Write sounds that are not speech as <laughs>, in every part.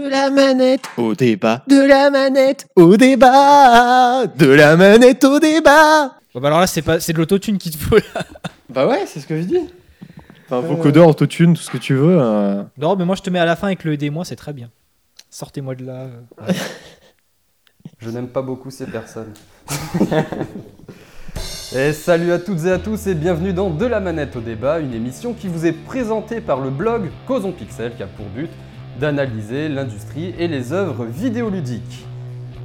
De la manette au débat. De la manette au débat. De la manette au débat. Bon, bah alors là, c'est pas, c'est de l'autotune qu'il te faut. là. <laughs> Bah ouais, c'est ce que je dis. Enfin, vocodeur, autotune, tout ce que tu veux. euh. Non, mais moi, je te mets à la fin avec le aidez-moi, c'est très bien. Sortez-moi de là. euh. <laughs> Je n'aime pas beaucoup ces personnes. <laughs> et salut à toutes et à tous et bienvenue dans De la manette au débat, une émission qui vous est présentée par le blog Causons Pixel qui a pour but d'analyser l'industrie et les œuvres vidéoludiques.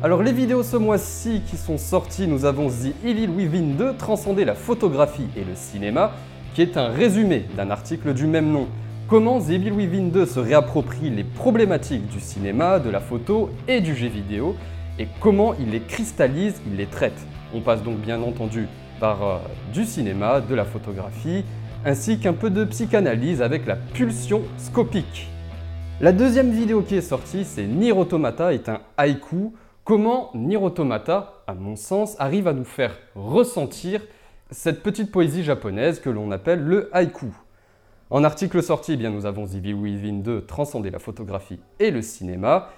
Alors les vidéos ce mois-ci qui sont sorties, nous avons The Evil Within 2, Transcender la photographie et le cinéma, qui est un résumé d'un article du même nom. Comment The Evil Within 2 se réapproprie les problématiques du cinéma, de la photo et du jeu vidéo, et comment il les cristallise, il les traite. On passe donc bien entendu par euh, du cinéma, de la photographie, ainsi qu'un peu de psychanalyse avec la pulsion scopique. La deuxième vidéo qui est sortie, c'est Nier Automata est un haïku. Comment Nier Automata, à mon sens, arrive à nous faire ressentir cette petite poésie japonaise que l'on appelle le haïku? En article sorti, eh bien, nous avons Evil Within 2, Transcender la photographie et le cinéma.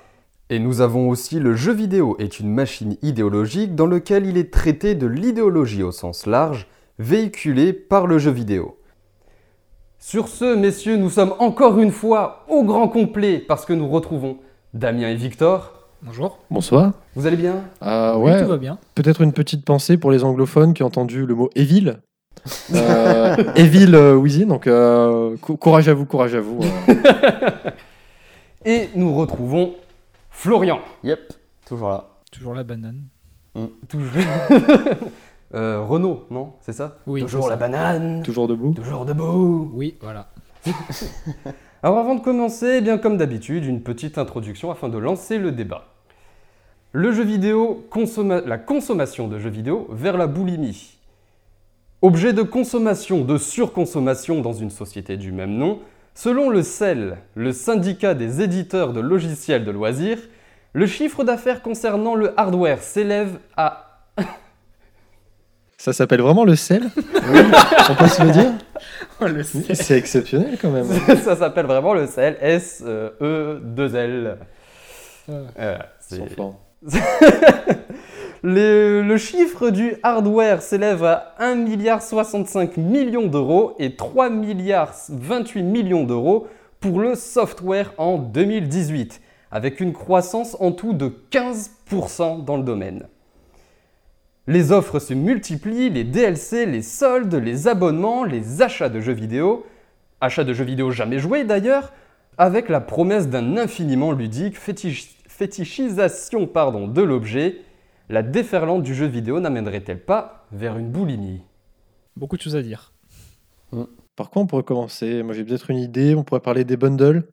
Et nous avons aussi le jeu vidéo est une machine idéologique dans lequel il est traité de l'idéologie au sens large, véhiculée par le jeu vidéo. Sur ce, messieurs, nous sommes encore une fois au grand complet parce que nous retrouvons Damien et Victor. Bonjour. Bonsoir. Vous allez bien? Euh, Oui, ouais, tout va bien. peut-être une petite pensée pour les anglophones qui ont entendu le mot Evil. Euh, <laughs> Evil euh, Within, donc euh, cou- courage à vous, courage à vous. euh. <laughs> Et nous retrouvons Florian. Yep, toujours là. Toujours la banane. Toujours. <laughs> euh, Renaud, non C'est ça? Oui, Toujours la ça. banane. Toujours debout. Toujours debout. Oui, voilà. <laughs> Alors avant de commencer, eh bien comme d'habitude, une petite introduction afin de lancer le débat. Le jeu vidéo, consomma- la consommation de jeux vidéo vers la boulimie. Objet de consommation, de surconsommation dans une société du même nom, selon le CEL, le syndicat des éditeurs de logiciels de loisirs, le chiffre d'affaires concernant le hardware s'élève à Ça s'appelle vraiment le sel? On peut se le dire? <laughs> Le C'est exceptionnel quand même. <laughs> ça s'appelle vraiment le CEL, S-E-2-L. Euh, c'est- Sans <laughs> flanc. Le, le chiffre du hardware s'élève à 1,65 milliard d'euros et 3 milliards 28 millions d'euros pour le software en 2018, avec une croissance en tout de 15% dans le domaine. Les offres se multiplient, les DLC, les soldes, les abonnements, les achats de jeux vidéo, achats de jeux vidéo jamais joués d'ailleurs, avec la promesse d'un infiniment ludique, fétichisation pardon, de l'objet, la déferlante du jeu vidéo n'amènerait-elle pas vers une boulimie? Beaucoup de choses à dire. Par quoi on pourrait commencer? Moi j'ai peut-être une idée, on pourrait parler des bundles.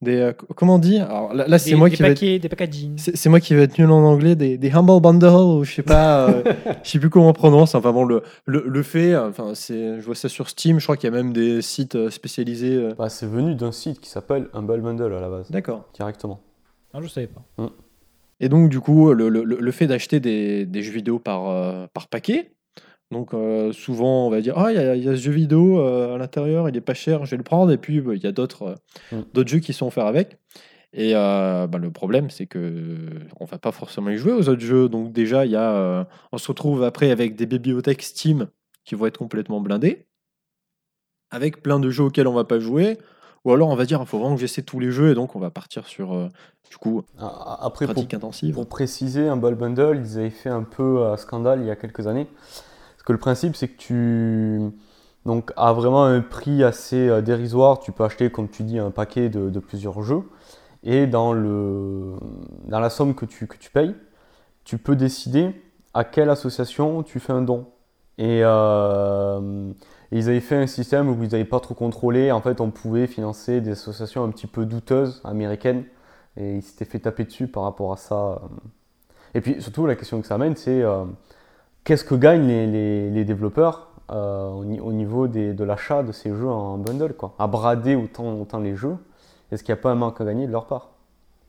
Des, euh, comment on dit? Alors là, là, c'est Des- moi des qui vais être- paquets, des packaging. C'est c'est moi qui vais être nul en anglais, des, des humble bundles, ou je sais pas, euh, <laughs> je sais plus comment on prononce. Enfin bon, le, le, le fait, enfin c'est, je vois ça sur Steam. Je crois qu'il y a même des sites euh, spécialisés. euh. Bah, c'est venu d'un site qui s'appelle Humble Bundle à la base, D'accord. directement. Non, je savais pas. Et donc du coup, le, le, le fait d'acheter des, des jeux vidéo par euh, par paquet. Donc euh, souvent on va dire ah il y, a- il y a ce jeu vidéo euh, à l'intérieur, il est pas cher, je vais le prendre. Et puis bah, il y a d'autres euh, Mm. d'autres jeux qui sont offerts avec. Et bah, le problème, c'est que on va pas forcément y jouer aux autres jeux. Donc déjà, il y a, on se retrouve après avec des bibliothèques Steam qui vont être complètement blindées, avec plein de jeux auxquels on va pas jouer. Ou alors on va dire, il faut vraiment que j'essaie tous les jeux, et donc on va partir sur du coup Ah, pour, pratique intensive. pour préciser, Humble Bundle, ils avaient fait un peu euh, scandale il y a quelques années. Que le principe, c'est que tu. Donc, à vraiment un prix assez euh, dérisoire, tu peux acheter, comme tu dis, un paquet de, plusieurs jeux. Et dans, le, dans la somme que tu, que tu payes, tu peux décider à quelle association tu fais un don. Et, euh, ils avaient fait un système où ils n'avaient pas trop contrôlé. En fait, on pouvait financer des associations un petit peu douteuses américaines. Et ils s'étaient fait taper dessus par rapport à ça. Et puis surtout, la question que ça amène, c'est euh, qu'est-ce que gagnent les, les- les développeurs euh, au, ni- au niveau des- de l'achat de ces jeux en bundle quoi. À brader autant, autant les jeux, est-ce qu'il n'y a pas un manque à gagner de leur part?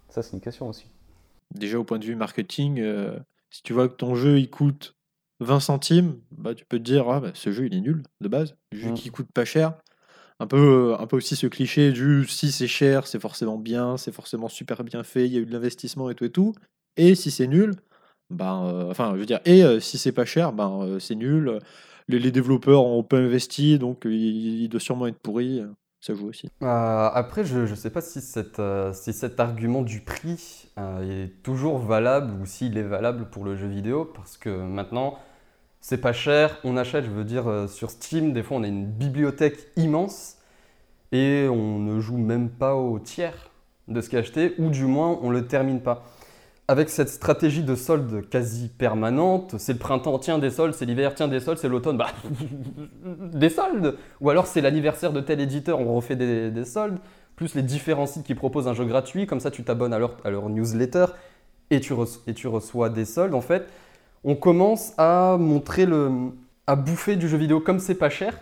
Ça, c'est une question aussi. Déjà au point de vue marketing, euh, si tu vois que ton jeu il coûte 20 centimes, bah, tu peux te dire ah, bah, ce jeu il est nul de base. Le jeu Mm. qui coûte pas cher, un peu, un peu aussi ce cliché du si c'est cher, c'est forcément bien, c'est forcément super bien fait, il y a eu de l'investissement et tout et tout. Et si c'est nul, ben, euh, enfin, je veux dire, et euh, si c'est pas cher, ben, euh, c'est nul. Les, développeurs ont peu investi, donc il, doit sûrement être pourri. Ça joue aussi. Après, je ne sais pas si, si cet argument du prix est toujours valable ou s'il est valable pour le jeu vidéo, parce que maintenant, c'est pas cher, on achète, je veux dire, sur Steam, des fois on a une bibliothèque immense et on ne joue même pas au tiers de ce qui est acheté, ou du moins on le termine pas. Avec cette stratégie de solde quasi permanente, c'est le printemps, tiens des soldes, c'est l'hiver, tiens des soldes, c'est l'automne, bah <laughs> des soldes Ou alors c'est l'anniversaire de tel éditeur, on refait des, des soldes, plus les différents sites qui proposent un jeu gratuit, comme ça tu t'abonnes à leur, à leur newsletter et tu, reçois, et tu reçois des soldes. En fait, on commence à montrer le. à bouffer du jeu vidéo comme c'est pas cher.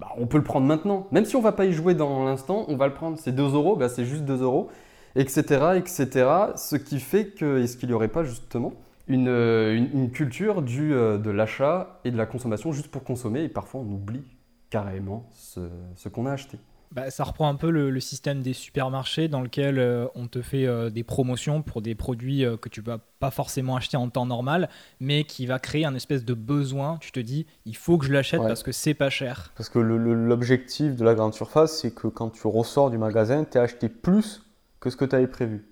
Bah, on peut le prendre maintenant. Même si on va pas y jouer dans l'instant, on va le prendre. C'est 2 euros, bah, c'est juste 2 euros, etc., etc. Ce qui fait que, est-ce qu'il n'y aurait pas justement une, euh, une, une culture du, euh, de l'achat et de la consommation juste pour consommer et parfois on oublie carrément ce, ce qu'on a acheté? Bah, ça reprend un peu le, le système des supermarchés dans lequel euh, on te fait euh, des promotions pour des produits euh, que tu vas pas forcément acheter en temps normal, mais qui va créer un espèce de besoin. Tu te dis, il faut que je l'achète Ouais. parce que c'est pas cher. Parce que l'objectif de la grande surface, c'est que quand tu ressors du magasin, tu as acheté plus que ce que tu avais prévu.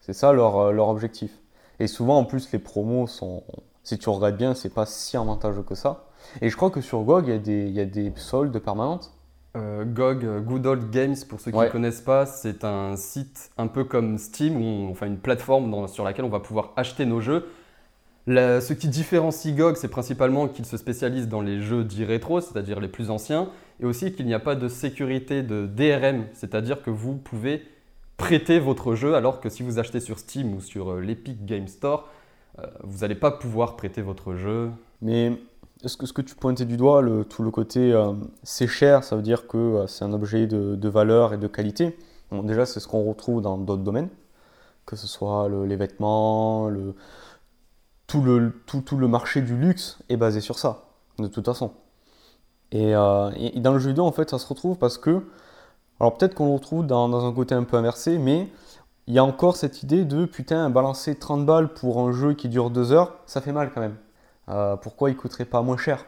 C'est ça leur, euh, leur objectif. Et souvent, en plus, les promos sont, si tu regardes bien, c'est pas si avantageux que ça. Et je crois que sur GOG, il y a des, il y a des soldes permanentes. Euh, GOG, euh, Good Old Games, pour ceux qui ne Ouais. connaissent pas, c'est un site un peu comme Steam, où on- enfin une plateforme dans- sur laquelle on va pouvoir acheter nos jeux. La- ce qui différencie GOG, c'est principalement qu'il se spécialise dans les jeux dits rétro, c'est-à-dire les plus anciens, et aussi qu'il n'y a pas de sécurité de DRM, c'est-à-dire que vous pouvez prêter votre jeu, alors que si vous achetez sur Steam ou sur euh, l'Epic Game Store, euh, vous n'allez pas pouvoir prêter votre jeu. Mais ce que, ce que tu pointais du doigt, tout le côté euh, c'est cher, ça veut dire que c'est un objet de, valeur et de qualité? Bon, déjà, c'est ce qu'on retrouve dans d'autres domaines, que ce soit le- les vêtements, tout, le, marché du luxe est basé sur ça, de toute façon. Et- et dans le jeu vidéo, en fait, ça se retrouve parce que, alors peut-être qu'on le retrouve dans, un côté un peu inversé, mais il y a encore cette idée de putain, balancer 30 balles pour un jeu qui dure 2 heures, ça fait mal quand même. Euh, pourquoi il coûterait pas moins cher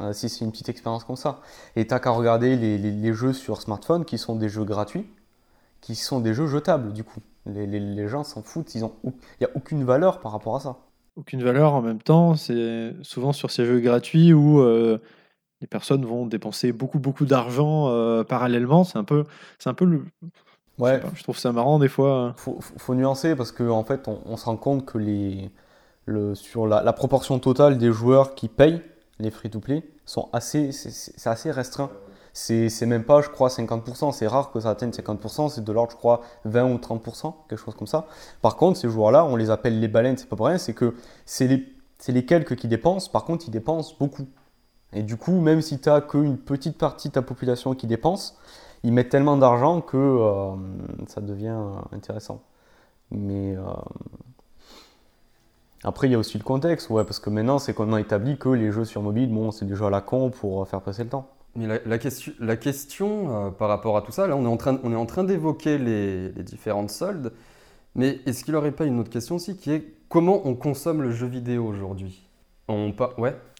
euh, si c'est une petite expérience comme ça? Et t'as qu'à regarder les, jeux sur smartphone qui sont des jeux gratuits, qui sont des jeux jetables du coup. Les, gens s'en foutent, il n'y a aucune valeur par rapport à ça. Aucune valeur en même temps. C'est souvent sur ces jeux gratuits où euh, les personnes vont dépenser beaucoup, beaucoup d'argent euh, parallèlement. C'est un peu, c'est un peu le. je pas, je trouve ça marrant des fois. faut, faut- faut nuancer parce qu'en en fait, on, on se rend compte que les, le, sur la, la proportion totale des joueurs qui payent les free-to-play sont assez, c'est- assez restreint. C'est même pas, je crois, 50%. C'est rare que ça atteigne 50%. C'est de l'ordre, je crois, 20 ou 30%, quelque chose comme ça. Par contre, ces joueurs-là, on les appelle les baleines, c'est pas pour rien. C'est que c'est les, c'est les quelques qui dépensent. Par contre, ils dépensent beaucoup. Et du coup, même si tu n'as qu'une petite partie de ta population qui dépense, ils mettent tellement d'argent que euh, ça devient intéressant. Mais euh, après, il y a aussi le contexte, ouais, parce que maintenant, c'est qu'on a établi que les jeux sur mobile, bon, c'est des jeux à la con pour euh, faire passer le temps. Mais la, question, la question par rapport à tout ça, là, on est en train, on est en train d'évoquer les, les différentes soldes, mais est-ce qu'il n'y aurait pas une autre question aussi qui est comment on consomme le jeu vidéo aujourd'hui? On.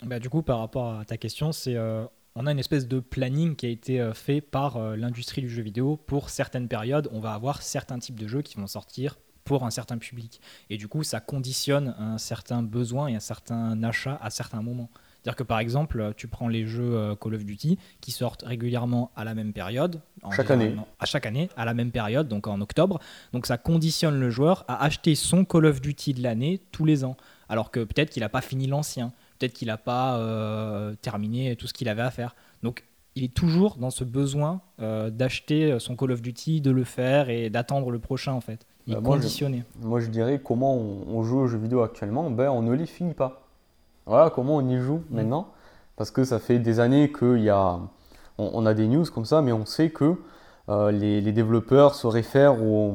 Bah, du coup, par rapport à ta question, c'est euh, on a une espèce de planning qui a été euh, fait par euh, l'industrie du jeu vidéo. Pour certaines périodes, on va avoir certains types de jeux qui vont sortir pour un certain public. Et du coup, ça conditionne un certain besoin et un certain achat à certains moments. C'est-à-dire que par exemple, tu prends les jeux euh, Call of Duty qui sortent régulièrement à la même période. en Chaque année. non, À chaque année, à la même période, donc en octobre. Donc ça conditionne le joueur à acheter son Call of Duty de l'année tous les ans. Alors que peut-être qu'il n'a pas fini l'ancien. Peut-être qu'il n'a pas euh, terminé tout ce qu'il avait à faire. Donc il est toujours dans ce besoin euh, d'acheter son Call of Duty, de le faire et d'attendre le prochain en fait. Il Bah, est moi, je- conditionné. Moi, je dirais comment on, on joue aux jeux vidéo actuellement, ben, on ne les finit pas. Voilà comment on y joue maintenant. Parce que ça fait des années qu'il y a, on, on a des news comme ça, mais on sait que euh, les, les développeurs se réfèrent aux,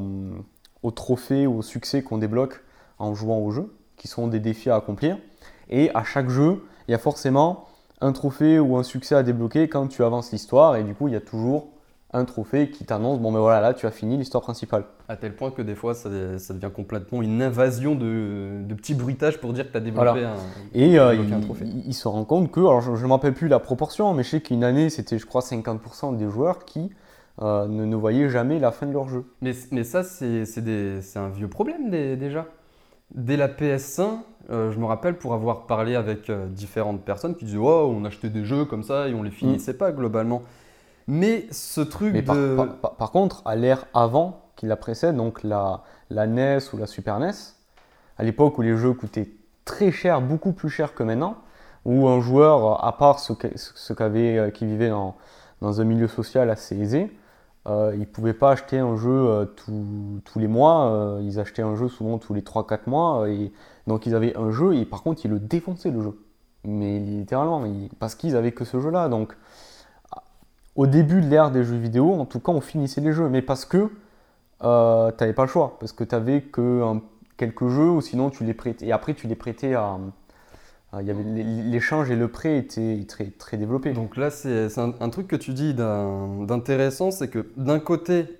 aux trophées, aux succès qu'on débloque en jouant au jeu, qui sont des défis à accomplir. Et à chaque jeu, il y a forcément un trophée ou un succès à débloquer quand tu avances l'histoire. Et du coup, il y a toujours un trophée qui t'annonce bon, mais voilà, là, tu as fini l'histoire principale. À tel point que des fois, ça, ça devient complètement une invasion de, de petits bruitages pour dire que tu as développé Voilà. un, Et euh, il, un trophée. il- il se rend compte que, alors je ne me rappelle plus la proportion, mais je sais qu'une année, c'était, je crois, 50% des joueurs qui euh, ne, ne voyaient jamais la fin de leur jeu. Mais, mais ça, c'est un vieux problème dé- déjà. Dès la PS1, euh, je me rappelle pour avoir parlé avec euh, différentes personnes qui disaient Oh, on achetait des jeux comme ça et on les finissait pas globalement. Mais ce truc Mais par, de. par- par- par contre, à l'ère avant, qui la précède, donc la, la NES ou la Super NES, à l'époque où les jeux coûtaient très cher, beaucoup plus cher que maintenant, où un joueur, à part ceux, ceux qu'avait- euh, qui vivaient dans, dans un milieu social assez aisé, euh, ils ne pouvaient pas acheter un jeu euh, tous- tous les mois, euh, ils achetaient un jeu souvent tous les 3-4 mois, et donc ils avaient un jeu, et par contre ils le défonçaient le jeu. Mais littéralement, ils- parce qu'ils avaient que ce jeu-là. Donc au début de l'ère des jeux vidéo, en tout cas, on finissait les jeux, mais parce que euh, tu n'avais pas le choix, parce que tu n'avais que un- quelques jeux, ou sinon tu les prêtais. Et après, tu les prêtais à. l'échange et le prêt étaient très, très développés. Donc là, c'est un, truc que tu dis d'intéressant, c'est que d'un côté,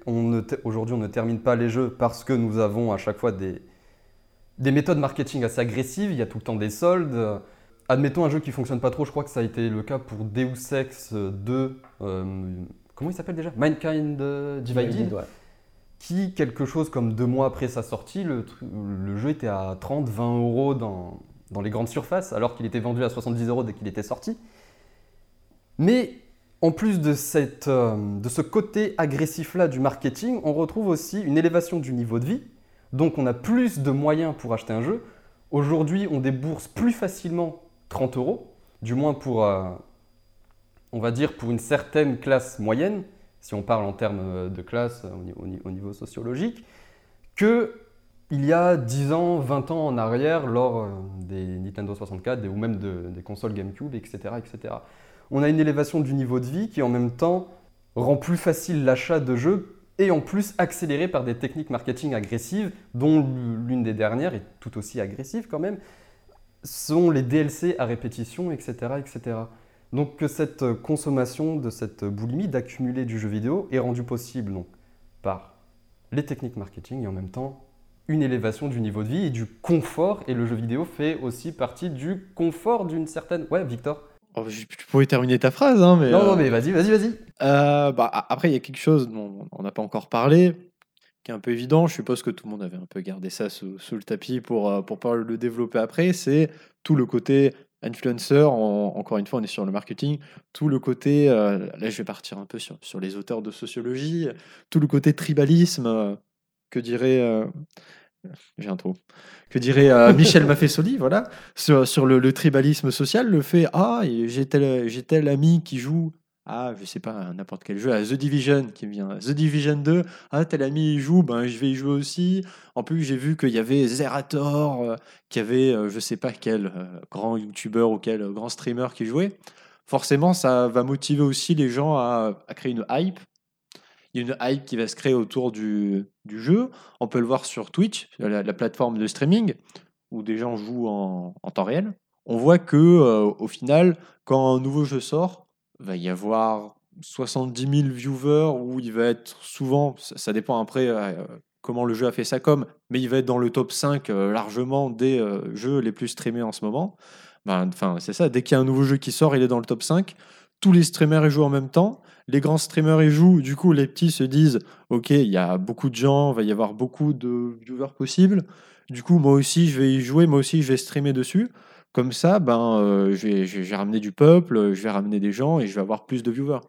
aujourd'hui, on ne termine pas les jeux parce que nous avons à chaque fois des méthodes marketing assez agressives, il y a tout le temps des soldes. Admettons un jeu qui fonctionne pas trop, je crois que ça a été le cas pour Deus Ex 2, euh, comment il s'appelle déjà? Mankind euh, Divided, ouais. qui, quelque chose comme deux mois après sa sortie, le, jeu était à 30, 20 euros dans, dans les grandes surfaces, alors qu'il était vendu à 70 euros dès qu'il était sorti. Mais en plus de, cette, euh, de ce côté agressif-là du marketing, on retrouve aussi une élévation du niveau de vie. Donc on a plus de moyens pour acheter un jeu. Aujourd'hui, on débourse plus facilement 30 euros, du moins pour, euh, on va dire, pour une certaine classe moyenne, si on parle en termes euh, de classe euh, au ni- au, ni- au niveau sociologique, que il y a 10 ans, 20 ans en arrière, lors des Nintendo 64 des- ou même de- des consoles GameCube, etc., etc. On a une élévation du niveau de vie qui en même temps rend plus facile l'achat de jeux et en plus accéléré par des techniques marketing agressives, dont l'une des dernières est tout aussi agressive quand même, sont les DLC à répétition, etc. etc. Donc que cette consommation de cette boulimie d'accumuler du jeu vidéo est rendue possible donc, par les techniques marketing et en même temps une élévation du niveau de vie et du confort. Et le jeu vidéo fait aussi partie du confort d'une certaine... Ouais, Victor Oh, je- tu pouvais terminer ta phrase, hein, mais. Non, euh, non, mais vas-y, vas-y, vas-y. Euh, bah, après, il y a quelque chose dont on n'a pas encore parlé, qui est un peu évident. Je suppose que tout le monde avait un peu gardé ça sous, sous le tapis pour ne pour pas le développer après. C'est tout le côté influencer. en- encore une fois, on est sur le marketing. Tout le côté, euh, là, je vais partir un peu sur, sur les auteurs de sociologie. Tout le côté tribalisme, euh, que dirait. euh, j'ai un trou. Que dirait euh, <laughs> Michel Maffesoli, voilà, sur, sur le, le tribalisme social, le fait ah j'ai tel, j'ai tel ami qui joue ah, je sais pas, à n'importe quel jeu, à The Division qui vient. The Division 2, ah, tel ami y joue, ben je vais y jouer aussi. En plus, j'ai vu qu'il y avait Zerator, euh, qui avait, euh, je sais pas quel euh, grand youtubeur ou quel euh, grand streamer qui jouait. Forcément, ça va motiver aussi les gens à, à créer une hype. Il y a une hype qui va se créer autour du, jeu. On peut le voir sur Twitch, la, la plateforme de streaming, où des gens jouent en, en temps réel. On voit que, au final, quand un nouveau jeu sort, va y avoir 70 000 viewers où il va être souvent, ça, dépend après euh, comment le jeu a fait sa com, mais il va être dans le top 5 euh, largement des euh, jeux les plus streamés en ce moment. Ben, Enfin, c'est ça, dès qu'il y a un nouveau jeu qui sort, il est dans le top 5. Tous les streamers y jouent en même temps. Les grands streamers y jouent, du coup, les petits se disent Ok, il y a beaucoup de gens, il va y avoir beaucoup de viewers possibles. Du coup, moi aussi, je vais y jouer, moi aussi, je vais streamer dessus. Comme ça, ben, euh, je, vais, je vais ramener du peuple, je vais ramener des gens et je vais avoir plus de viewers.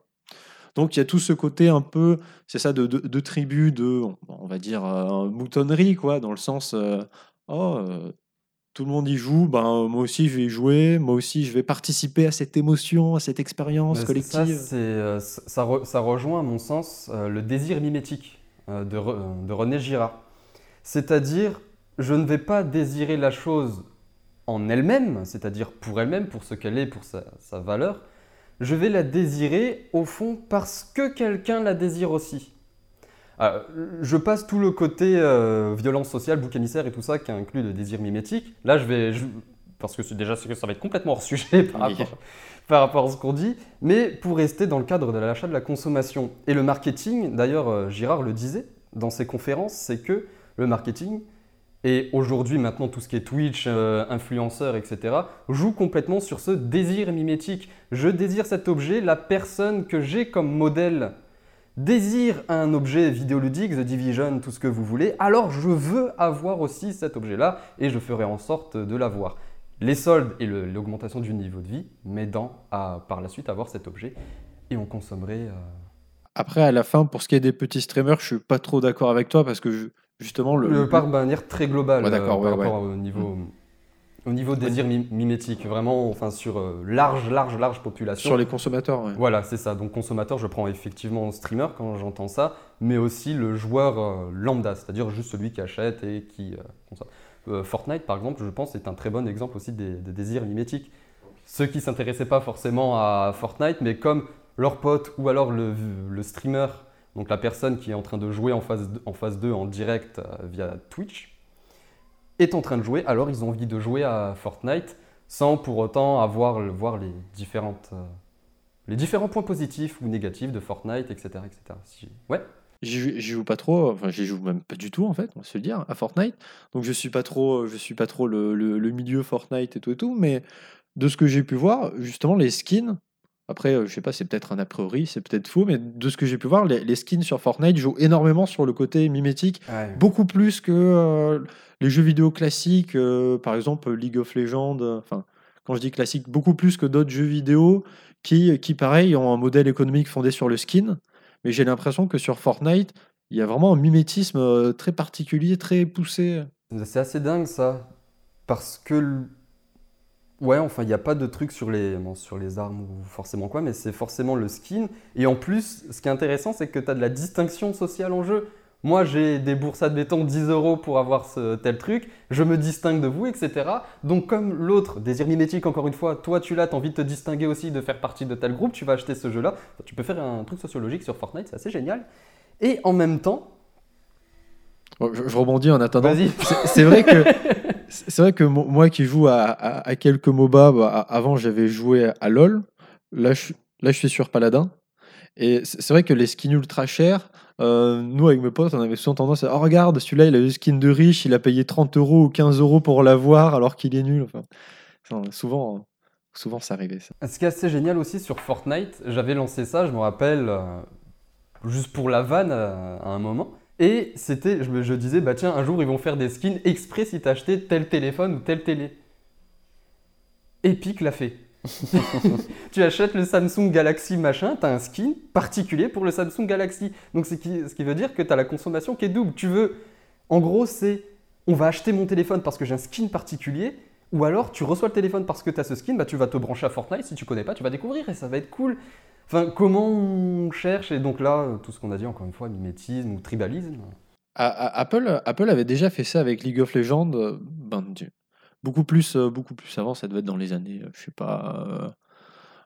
Donc il y a tout ce côté un peu, c'est ça, de, de, de tribu, de, on va dire, euh, moutonnerie, quoi, dans le sens, euh, oh, euh, tout le monde y joue, ben, moi aussi je vais y jouer, moi aussi je vais participer à cette émotion, à cette expérience Mais collective. Ça, euh, ça, ça re- ça rejoint, à mon sens, le désir mimétique de René Girard. C'est-à-dire, je ne vais pas désirer la chose en elle-même, c'est-à-dire pour elle-même, pour ce qu'elle est, pour sa, sa valeur. Je vais la désirer, au fond, parce que quelqu'un la désire aussi. Euh, je passe tout le côté euh, violence sociale, bouc émissaire et tout ça qui inclut le désir mimétique. Là, je vais, je- parce que c'est déjà que ça va être complètement hors sujet <laughs> par rapport, par rapport à ce qu'on dit, mais pour rester dans le cadre de l'achat de la consommation. Et le marketing, d'ailleurs, euh, Girard le disait dans ses conférences, c'est que le marketing, et aujourd'hui maintenant tout ce qui est Twitch, euh, influenceur, etc., joue complètement sur ce désir mimétique. Je désire cet objet, la personne que j'ai comme modèle désire un objet vidéoludique, The Division, tout ce que vous voulez, alors je veux avoir aussi cet objet-là et je ferai en sorte de l'avoir. Les soldes et l'augmentation du niveau de vie m'aidant à par la suite avoir cet objet et on consommerait. Euh, Après, à la fin, pour ce qui est des petits streamers, je suis pas trop d'accord avec toi parce que justement le. le par manière très globale. d'accord, euh, par rapport au niveau. Mm. Au niveau désir mimétique, vraiment, enfin sur euh, large, large, large population. Sur les consommateurs, ouais. Voilà, c'est ça. Donc consommateur, je prends effectivement streamer quand j'entends ça, mais aussi le joueur euh, lambda, c'est-à-dire juste celui qui achète et qui consomme. Fortnite, par exemple, je pense, est un très bon exemple aussi des, désirs mimétiques. Ceux qui s'intéressaient pas forcément à Fortnite, mais comme leur pote ou alors le, le streamer donc la personne qui est en train de jouer en phase, en phase 2 en direct euh, via Twitch est en train de jouer, alors ils ont envie de jouer à Fortnite sans pour autant avoir voir les, différentes, euh, les différents points positifs ou négatifs de Fortnite, etc. etc. Ouais J'y joue pas trop, enfin j'y joue même pas du tout en fait, on va se le dire, à Fortnite. Donc je suis pas trop, je suis pas trop le, le milieu Fortnite et tout et tout, mais de ce que j'ai pu voir, justement les skins, après, euh, je sais pas, c'est peut-être un a priori, c'est peut-être faux, mais de ce que j'ai pu voir, les, skins sur Fortnite jouent énormément sur le côté mimétique, beaucoup plus que euh, les jeux vidéo classiques, euh, par exemple League of Legends. Enfin, quand je dis classique, beaucoup plus que d'autres jeux vidéo qui, qui, pareil, ont un modèle économique fondé sur le skin. Mais j'ai l'impression que sur Fortnite, il y a vraiment un mimétisme très particulier, très poussé. C'est assez dingue ça, parce que Ouais, enfin, il n'y a pas de truc sur les, sur les armes ou forcément quoi, mais c'est forcément le skin. Et en plus, ce qui est intéressant, c'est que tu as de la distinction sociale en jeu. Moi, j'ai des bourses béton 10 euros pour avoir ce tel truc, je me distingue de vous, etc. Donc, comme l'autre, désir mimétique, encore une fois, toi tu l'as, tu as envie de te distinguer aussi, de faire partie de tel groupe, tu vas acheter ce jeu-là. Tu peux faire un truc sociologique sur Fortnite, c'est assez génial. Et en même temps, je, rebondis en attendant. C'est vrai que <laughs> c'est vrai que moi qui joue à, quelques MOBA, bah, avant j'avais joué à LoL. Là je, suis sur Paladin. Et c'est vrai que les skins ultra chers, euh, nous avec mes potes, on avait souvent tendance à oh regarde, celui-là il a le skin de riche, il a payé 30 euros ou 15 euros pour l'avoir alors qu'il est nul. Souvent, souvent ça arrivait ça. Ce qui est assez génial aussi sur Fortnite, j'avais lancé ça, je me rappelle, euh, juste pour la vanne euh, à un moment. Et c'était, je, disais, bah tiens, un jour ils vont faire des skins exprès si t'as acheté tel téléphone ou telle télé. Epic l'a fait. <laughs> tu achètes le Samsung Galaxy machin, tu as un skin particulier pour le Samsung Galaxy. Donc ce qui, ce qui veut dire que tu as la consommation qui est double. Tu veux, en gros, c'est on va acheter mon téléphone parce que j'ai un skin particulier, ou alors tu reçois le téléphone parce que tu as ce skin, bah, tu vas te brancher à Fortnite, si tu connais pas, tu vas découvrir et ça va être cool. Enfin, comment on cherche Et donc là, tout ce qu'on a dit, encore une fois, mimétisme ou tribalisme. Apple, Apple avait déjà fait ça avec League of Legends. Euh, ben, beaucoup plus, euh, beaucoup plus avant, ça devait être dans les années, euh, je sais pas,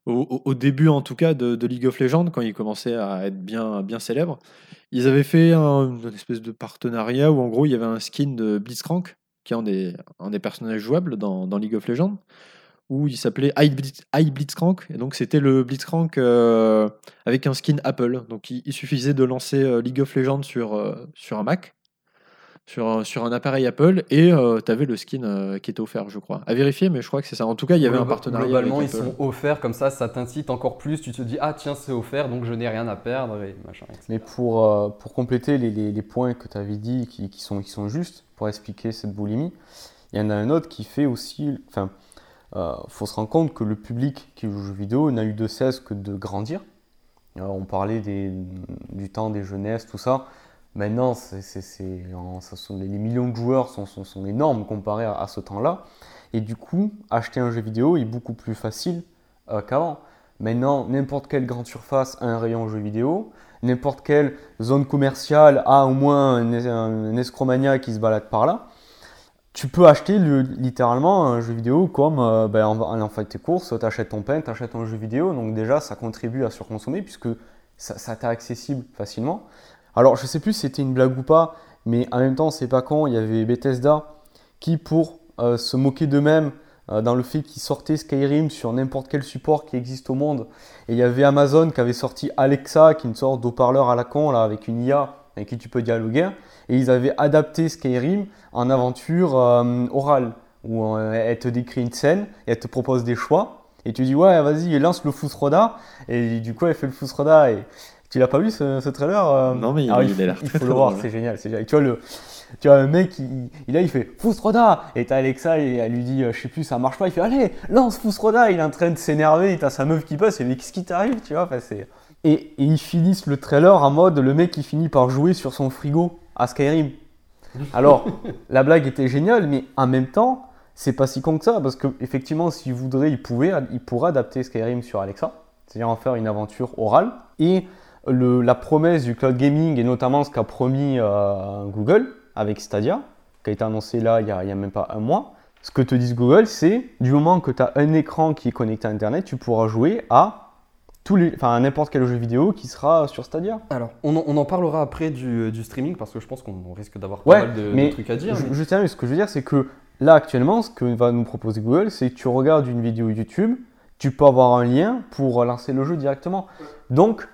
au, début en tout cas de, League of Legends, quand il commençait à être bien, bien célèbre. Ils avaient fait un, une espèce de partenariat où en gros il y avait un skin de Blitzcrank, qui est un des, personnages jouables dans, League of Legends où il s'appelait High Blitzcrank. Et donc, c'était le Blitzcrank euh, avec un skin Apple. Donc, il, suffisait de lancer euh, League of Legends sur, euh, sur un Mac, sur, sur un appareil Apple, et tu avais le skin qui était offert, je crois. À vérifier, mais je crois que c'est ça. En tout cas, il y avait un partenariat. Globalement, ils sont offerts comme ça, ça t'incite encore plus. Tu te dis, ah tiens, c'est offert, donc je n'ai rien à perdre. Et machin, Mais pour, pour compléter les, les, points que tu avais dit qui, qui, sont, qui sont justes pour expliquer cette boulimie, il y en a un autre qui fait aussi. Enfin, il euh, faut se rendre compte que le public qui joue aux jeux vidéo n'a eu de cesse que de grandir. Euh, on parlait du temps des jeunesses, tout ça. Maintenant, les millions de joueurs sont, énormes comparés à, ce temps-là. Et du coup, acheter un jeu vidéo est beaucoup plus facile euh, qu'avant. Maintenant, n'importe quelle grande surface a un rayon jeu vidéo. N'importe quelle zone commerciale a au moins un, escromania qui se balade par là tu peux acheter littéralement un jeu vidéo comme euh, ben, en, fait tes courses, tu achètes ton pain, tu achètes un jeu vidéo, donc déjà ça contribue à surconsommer puisque ça, t'est accessible facilement. Alors je sais plus si c'était une blague ou pas, mais en même temps c'est pas con, il y avait Bethesda qui pour euh, se moquer d'eux-mêmes euh, dans le fait qu'ils sortaient Skyrim sur n'importe quel support qui existe au monde. Et il y avait Amazon qui avait sorti Alexa, qui est une sorte d'eau-parleur à la con, avec une IA avec qui tu peux dialoguer. Et ils avaient adapté Skyrim en aventure euh, orale, où elle te décrit une scène et elle te propose des choix. Et tu dis, ouais, vas-y, lance le Fusroda. Et du coup, elle fait le Fusroda. Et tu l'as pas vu ce, ce trailer euh Non, mais il, Ah, il a l'air il faut très le voir, c'est génial, c'est génial. Tu vois, le, tu vois, le mec, il, il, là, il fait Fusroda Et t'as Alexa, et elle lui dit, euh, je sais plus, ça marche pas. Il fait, allez, lance Fusroda Il est en train de s'énerver, t'as sa meuf qui passe, et mais qu'est-ce qui t'arrive, tu vois enfin, c'est- et, et ils finissent le trailer en mode le mec qui finit par jouer sur son frigo à Skyrim. Alors, <laughs> la blague était géniale, mais en même temps, c'est pas si con que ça, parce que effectivement, s'il voudrait, il, pouvait, il pourrait adapter Skyrim sur Alexa, c'est-à-dire en faire une aventure orale. Et le- la promesse du cloud gaming, et notamment ce qu'a promis euh, Google avec Stadia, qui a été annoncé là il y a, même pas un mois, ce que te dit Google, c'est du moment que tu as un écran qui est connecté à Internet, tu pourras jouer à tous les, enfin, à n'importe quel jeu vidéo qui sera sur Stadia. Alors, on en, on en parlera après du, du streaming parce que je pense qu'on risque d'avoir Ouais, pas mal de, trucs à dire. Je, mais- je ce que je veux dire, c'est que là, actuellement, ce que va nous proposer Google, c'est que tu regardes une vidéo YouTube, tu peux avoir un lien pour lancer le jeu directement. Donc,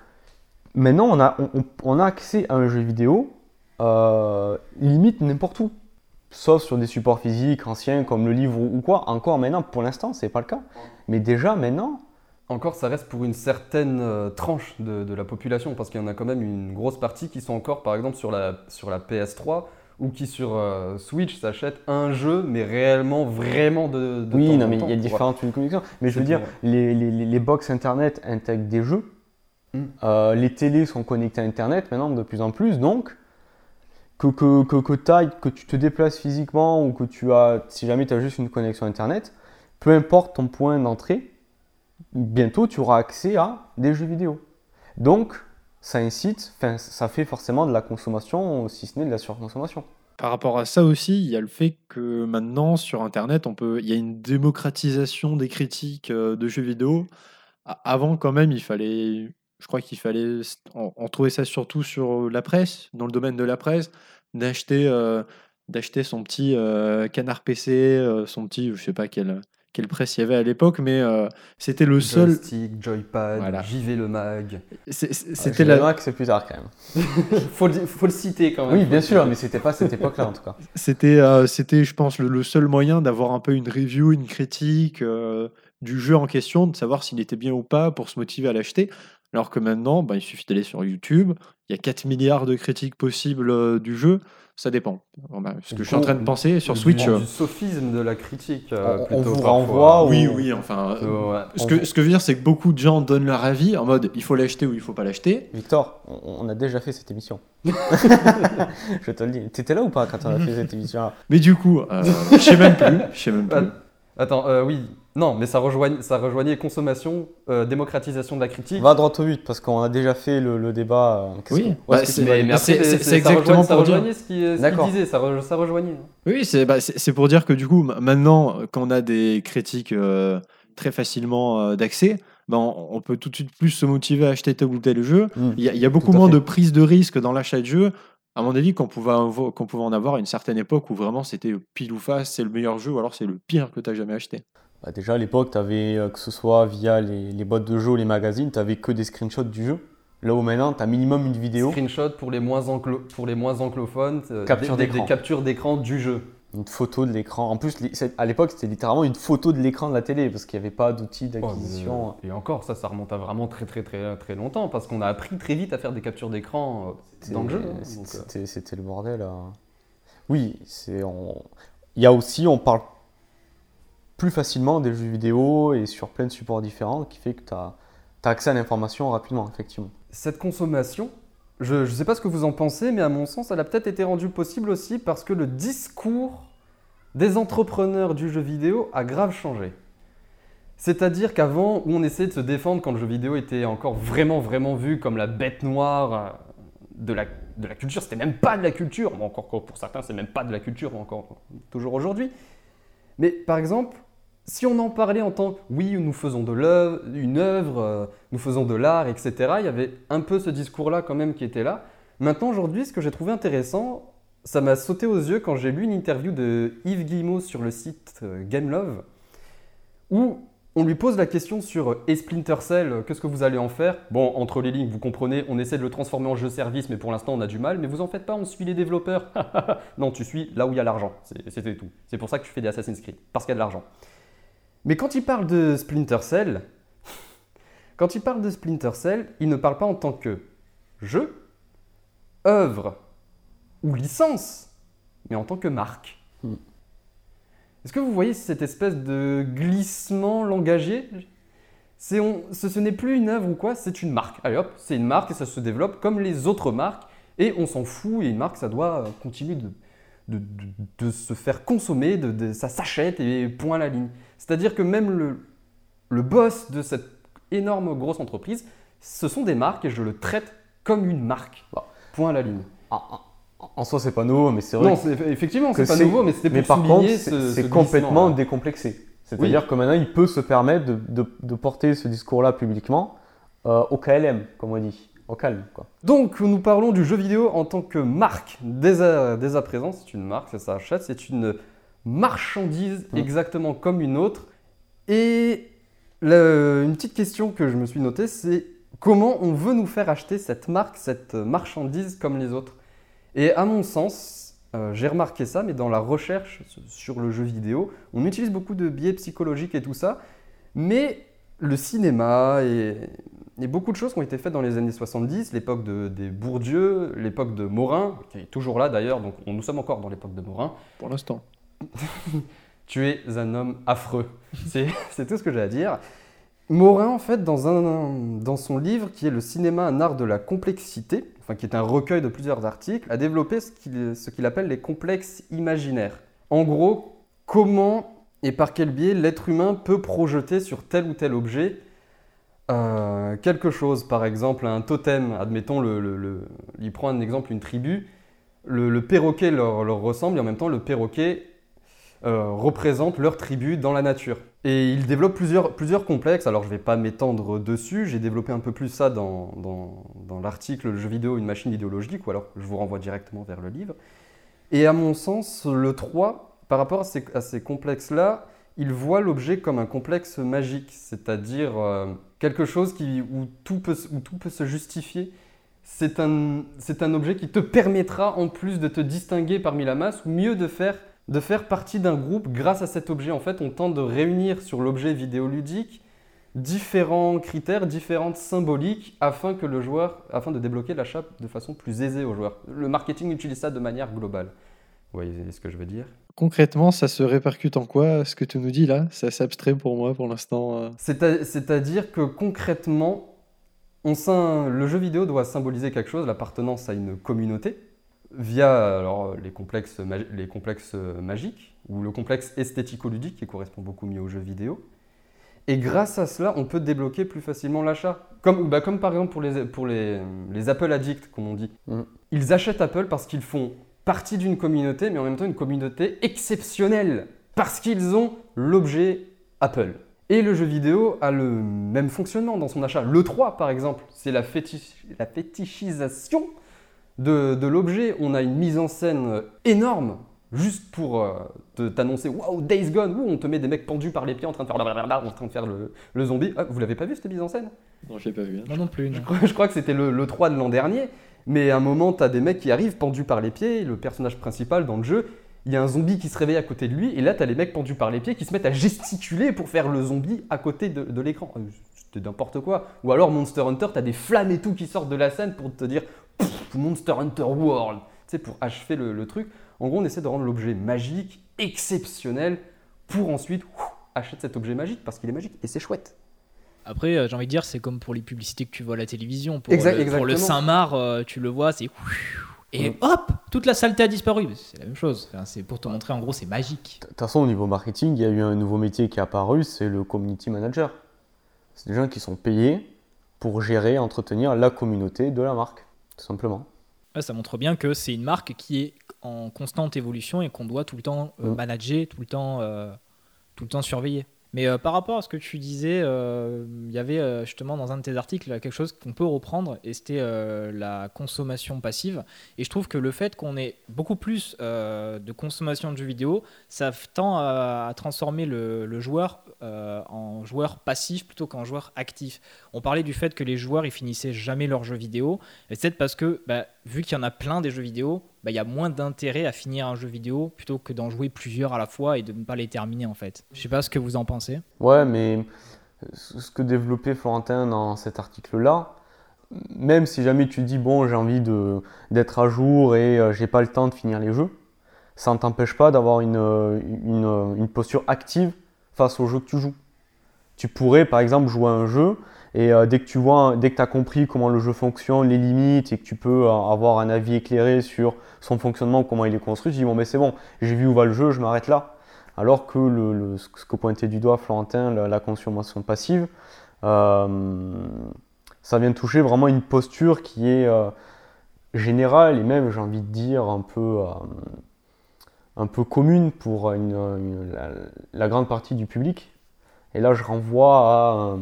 maintenant, on a, on, a accès à un jeu vidéo euh, limite n'importe où. Sauf sur des supports physiques anciens comme le livre ou quoi. Encore maintenant, pour l'instant, c'est pas le cas. Mais déjà, maintenant, Encore, ça reste pour une certaine euh, tranche de, de la population, parce qu'il y en a quand même une grosse partie qui sont encore, par exemple, sur la, sur la PS3 ou qui sur euh, Switch s'achètent un jeu, mais réellement, vraiment de, de oui, temps non, mais il y a différentes connexions. Mais je veux dire, les, les, les- les box internet intègrent des jeux. Mm. Euh, les télés sont connectées à internet maintenant de plus en plus. Donc, que, que, que, que, que tu te déplaces physiquement ou que tu as, si jamais tu as juste une connexion internet, peu importe ton point d'entrée, bientôt tu auras accès à des jeux vidéo. Donc, ça incite, ça fait forcément de la consommation, si ce n'est de la surconsommation. Par rapport à ça aussi, il y a le fait que maintenant sur Internet, on peut, il y a une démocratisation des critiques euh, de jeux vidéo. Avant, quand même, il fallait, je crois qu'il fallait, on, on trouvait ça surtout sur la presse, dans le domaine de la presse, d'acheter, euh, d'acheter son petit euh, canard PC, euh, son petit, je sais pas quelle, quelle presse il y avait à l'époque, mais euh, c'était le seul, Joystick, Joypad, Voilà. JV le mag. c'est- c'est- C'était la, que c'est plus tard quand même. <laughs> faut, le, faut le citer quand même. Oui, bien sûr, mais c'était pas cette époque-là en tout cas. C'était, euh, c'était, je pense, le, le seul moyen d'avoir un peu une review, une critique euh, du jeu en question, de savoir s'il était bien ou pas pour se motiver à l'acheter. Alors que maintenant, bah, il suffit d'aller sur YouTube, il y a 4 milliards de critiques possibles euh, du jeu, ça dépend. Bon, bah, ce que je suis en train de penser sur Switch. Du, euh, sophisme de la critique. euh, On- vous renvoie oui, oui, enfin. euh, Euh, ouais. ce, que, ce que je veux dire, c'est que beaucoup de gens donnent leur avis en mode il faut l'acheter ou il faut pas l'acheter. Victor, on, on a déjà fait cette émission. <laughs> je te le dis. T'étais là ou pas quand on a fait cette émission? Mais du coup, euh, je sais même plus. Je sais même plus. Attends, euh, oui. Non, mais ça rejoignait, ça rejoignait consommation, euh, démocratisation de la critique. Va droit au but parce qu'on a déjà fait le, le débat. euh, Oui, que- bah, que c'est- mais, mais après, c'est- ça exactement rejoignait, ça pour dire. rejoignait ce qu'il ce qu'il D'accord. disait, ça, re- ça rejoignait. Oui, c'est bah, pour dire que du coup, ma- maintenant, quand on a des critiques euh, très facilement euh, d'accès, ben, on, on peut tout de suite plus se motiver à acheter tel ou tel jeu. Mm. Il y a, il y a beaucoup moins fait. de prise de risque dans l'achat de jeux. À mon avis, qu'on pouvait, qu'on pouvait en avoir à une certaine époque où vraiment c'était pile ou face, c'est le meilleur jeu ou alors c'est le pire que tu as jamais acheté. Bah, déjà à l'époque, t'avais, euh, que ce soit via les, les boîtes de jeux ou les magazines, tu avais que des screenshots du jeu. Là où maintenant, tu as minimum une vidéo, Screenshot pour les moins, anglo- pour les moins anglophones, euh, Capture des, des- d'écran. des captures d'écran du jeu. une photo de l'écran. En plus, à l'époque, c'était littéralement une photo de l'écran de la télé parce qu'il n'y avait pas d'outils Oh, d'acquisition. mais- et encore, ça, ça remonte à vraiment très très très très longtemps parce qu'on a appris très vite à faire des captures d'écran euh, dans le jeu. hein, C'était- donc, euh, C'était c'était le bordel. euh. Oui, c'est. on- il y a aussi, on parle plus facilement des jeux vidéo et sur plein de supports différents qui fait que tu as, accès à l'information rapidement, effectivement. Cette consommation, je ne sais pas ce que vous en pensez, mais à mon sens, elle a peut-être été rendue possible aussi parce que le discours des entrepreneurs du jeu vidéo a grave changé. C'est-à-dire qu'avant, où on essayait de se défendre quand le jeu vidéo était encore vraiment, vraiment vu comme la bête noire euh, de la, de la culture, c'était même pas de la culture, bon, encore pour certains, c'est même pas de la culture, encore toujours aujourd'hui. Mais par exemple, si on en parlait en tant que oui, nous faisons de l'œuvre, une œuvre, euh, nous faisons de l'art, etc., il y avait un peu ce discours-là quand même qui était là. Maintenant, aujourd'hui, ce que j'ai trouvé intéressant, ça m'a sauté aux yeux quand j'ai lu une interview de Yves Guillemot sur le site euh, Gamelove. où on lui pose la question sur euh, Splinter Cell, qu'est-ce que vous allez en faire? Bon, entre les lignes, vous comprenez, on essaie de le transformer en jeu service, mais pour l'instant on a du mal. Mais vous en faites pas, on suit les développeurs. <laughs> non, tu suis là où il y a l'argent. C'était tout. C'est pour ça que tu fais des Assassin's Creed, parce qu'il y a de l'argent. Mais quand il parle de Splinter Cell, quand il parle de Splinter Cell, il ne parle pas en tant que jeu, œuvre ou licence, mais en tant que marque. Hmm. Est-ce que vous voyez cette espèce de glissement langagier? C'est on, ce, ce n'est plus une œuvre ou quoi, c'est une marque. Allez hop, c'est une marque et ça se développe comme les autres marques et on s'en fout. Et une marque, ça doit continuer de, de, de- de se faire consommer, de, ça s'achète et point à la ligne. C'est-à-dire que même le, le boss de cette énorme grosse entreprise, ce sont des marques et je le traite comme une marque. Point à la ligne. En, soi, c'est pas nouveau, mais c'est vrai Non, c'est- effectivement, c'est pas nouveau, mais c'était pour Mais par contre, c'est ce, c'est ce complètement décomplexé. C'est-à-dire que maintenant, il peut se permettre de, de- de porter ce discours-là publiquement euh, au KLM, comme on dit, au calme. Quoi. Donc, nous parlons du jeu vidéo en tant que marque. Dès à, dès à présent, c'est une marque, ça s'achète, c'est une marchandise Mm. exactement comme une autre. Et le- une petite question que je me suis notée, c'est comment on veut nous faire acheter cette marque, cette marchandise comme les autres? Et à mon sens, euh, j'ai remarqué ça, mais dans la recherche sur le jeu vidéo, on utilise beaucoup de biais psychologiques et tout ça, mais le cinéma et, et beaucoup de choses qui ont été faites dans les années 70, l'époque de, des Bourdieu, l'époque de Morin, qui est toujours là d'ailleurs, donc on- nous sommes encore dans l'époque de Morin. Pour l'instant. <laughs> Tu es un homme affreux. <laughs> C'est tout ce que j'ai à dire. Morin, en fait, dans, un, dans son livre qui est Le cinéma, un art de la complexité, enfin, qui est un recueil de plusieurs articles, a développé ce qu'il ce qu'il appelle les complexes imaginaires. En gros, comment et par quel biais l'être humain peut projeter sur tel ou tel objet euh, quelque chose, par exemple un totem, admettons, il prend un exemple, une tribu, le, perroquet leur, leur ressemble et en même temps le perroquet euh, représente leur tribu dans la nature. Et il développe plusieurs, plusieurs complexes, alors je ne vais pas m'étendre dessus, j'ai développé un peu plus ça dans, dans, dans l'article Le jeu vidéo, une machine idéologique, ou alors je vous renvoie directement vers le livre. Et à mon sens, le 3, par rapport à ces complexes-là, il voit l'objet comme un complexe magique, c'est-à-dire euh, quelque chose qui, où, tout peut, tout se justifier. C'est un, c'est un objet qui te permettra, en plus de te distinguer parmi la masse, ou mieux de faire, de faire partie d'un groupe grâce à cet objet. En fait, on tente de réunir sur l'objet vidéoludique différents critères, différentes symboliques, afin que le joueur, afin de débloquer l'achat de façon plus aisée au joueur. Le marketing utilise ça de manière globale. Vous voyez ce que je veux dire? Concrètement, ça se répercute en quoi Ce que tu nous dis là, c'est assez abstrait pour moi pour l'instant. euh. C'est-à-dire que concrètement, on le jeu vidéo doit symboliser quelque chose, l'appartenance à une communauté, via alors, les, complexes, ma- les complexes euh, magiques, ou le complexe esthético-ludique qui correspond beaucoup mieux au jeu vidéo. Et grâce à cela, on peut débloquer plus facilement l'achat. Comme, bah, comme par exemple pour les, pour les, les Apple Addicts, comme on dit. Mm. Ils achètent Apple parce qu'ils font partie d'une communauté, mais en même temps une communauté exceptionnelle, parce qu'ils ont l'objet Apple. Et le jeu vidéo a le même fonctionnement dans son achat. Le 3, par exemple, c'est la, fétichisation de, de l'objet. On a une mise en scène énorme, juste pour euh, te- t'annoncer Waouh, Days Gone Ouh, On te met des mecs pendus par les pieds en train de faire, en train de faire le, le zombie. Ah, vous l'avez pas vu cette mise en scène? Non, je l'ai pas vu. hein. Moi non plus. non. je crois, je crois que c'était le, le 3 de l'an dernier. Mais à un moment, tu as des mecs qui arrivent pendus par les pieds. Le personnage principal dans le jeu, il y a un zombie qui se réveille à côté de lui. Et là, tu as les mecs pendus par les pieds qui se mettent à gesticuler pour faire le zombie à côté de, l'écran. Euh, C'était n'importe quoi. Ou alors Monster Hunter, tu as des flammes et tout qui sortent de la scène pour te dire Monster Hunter World. Tu sais, pour achever le, truc. En gros, on essaie de rendre l'objet magique, exceptionnel, pour ensuite acheter cet objet magique parce qu'il est magique. Et c'est chouette. Après, euh, j'ai envie de dire, c'est comme pour les publicités que tu vois à la télévision. Pour, Exact- le, pour le exactement. Saint-Marc, euh, tu le vois, c'est. Et hop, toute la saleté a disparu. C'est la même chose. Enfin, c'est pour te montrer, en gros, c'est magique. De toute façon, au niveau marketing, il y a eu un nouveau métier qui est apparu, c'est le community manager. C'est des gens qui sont payés pour gérer, entretenir la communauté de la marque, tout simplement. Ouais, ça montre bien que c'est une marque qui est en constante évolution et qu'on doit tout le temps euh, Mm. manager, tout le temps, euh, tout le temps surveiller. Mais euh, par rapport à ce que tu disais, euh, il y avait euh, justement dans un de tes articles quelque chose qu'on peut reprendre, et c'était la consommation passive. Et je trouve que le fait qu'on ait beaucoup plus de consommation de jeux vidéo, ça tend à, transformer le, joueur en joueur passif plutôt qu'en joueur actif. On parlait du fait que les joueurs ils finissaient jamais leurs jeux vidéo, et c'est parce que bah, vu qu'il y en a plein des jeux vidéo, bah, il y a moins d'intérêt à finir un jeu vidéo plutôt que d'en jouer plusieurs à la fois et de ne pas les terminer en fait. Je sais pas ce que vous en pensez. Ouais, mais ce que développait Florentin dans cet article-là, même si jamais tu dis bon, j'ai envie d'être à jour et euh, j'ai pas le temps de finir les jeux, ça ne t'empêche pas d'avoir une, euh, posture active face au jeu que tu joues. Tu pourrais par exemple jouer un jeu et euh, dès que tu vois, dès que tu as compris comment le jeu fonctionne, les limites et que tu peux euh, avoir un avis éclairé sur son fonctionnement, comment il est construit, tu dis bon, mais c'est bon, j'ai vu où va le jeu, je m'arrête là. Alors que ce que pointait du doigt Florentin, la, consommation passive, euh, ça vient toucher vraiment une posture qui est générale et même, j'ai envie de dire, un peu, un peu commune pour la, la grande partie du public. Et là, je renvoie à...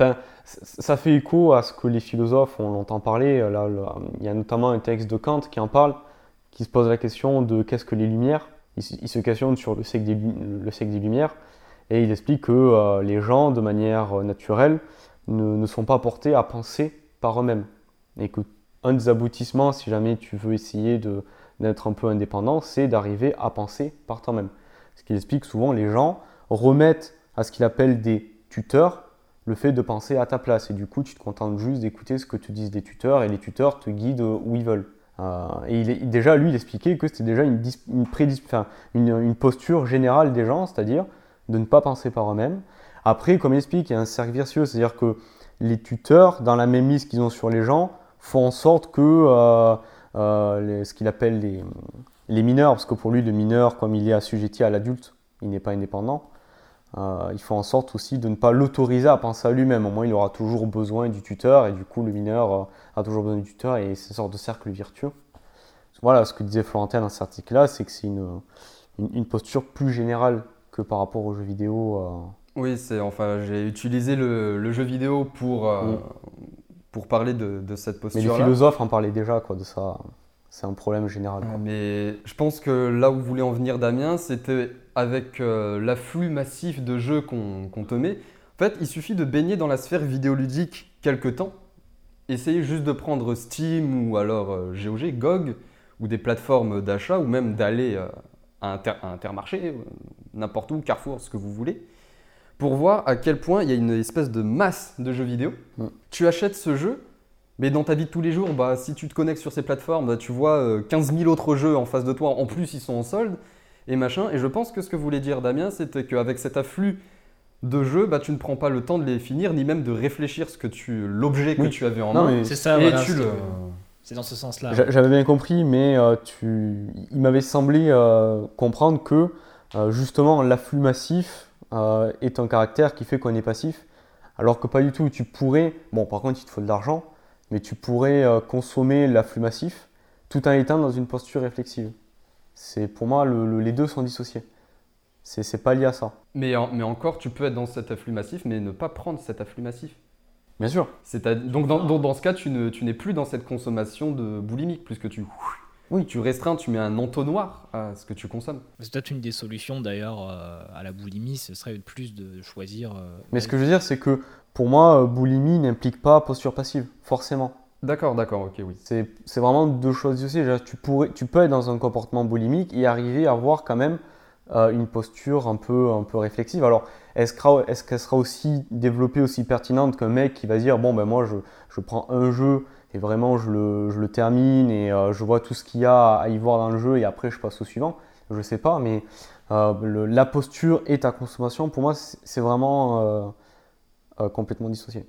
euh, Enfin, ça fait écho à ce que les philosophes, on l'entend parler. Là, le- il y a notamment un texte de Kant qui en parle, qui se pose la question de qu'est-ce que les Lumières? Il, se- questionne sur le siècle des, Lumières et il explique que euh, les gens, de manière euh, naturelle, ne, sont pas portés à penser par eux-mêmes. Et que un des aboutissements, si jamais tu veux essayer d'être un peu indépendant, c'est d'arriver à penser par toi-même. Ce qui explique souvent les gens remettent à ce qu'il appelle des tuteurs le fait de penser à ta place. Et du coup, tu te contentes juste d'écouter ce que te disent les tuteurs et les tuteurs te guident où ils veulent. Euh, et il déjà, lui, il expliquait que c'était déjà une, une, posture générale des gens, c'est-à-dire de ne pas penser par eux-mêmes. Après, comme il explique, il y a un cercle vertueux, c'est-à-dire que les tuteurs, dans la même liste qu'ils ont sur les gens, font en sorte que euh, euh, ce qu'il appelle les, les mineurs, parce que pour lui, le mineur, comme il est assujetti à l'adulte, il n'est pas indépendant, euh, il faut en sorte aussi de ne pas l'autoriser à penser à lui-même. Au moins, il aura toujours besoin du tuteur, et du coup, le mineur euh, a toujours besoin du tuteur, et c'est une sorte de cercle vertueux. Voilà, ce que disait Florentin dans cet article-là, c'est que c'est une, une, une posture plus générale que par rapport aux jeux vidéo. euh. Oui, c'est enfin j'ai utilisé le, le jeu vidéo pour, Mm. pour parler de, de cette Mais les philosophes en parlaient déjà, quoi, de ça. C'est un problème général. quoi. Mais je pense que là où voulait en venir Damien, c'était avec euh, l'afflux massif de jeux qu'on te met. En fait, il suffit de baigner dans la sphère vidéoludique quelque temps. Essayez juste de prendre Steam ou alors euh, GOG, GOG, ou des plateformes d'achat, ou même d'aller euh, à, Inter- à Intermarché, n'importe où, Carrefour, ce que vous voulez, pour voir à quel point il y a une espèce de masse de jeux vidéo. Mm. Tu achètes ce jeu, mais dans ta vie de tous les jours, bah, si tu te connectes sur ces plateformes, bah, tu vois euh, 15 000 autres jeux en face de toi. En plus, ils sont en solde et machin. Et je pense que ce que voulait dire Damien, c'était qu'avec cet afflux de jeux, bah, tu ne prends pas le temps de les finir, ni même de réfléchir ce que tu, l'objet que Oui. tu avais en Non, main. C'est ça, et voilà, tu c'est- le. c'est dans ce sens-là. j'a- j'avais bien compris, mais euh, tu... il m'avait semblé euh, comprendre que euh, justement l'afflux massif euh, est un caractère qui fait qu'on est passif, alors que pas du tout. Tu pourrais, bon, par contre, il te faut de l'argent, mais tu pourrais euh, consommer l'afflux massif tout en étant dans une posture réflexive. C'est pour moi, le- le- les deux sont dissociés. C'est c'est pas lié à ça. Mais, en- mais encore, tu peux être dans cet afflux massif, mais ne pas prendre cet afflux massif. Bien sûr. C'est à- Donc dans, donc dans ce cas, tu ne- tu n'es plus dans cette consommation de boulimique, puisque tu, oui, tu restreins, tu mets un entonnoir à ce que tu consommes. C'est peut-être une des solutions d'ailleurs euh, à la boulimie, ce serait plus de choisir. euh, Mais ce que je veux dire, c'est que pour moi, euh, boulimie n'implique pas posture passive, forcément. D'accord, d'accord, ok, oui. C'est vraiment deux choses dissociées. Tu, pourrais, tu peux être dans un comportement boulimique et arriver à avoir quand même euh, une posture un peu, un peu réflexive. Alors, est-ce qu'elle est qu'elle sera aussi développée, aussi pertinente qu'un mec qui va dire Bon, ben moi, je, je prends un jeu et vraiment je le, je le termine et euh, je vois tout ce qu'il y a à y voir dans le jeu et après je passe au suivant? Je sais pas, mais euh, la posture et ta consommation, pour moi, c'est vraiment complètement dissocié.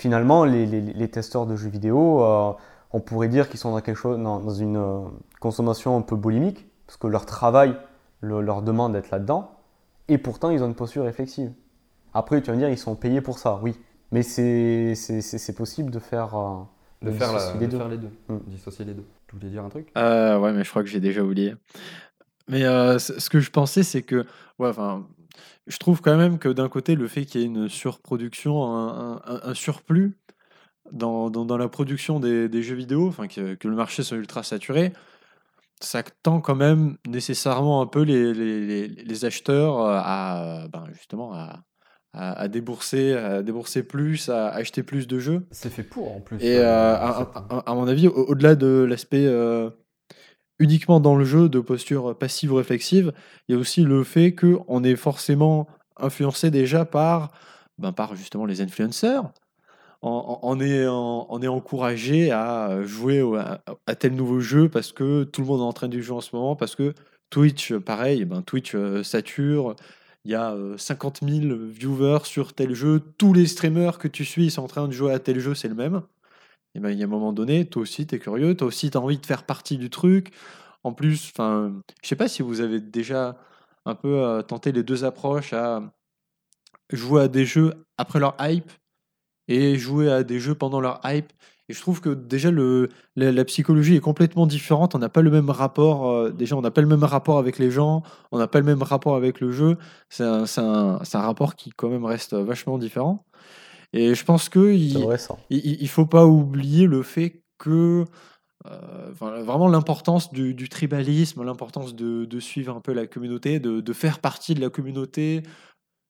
Finalement, les, les- les testeurs de jeux vidéo, euh, on pourrait dire qu'ils sont dans, quelque chose, dans, dans une euh, consommation un peu boulimique, parce que leur travail le- leur demande d'être là-dedans, et pourtant ils ont une posture réflexive. Après, tu vas me dire, ils sont payés pour ça, oui. Mais c'est possible de faire, euh, De, faire, la- dissocier de les deux. faire les deux. Mm. Dissocier les deux. Tu voulais dire un truc? Euh, ouais, mais je crois que j'ai déjà oublié. Mais euh, ce que je pensais, c'est que, ouais, enfin, je trouve quand même que d'un côté, le fait qu'il y ait une surproduction, un, un- un surplus dans, dans- dans la production des, des jeux vidéo, enfin que, que le marché soit ultra saturé, ça tend quand même nécessairement un peu les, les- les- les acheteurs à ben, justement à, à- à débourser, à débourser plus, à acheter plus de jeux. C'est fait pour en plus. Et euh, euh, à, mon avis, au- au-delà de l'aspect euh, uniquement dans le jeu de posture passive ou réflexive, il y a aussi le fait qu'on est forcément influencé déjà par, ben, par justement les influenceurs. On, est, on est encouragé à jouer à, à tel nouveau jeu parce que tout le monde est en train de jouer en ce moment, parce que Twitch, pareil, ben Twitch euh, sature, il y a euh, 50 000 viewers sur tel jeu, tous les streamers que tu suis sont en train de jouer à tel jeu, c'est le même. Et ben, il y a un moment donné, toi aussi, tu es curieux, toi aussi, tu as envie de faire partie du truc. En plus, je sais pas si vous avez déjà un peu euh, tenté les deux approches à jouer à des jeux après leur hype et jouer à des jeux pendant leur hype. Et je trouve que déjà le, la, psychologie est complètement différente. On n'a pas le même rapport. euh, déjà, on n'a pas le même rapport avec les gens. On n'a pas le même rapport avec le jeu. C'est un, un- un rapport qui quand même reste vachement différent. Et je pense que il, faut pas oublier le fait que euh, vraiment l'importance du, du tribalisme, l'importance de, de suivre un peu la communauté, de, de faire partie de la communauté,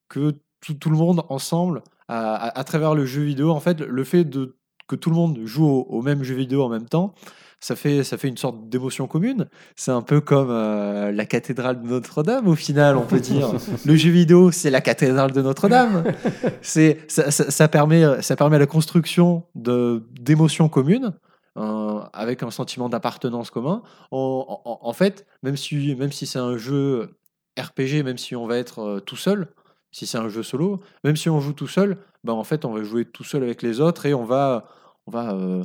que tout, tout le monde ensemble, à, à- à travers le jeu vidéo, en fait, le fait de, que tout le monde joue au, au même jeu vidéo en même temps, ça fait, ça fait une sorte d'émotion commune. C'est un peu comme euh, la cathédrale de Notre-Dame, au final, on peut dire. <laughs> le jeu vidéo, c'est la cathédrale de Notre-Dame. C'est, ça, ça- ça permet, ça permet la construction de, d'émotions communes. euh, avec un sentiment d'appartenance commun. En, en- en fait, même si, même si c'est un jeu RPG, même si on va être euh, tout seul, si c'est un jeu solo, même si on joue tout seul, ben en fait, on va jouer tout seul avec les autres et on va, on va euh,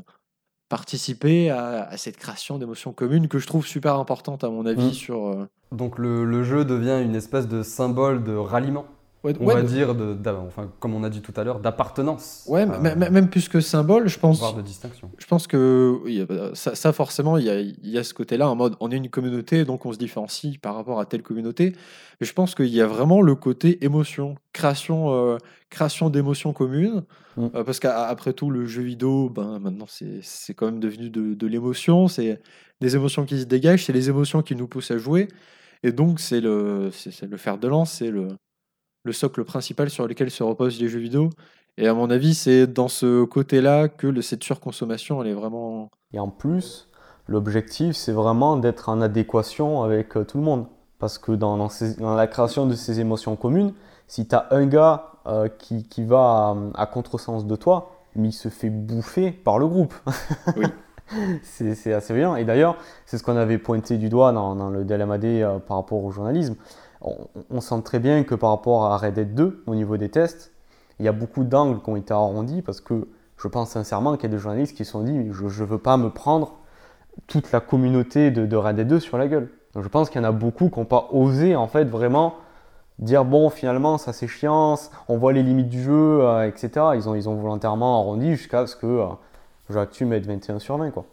participer à, à cette création d'émotions communes que je trouve super importante, à mon avis, Mm. sur. euh, Donc le, le jeu devient une espèce de symbole de ralliement, ouais, on ouais, va de- dire, de, enfin, comme on a dit tout à l'heure, d'appartenance. ouais, euh, même plus que symbole, je pense. voire de distinction. Je pense que oui, euh, ça, ça, forcément, il y a, il y a ce côté-là, en mode on est une communauté, donc on se différencie par rapport à telle communauté. Mais je pense qu'il y a vraiment le côté émotion, création, euh, création d'émotions communes. Mm. Euh, parce qu'après tout, le jeu vidéo, ben, maintenant, c'est quand même devenu de, de l'émotion. C'est des émotions qui se dégagent, c'est les émotions qui nous poussent à jouer. Et donc, c'est le, c'est le fer de lance, c'est le, le socle principal sur lequel se reposent les jeux vidéo. Et à mon avis, c'est dans ce côté-là que le, cette surconsommation, elle est vraiment. Et en plus, l'objectif, c'est vraiment d'être en adéquation avec euh, tout le monde. Parce que dans, dans ces- dans la création de ces émotions communes, si tu as un gars euh, qui, qui va à, à contresens de toi, mais il se fait bouffer par le groupe. Oui. <laughs> c'est assez bien. Et d'ailleurs, c'est ce qu'on avait pointé du doigt dans, dans le DLMAD euh, par rapport au journalisme. On, on sent très bien que par rapport à Red Dead 2, au niveau des tests, il y a beaucoup d'angles qui ont été arrondis parce que je pense sincèrement qu'il y a des journalistes qui se sont dit je ne veux pas me prendre toute la communauté de, de Red Dead 2 sur la gueule. Donc je pense qu'il y en a beaucoup qui n'ont pas osé en fait vraiment dire bon finalement ça c'est chiant, on voit les limites du jeu, euh, etc. Ils ont, ils ont volontairement arrondi jusqu'à ce que euh, jeu actu mette 21 sur 20 quoi.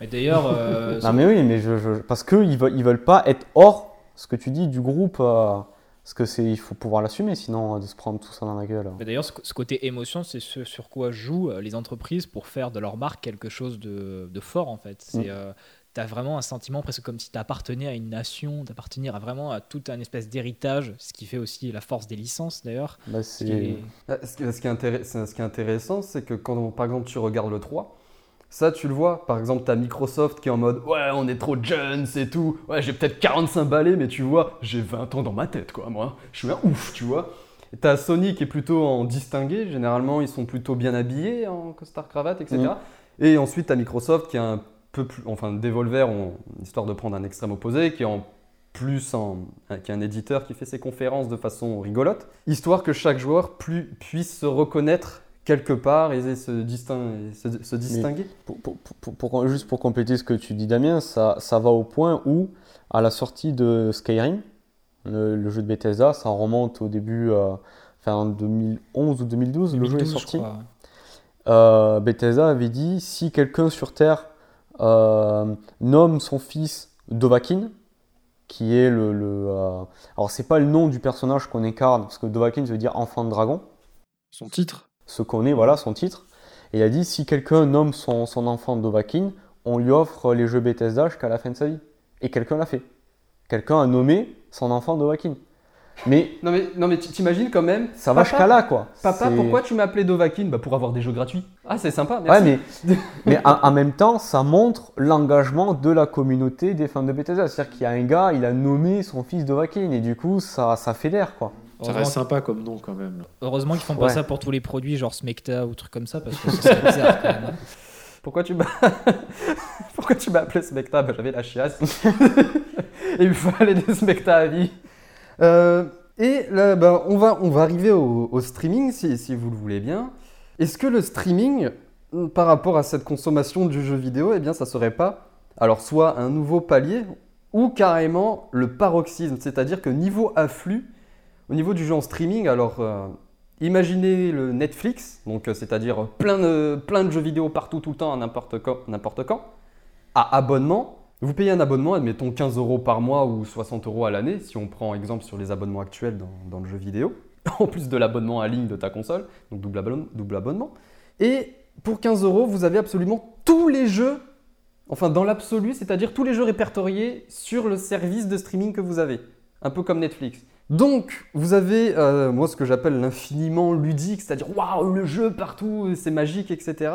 Et D'ailleurs, euh, Non mais oui, mais je, je- parce qu'ils veulent, ils veulent pas être hors ce que tu dis du groupe, euh, parce que c'est, il faut pouvoir l'assumer sinon euh, de se prendre tout ça dans la gueule. Mais D'ailleurs, ce, ce côté émotion, c'est ce sur quoi jouent euh, les entreprises pour faire de leur marque quelque chose de, de fort, en fait. C'est, Mm. euh, t'as vraiment un sentiment presque comme si t'appartenais à une nation, d'appartenir à vraiment à tout un espèce d'héritage, ce qui fait aussi la force des licences, d'ailleurs. Bah, Ce c'est... qui est- Ce qui, ce qui est intéressant, ce qui est intéressant, c'est que quand, par exemple, tu regardes le 3, ça, tu le vois. Par exemple, tu as Microsoft qui est en mode Ouais, on est trop jeunes, c'est tout. Ouais, j'ai peut-être 45 balais, mais tu vois, j'ai 20 ans dans ma tête, quoi, moi. Je suis un ouf, tu vois. T'as Sony qui est plutôt en distingué. Généralement, ils sont plutôt bien habillés en costard cravate, etc. Mhm. Et ensuite, t'as Microsoft qui est un peu plus. Enfin, Devolver, on- histoire de prendre un extrême opposé, qui est en plus en, qui est un éditeur qui fait ses conférences de façon rigolote, histoire que chaque joueur plus, puisse se reconnaître quelque part et se, distin- et se, se distinguer. Pour, pour- pour- pour- juste pour compléter ce que tu dis Damien, ça, ça va au point où, à la sortie de Skyrim, le, le jeu de Bethesda, ça remonte au début, euh, enfin en 2011 ou 2012, le jeu est 2012, je sorti. Euh, Bethesda avait dit si quelqu'un sur Terre euh, nomme son fils Dovahkiin, qui est le. le euh, alors, c'est pas le nom du personnage qu'on incarne, parce que Dovahkiin veut dire enfant de dragon. Son titre? Ce qu'on est, voilà, son titre. Et il a dit si quelqu'un nomme son, son enfant Dovahkiin, on lui offre les jeux Bethesda jusqu'à la fin de sa vie. Et quelqu'un l'a fait. Quelqu'un a nommé son enfant Dovahkiin. Mais Non mais, non mais tu- t'imagines quand même. ça va jusqu'à là, quoi. Papa, pourquoi tu m'as appelé Dovahkiin? Bah, Pour avoir des jeux gratuits. Ah, c'est sympa, Ouais, merci. mais, <laughs> mais en, en même temps, ça montre l'engagement de la communauté des fans de Bethesda. C'est-à-dire qu'il y a un gars, il a nommé son fils Dovahkiin, et du coup, ça, ça fédère, quoi. Ça reste sympa comme nom quand même. heureusement qu'ils font pas Ouais. ça pour tous les produits, genre Smecta ou trucs comme ça, parce que ce serait bizarre quand même. hein. Pourquoi tu m'as <laughs> Pourquoi tu m'as appelé Smecta? Bah, J'avais la chiasse. et <laughs> il me fallait des Smecta à vie. Euh, et là, bah, on, va, on va arriver au, au streaming, si, si vous le voulez bien. Est-ce que le streaming, par rapport à cette consommation du jeu vidéo, eh bien, ça serait pas, alors soit un nouveau palier, ou carrément le paroxysme C'est-à-dire que niveau afflux, au niveau du jeu en streaming, alors... euh, Imaginez le Netflix, donc euh, c'est-à-dire plein de, jeux vidéo partout, tout le temps, à n'importe quand, à abonnement. Vous payez un abonnement, admettons 15 euros par mois ou 60 euros à l'année, si on prend exemple sur les abonnements actuels dans, le jeu vidéo, <laughs> en plus de l'abonnement à ligne de ta console, donc double abonnement. Et pour 15 euros, vous avez absolument tous les jeux, enfin dans l'absolu, c'est-à-dire tous les jeux répertoriés sur le service de streaming que vous avez, un peu comme Netflix. Donc, vous avez, euh, moi, ce que j'appelle l'infiniment ludique, c'est-à-dire, waouh, le jeu partout, c'est magique, etc.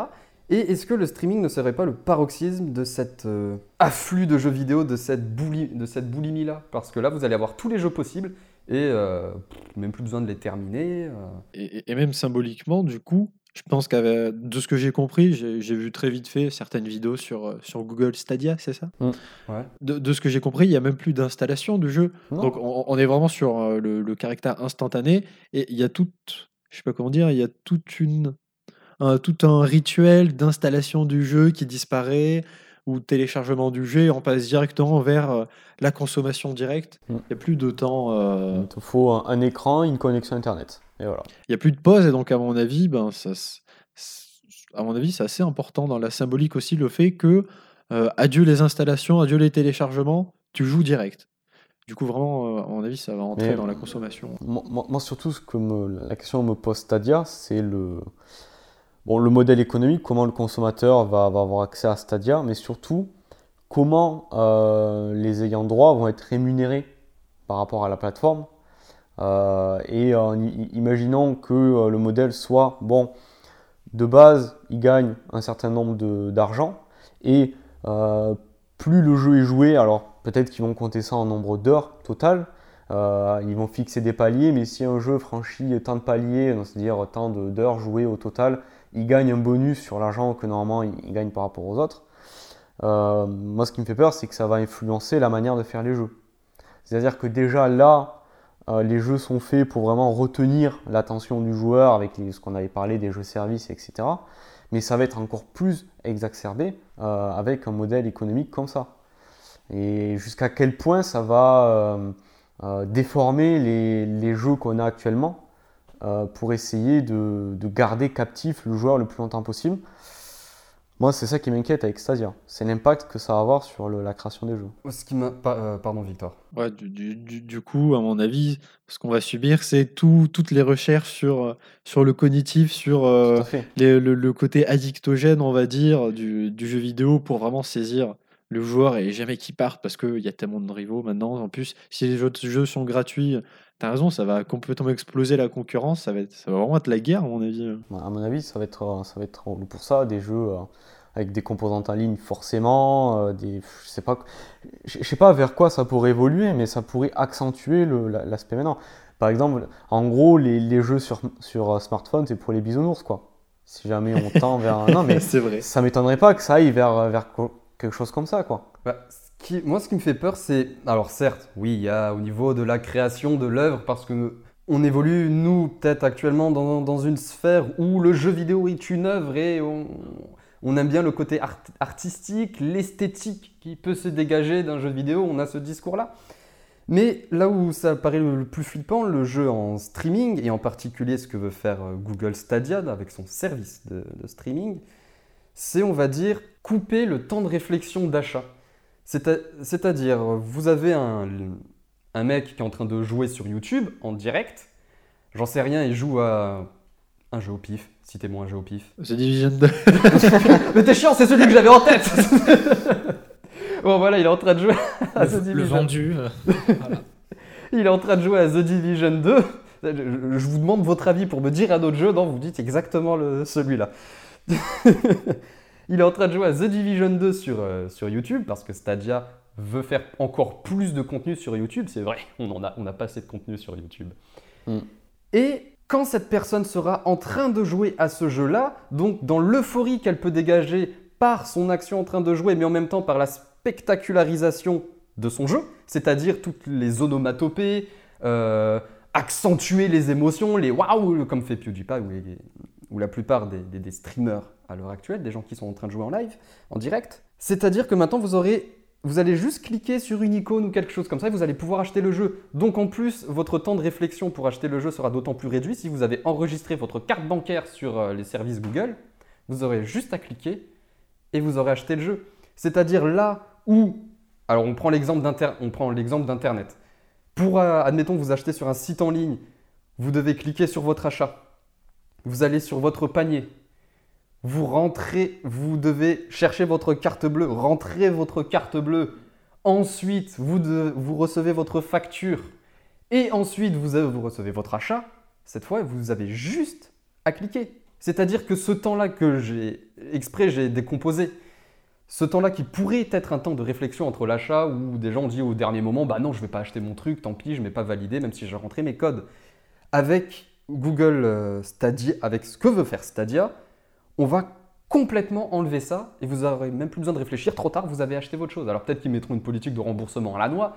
Et est-ce que le streaming ne serait pas le paroxysme de cet euh, afflux de jeux vidéo, de cette, bouli- de cette boulimie-là? Parce que là, vous allez avoir tous les jeux possibles et euh, même plus besoin de les terminer. et même symboliquement, du coup, je pense que de ce que j'ai compris, j'ai vu très vite fait certaines vidéos sur, euh, sur Google Stadia, c'est ça? Ouais. de, de ce que j'ai compris, il n'y a même plus d'installation du jeu. Donc on, on est vraiment sur euh, le, le caractère instantané et il y a tout, je sais pas comment dire, il y a toute une, un, tout un rituel d'installation du jeu qui disparaît ou téléchargement du jeu on passe directement vers euh, la consommation directe. Il Mm. n'y a plus de temps, euh, Il te faut un, un écran, une connexion Internet. Et voilà. il n'y a plus de pause et donc à mon avis, ben, ça, à mon avis, c'est assez important dans la symbolique aussi le fait que euh, adieu les installations, adieu les téléchargements, tu joues direct. Du coup, vraiment, euh, à mon avis, ça va entrer Mais- dans la consommation. Moi, moi- moi, surtout, ce que me- la question me pose Stadia, c'est le, le modèle économique, comment le consommateur va, avoir accès à Stadia, mais surtout, comment euh, les ayants droit vont être rémunérés par rapport à la plateforme. Euh, et en i- imaginons que euh, le modèle soit, bon, de base, il gagne un certain nombre d'argent, et plus le jeu est joué, alors peut-être qu'ils vont compter ça en nombre d'heures totales, ils vont fixer des paliers, mais si un jeu franchit tant de paliers, c'est-à-dire tant d'heures jouées au total, il gagne un bonus sur l'argent que normalement il, gagne par rapport aux autres. Euh, moi, ce qui me fait peur, c'est que ça va influencer la manière de faire les jeux. C'est-à-dire que déjà là, euh, les jeux sont faits pour vraiment retenir l'attention du joueur avec ce qu'on avait parlé des jeux services, etc. Mais ça va être encore plus exacerbé euh, avec un modèle économique comme ça. Et jusqu'à quel point ça va déformer les, jeux qu'on a actuellement? Pour essayer de, de garder captif le joueur le plus longtemps possible. Moi, c'est ça qui m'inquiète avec Stadia. C'est l'impact que ça va avoir sur le- la création des jeux. Ce qui m'a... pa- euh, pardon, Victor. Ouais, du, du- du- du coup, à mon avis, ce qu'on va subir, c'est tout- toutes les recherches sur, euh, sur le cognitif, sur euh, les- le, le côté addictogène, on va dire, du, du jeu vidéo pour vraiment saisir le joueur et jamais qu'il parte parce qu'il y a tellement de rivaux maintenant. En plus, si les autres jeux sont gratuits, t'as raison, ça va complètement exploser la concurrence. Ça va, être, ça va vraiment être la guerre, à mon avis. Ouais, À mon avis, ça va être, euh, ça va être pour ça des jeux euh, avec des composantes en ligne forcément, euh, des, je sais pas, je sais pas vers quoi ça pourrait évoluer, mais ça pourrait accentuer l'aspect maintenant. Par exemple, en gros, les, les jeux sur, sur euh, smartphone, c'est pour les bisounours, quoi. Si jamais on tend vers. Non, mais <laughs> c'est vrai. ça m'étonnerait pas que ça aille vers, vers quelque chose comme ça, quoi. Bah, moi, ce qui me fait peur, c'est. Alors, certes, oui, il y a au niveau de la création de l'œuvre, parce que on évolue, nous, peut-être actuellement, dans, une sphère où le jeu vidéo est une œuvre et on, aime bien le côté art- artistique, l'esthétique qui peut se dégager d'un jeu vidéo. On a ce discours-là. Mais là où ça paraît le plus flippant, le jeu en streaming, et en particulier ce que veut faire euh, Google Stadia avec son service de streaming, c'est, on va dire, couper le temps de réflexion d'achat. C'est-à-dire, vous avez un, un mec qui est en train de jouer sur YouTube en direct. J'en sais rien, il joue à un jeu au pif. Citez-moi un jeu au pif. The Division 2. <laughs> Mais t'es chiant, c'est celui que j'avais en tête <laughs> Bon voilà, il est en train de jouer à The Le, le Division. vendu. euh, <laughs> voilà. Il est en train de jouer à The Division 2. Je, je- vous demande votre avis pour me dire un autre jeu. Non, vous dites exactement le- celui-là. Il est en train de jouer à The Division 2 sur, euh, sur YouTube parce que Stadia veut faire encore plus de contenu sur YouTube. C'est vrai, on en a, on n'a pas assez de contenu sur YouTube. Mm. Et quand cette personne sera en train de jouer à ce jeu-là, donc dans l'euphorie qu'elle peut dégager par son action en train de jouer, mais en même temps par la spectacularisation de son jeu, c'est-à-dire toutes les onomatopées, euh, accentuer les émotions, les waouh, comme fait PewDiePie ou, les- ou la plupart des, streamers à l'heure actuelle, des gens qui sont en train de jouer en live, en direct. C'est-à-dire que maintenant vous aurez, vous allez juste cliquer sur une icône ou quelque chose comme ça et vous allez pouvoir acheter le jeu. Donc en plus, votre temps de réflexion pour acheter le jeu sera d'autant plus réduit si vous avez enregistré votre carte bancaire sur euh, les services Google. Vous aurez juste à cliquer et vous aurez acheté le jeu. C'est-à-dire là où, alors on prend l'exemple d'Inter- on prend l'exemple d'Internet. Pour, euh, admettons, vous achetez sur un site en ligne, vous devez cliquer sur votre achat. Vous allez sur votre panier. Vous rentrez, vous devez chercher votre carte bleue, rentrer votre carte bleue. Ensuite, vous, recevez votre facture. Et ensuite, vous, recevez votre achat. Cette fois, vous avez juste à cliquer. C'est-à-dire que ce temps-là que j'ai exprès, j'ai décomposé, ce temps-là qui pourrait être un temps de réflexion entre l'achat où des gens ont au dernier moment, bah non, je vais pas acheter mon truc, tant pis, je ne vais pas valider, même si j'ai rentré mes codes. Avec Google euh, Stadia, avec ce que veut faire Stadia, on va complètement enlever ça et vous n'aurez même plus besoin de réfléchir. Trop tard, vous avez acheté votre chose. Alors peut-être qu'ils mettront une politique de remboursement à la noix,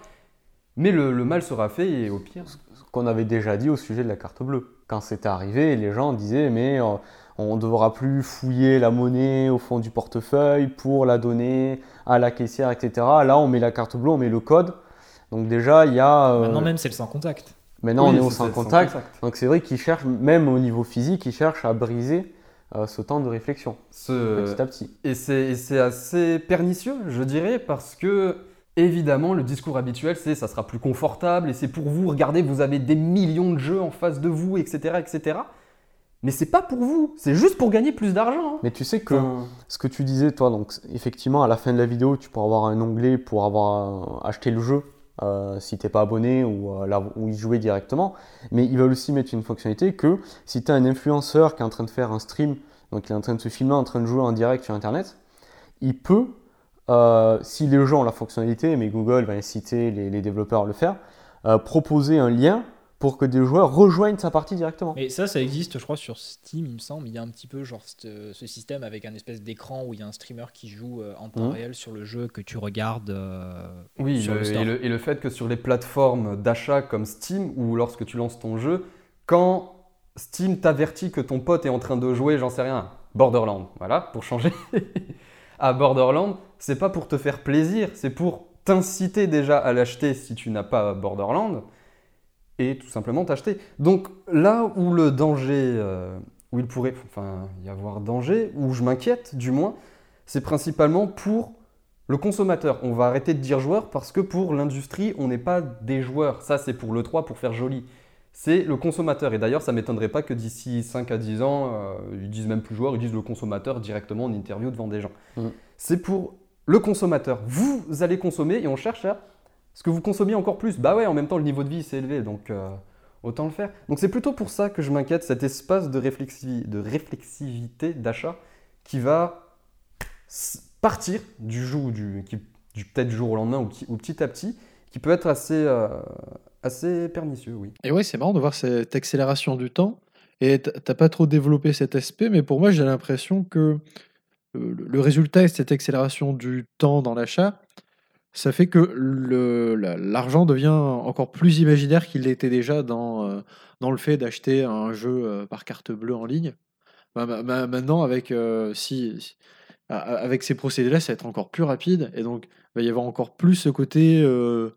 mais le, le mal sera fait et au pire. Ce qu'on avait déjà dit au sujet de la carte bleue. Quand c'était arrivé, les gens disaient mais euh, on ne devra plus fouiller la monnaie au fond du portefeuille pour la donner à la caissière, etc. Là, on met la carte bleue, on met le code. Donc déjà, il y a... euh, Maintenant même, c'est le sans contact. Maintenant, Oui, on est au sans c'est contact. Donc c'est vrai qu'ils cherchent, même au niveau physique, ils cherchent à briser euh, ce temps de réflexion Ce- petit à petit. Et c'est assez pernicieux, je dirais, parce que, évidemment, le discours habituel, c'est ça sera plus confortable et c'est pour vous, regardez, vous avez des millions de jeux en face de vous, etc. etc. Mais c'est pas pour vous, c'est juste pour gagner plus d'argent. hein. Mais tu sais que Enfin, ce que tu disais, toi, donc effectivement, à la fin de la vidéo, tu pourras avoir un onglet pour avoir euh, acheté le jeu euh, si t'es pas abonné ou, euh, là, y jouer directement. Mais ils veulent aussi mettre une fonctionnalité que si tu as un influenceur qui est en train de faire un stream, donc il est en train de se filmer, en train de jouer en direct sur Internet, il peut, euh, si les gens ont la fonctionnalité, mais Google va inciter les, les développeurs à le faire, euh, proposer un lien pour que des joueurs rejoignent sa partie directement. Mais ça, ça existe, je crois, sur Steam, il me semble. Il y a un petit peu genre ce, ce système avec un espèce d'écran où il y a un streamer qui joue euh, en temps Mhm. réel sur le jeu que tu regardes. euh, Oui, sur le- le store. et, le, et le fait que sur les plateformes d'achat comme Steam, ou lorsque tu lances ton jeu, quand Steam t'avertit que ton pote est en train de jouer, j'en sais rien, Borderland, voilà, pour changer, <laughs> à Borderland, c'est pas pour te faire plaisir, c'est pour t'inciter déjà à l'acheter si tu n'as pas Borderland, et tout simplement t'acheter. Donc là où le danger, euh, où il pourrait enfin, y avoir danger, où je m'inquiète du moins, c'est principalement pour le consommateur. On va arrêter de dire joueur parce que pour l'industrie, on n'est pas des joueurs. Ça, c'est pour le 3 pour faire joli. C'est le consommateur. Et d'ailleurs, ça ne m'étonnerait pas que d'ici 5 à 10 ans, euh, ils disent même plus joueur, ils disent le consommateur directement en interview devant des gens. Mhm. C'est pour le consommateur. Vous allez consommer et on cherche à ce que vous consommiez encore plus. Bah ouais, en même temps, le niveau de vie s'est élevé, donc euh, autant le faire. Donc c'est plutôt pour ça que je m'inquiète, cet espace de, réflexi- de réflexivité d'achat qui va partir du jour, du, du peut-être jour au lendemain ou, petit à petit, qui peut être assez, euh, assez pernicieux, oui. Et ouais, c'est marrant de voir cette accélération du temps. Et t'as pas trop développé cet aspect, mais pour moi, j'ai l'impression que euh, le résultat de cette accélération du temps dans l'achat, ça fait que l'argent devient encore plus imaginaire qu'il l'était déjà dans, euh, dans le fait d'acheter un jeu euh, par carte bleue en ligne. Bah, ma- ma- maintenant, avec, euh, si, avec ces procédés-là, ça va être encore plus rapide. Et donc, il va y avoir encore plus ce côté, euh,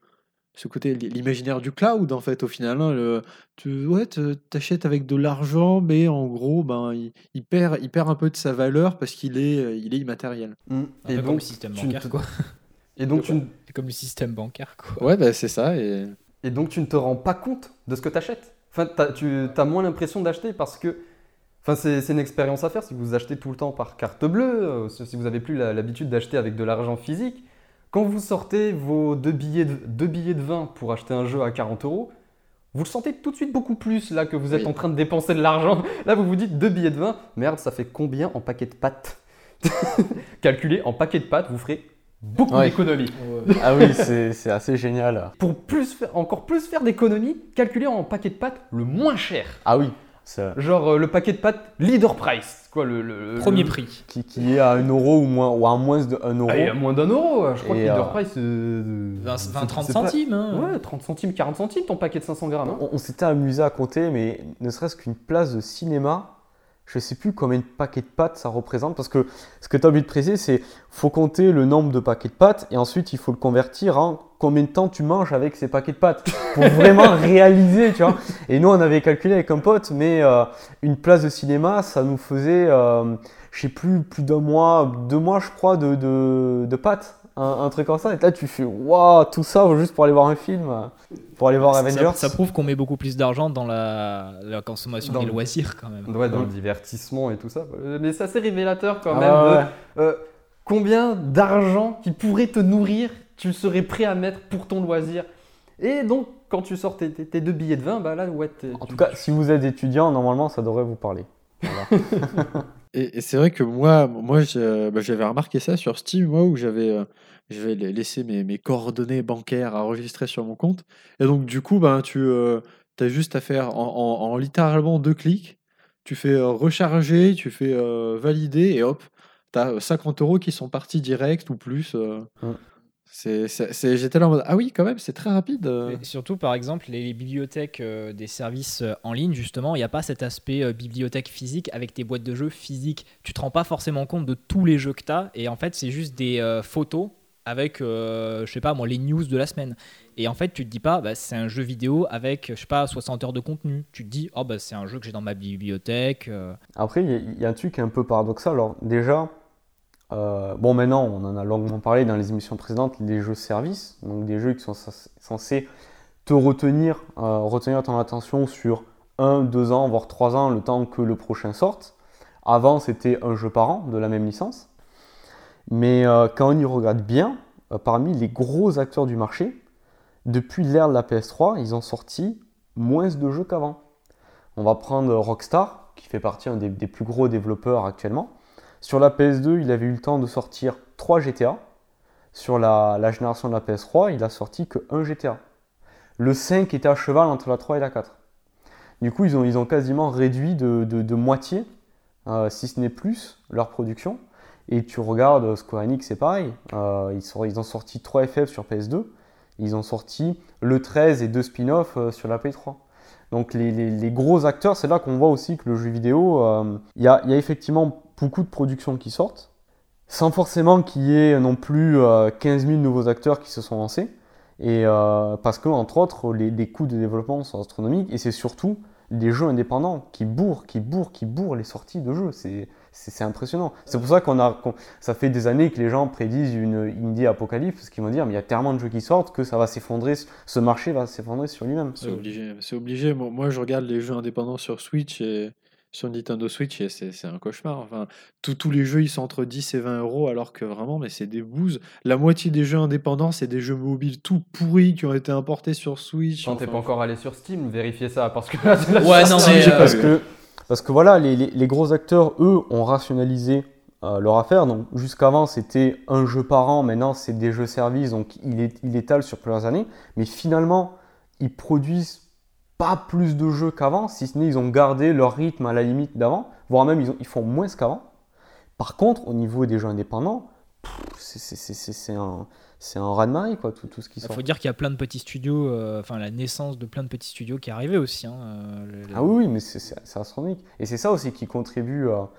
ce côté li- l'imaginaire du cloud, en fait, au final. hein, le- tu ouais, te- t'achètes avec de l'argent, mais en gros, ben, il, il perd, il perd un peu de sa valeur parce qu'il est, il est immatériel. un Et peu comme donc, le système bancaire, quoi. <laughs> Et donc, tu, ne- C'est comme le système bancaire, quoi. Ouais, bah, c'est ça. Et... et donc tu ne te rends pas compte de ce que tu achètes. Enfin, t'as- tu as moins l'impression d'acheter parce que. Enfin, c'est c'est une expérience à faire si vous achetez tout le temps par carte bleue, euh, si vous n'avez plus l'habitude d'acheter avec de l'argent physique. Quand vous sortez vos deux billets, de, deux billets de 20 pour acheter un jeu à 40 euros, vous le sentez tout de suite beaucoup plus là que vous êtes Oui. en train de dépenser de l'argent. <laughs> Là, vous vous dites deux billets de 20, merde, ça fait combien en paquet de pâtes? <laughs> Calculez en paquet de pâtes, vous ferez beaucoup Ouais. d'économies. Ah oui, c'est c'est assez génial. Pour plus faire, encore plus faire d'économies, calculez en paquet de pâtes le moins cher. Ah oui, ça- Genre euh, le paquet de pâtes leader price, quoi, le, Premier le- prix. qui, qui est à 1 euro ou, moins, ou à moins 1 euro. Ah, il y a moins d'un euro, je crois Et, que leader euh, price. euh, 20, c'est- 20, 30 c'est pas- centimes. hein. Ouais, 30 centimes, 40 centimes ton paquet de 500 grammes. hein. On, on s'était amusé à compter, mais ne serait-ce qu'une place de cinéma, je sais plus combien de paquets de pâtes ça représente, parce que ce que tu as envie de préciser, c'est faut compter le nombre de paquets de pâtes, et ensuite il faut le convertir en combien de temps tu manges avec ces paquets de pâtes, pour <laughs> vraiment réaliser, tu vois. Et nous, on avait calculé avec un pote, mais euh, une place de cinéma, ça nous faisait, euh, je sais plus, plus d'un mois, deux mois, je crois, de, de, de pâtes. Un, un truc comme ça, et là tu fais waouh, tout ça juste pour aller voir un film, pour aller voir Ça- Avengers. Ça, prouve qu'on met beaucoup plus d'argent dans la, la consommation Dans des le- loisirs quand même. Ouais, dans Ouais. le divertissement et tout ça. Mais c'est assez révélateur quand Ah même. ouais, de, ouais. euh, combien d'argent qui pourrait te nourrir tu serais prêt à mettre pour ton loisir Et donc, quand tu sors tes, tes- tes deux billets de vin, bah là, ouais, t'es- En tout cas, si vous êtes étudiant, normalement, ça devrait vous parler. Voilà. <laughs> Et, c'est vrai que moi, moi bah, j'avais remarqué ça sur Steam, où j'avais euh, laissé mes, mes coordonnées bancaires enregistrées sur mon compte. Et donc, du coup, ben, tu as juste à faire en, en- en littéralement deux clics. Tu fais euh, recharger, tu fais euh, valider, et hop, tu as 50 euros qui sont partis direct ou plus. euh. C'est, J'étais là en mode Ah oui, quand même, c'est très rapide. Et surtout, par exemple, les, les bibliothèques euh, des services euh, en ligne, justement, il n'y a pas cet aspect euh, bibliothèque physique avec tes boîtes de jeux physiques. Tu te rends pas forcément compte de tous les jeux que tu as. Et en fait, c'est juste des euh, photos avec, euh, je sais pas moi, les news de la semaine. Et en fait, tu te dis pas, bah, c'est un jeu vidéo avec, je sais pas, 60 heures de contenu. Tu te dis, oh, bah, c'est un jeu que j'ai dans ma bibliothèque. euh. Après, il y, a- il y a un truc un peu paradoxal. Alors, déjà, euh, bon, maintenant, on en a longuement parlé dans les émissions précédentes, les jeux services, donc des jeux qui sont cens- censés te retenir, euh, retenir ton attention sur 1, 2 ans, voire 3 ans, le temps que le prochain sorte. Avant, c'était un jeu par an de la même licence. Mais euh, quand on y regarde bien, parmi les gros acteurs du marché, depuis l'ère de la PS3, ils ont sorti moins de jeux qu'avant. On va prendre Rockstar, qui fait partie des plus gros développeurs actuellement. Sur la PS2, il avait eu le temps de sortir 3 GTA. Sur la, génération de la PS3, il a sorti que 1 GTA. Le 5 était à cheval entre la 3 et la 4. Du coup, ils ont, quasiment réduit de, moitié, euh, si ce n'est plus, leur production. Et tu regardes Square Enix, c'est pareil. Euh, ils, ont sorti 3 FF sur PS2. Ils ont sorti le 13 et deux spin-offs euh, sur la PS3. Donc les, gros acteurs, c'est là qu'on voit aussi que le jeu vidéo, euh, il y a effectivement beaucoup de productions qui sortent, sans forcément qu'il y ait non plus euh, 15 000 nouveaux acteurs qui se sont lancés. Et euh, parce que, entre autres, les, les coûts de développement sont astronomiques et c'est surtout des jeux indépendants qui bourrent, qui bourrent, qui bourrent les sorties de jeux. C'est, impressionnant. C'est pour ça qu'on a, ça fait des années que les gens prédisent une indie apocalypse, parce qu'ils vont dire, mais il y a tellement de jeux qui sortent que ça va s'effondrer, ce marché va s'effondrer sur lui-même. C'est obligé. C'est obligé. Moi, je regarde les jeux indépendants sur Switch et sur Nintendo Switch et c'est c'est un cauchemar. Enfin, tous tous les jeux, ils sont entre 10 et 20 euros alors que vraiment, mais c'est des bouses. La moitié des jeux indépendants, c'est des jeux mobiles tout pourris qui ont été importés sur Switch. Quand t'es pas encore allé sur Steam, vérifiez ça parce que là, <laughs> c'est la Ouais, non, sortie. mais, j'ai euh, pas parce vu. que, parce que voilà, les, les- les gros acteurs, eux, ont rationalisé euh, leur affaire. Donc jusqu'avant, c'était un jeu par an. Maintenant, c'est des jeux services. Donc il, est, il étale sur plusieurs années. Mais finalement, ils produisent pas plus de jeux qu'avant, si ce n'est ils ont gardé leur rythme à la limite d'avant, voire même ils, ont- ils font moins qu'avant. Par contre, au niveau des jeux indépendants, c'est- un, un raz-de-marée, quoi, tout, tout ce qui Il sort. faut dire qu'il y a plein de petits studios, euh, enfin la naissance de plein de petits studios qui est arrivée aussi. hein, euh, le- le- Ah oui, mais c'est astronomique. Et c'est ça aussi qui contribue à,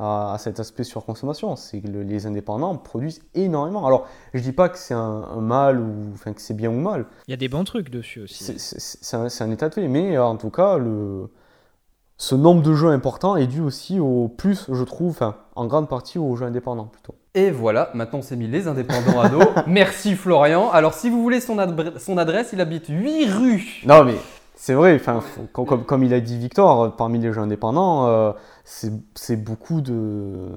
à- à cet aspect surconsommation. C'est que le- les indépendants produisent énormément. Alors, je dis pas que c'est un, un mal ou enfin, que c'est bien ou mal. Il y a des bons trucs dessus aussi. C'est- un, état de fait. Mais euh, en tout cas, le, ce nombre de jeux importants est dû aussi au plus, je trouve, enfin, en grande partie aux jeux indépendants plutôt. Et voilà, maintenant on s'est mis les indépendants à dos. <laughs> Merci Florian. Alors si vous voulez son, adre- son adresse, il habite 8 rues. Non, mais c'est vrai, enfin, comme, comme- il a dit Victor, euh, parmi les jeux indépendants, euh, c'est beaucoup de,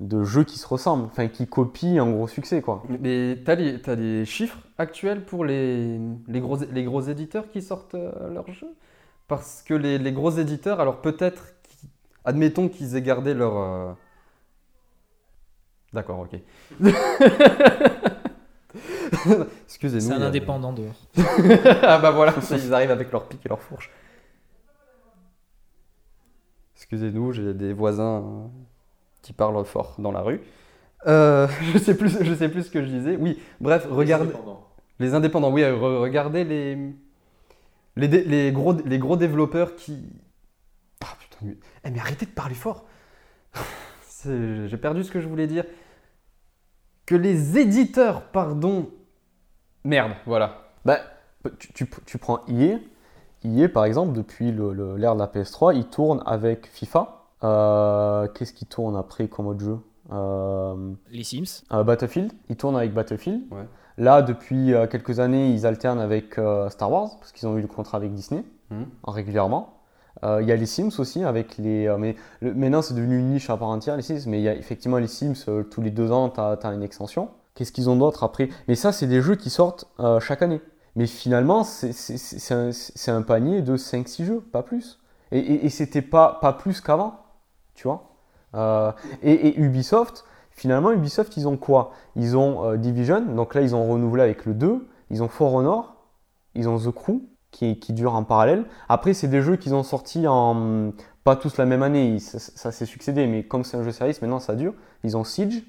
de jeux qui se ressemblent, enfin, qui copient un gros succès, quoi. Mais t'as les, chiffres actuels pour les, les, gros, les gros éditeurs qui sortent euh, leurs jeux? Parce que les, les gros éditeurs, alors peut-être, admettons qu'ils aient gardé leur... euh, D'accord, ok. <laughs> <laughs> Excusez-nous. C'est un a- indépendant dehors. <laughs> ah bah voilà, ils arrivent avec leur pic et leur fourche. Excusez-nous, j'ai des voisins euh, qui parlent fort dans la rue. Euh, <laughs> je sais plus, je sais plus ce que je disais. Oui, bref, regardez les indépendants. Oui, euh, re- regardez les les, dé- les gros les gros développeurs qui. Ah putain, mais, eh, mais arrêtez de parler fort. J'ai perdu ce que je voulais dire. Que les éditeurs, pardon. Merde, voilà. Bah, tu, tu- tu prends EA, EA par exemple, depuis le- le- l'ère de la PS3, il tourne avec FIFA. Euh, Qu'est-ce qu'il tourne après comme autre jeu? Euh, Les Sims. euh, Battlefield, il tourne avec Battlefield. Ouais. Là, depuis euh, quelques années, ils alternent avec euh, Star Wars, parce qu'ils ont eu le contrat avec Disney, Mhm. régulièrement. Euh, Il y a les Sims aussi, avec les. euh, mais le- maintenant, c'est devenu une niche à part entière, les Sims. Mais il y a effectivement les Sims, euh, tous les deux ans, tu as, une extension. Qu'est-ce qu'ils ont d'autre après? Mais ça, c'est des jeux qui sortent euh, chaque année. Mais finalement, c'est- un, panier de 5-6 jeux, pas plus. Et, c'était pas, pas plus qu'avant, tu vois? Euh, et, et Ubisoft, finalement, Ubisoft, ils ont quoi? Ils ont euh, Division, donc là, ils ont renouvelé avec le 2. Ils ont For Honor, ils ont The Crew, qui, dure en parallèle. Après, c'est des jeux qu'ils ont sortis en. Pas tous la même année, ça, ça s'est succédé, mais comme c'est un jeu service, maintenant ça dure. Ils ont Siege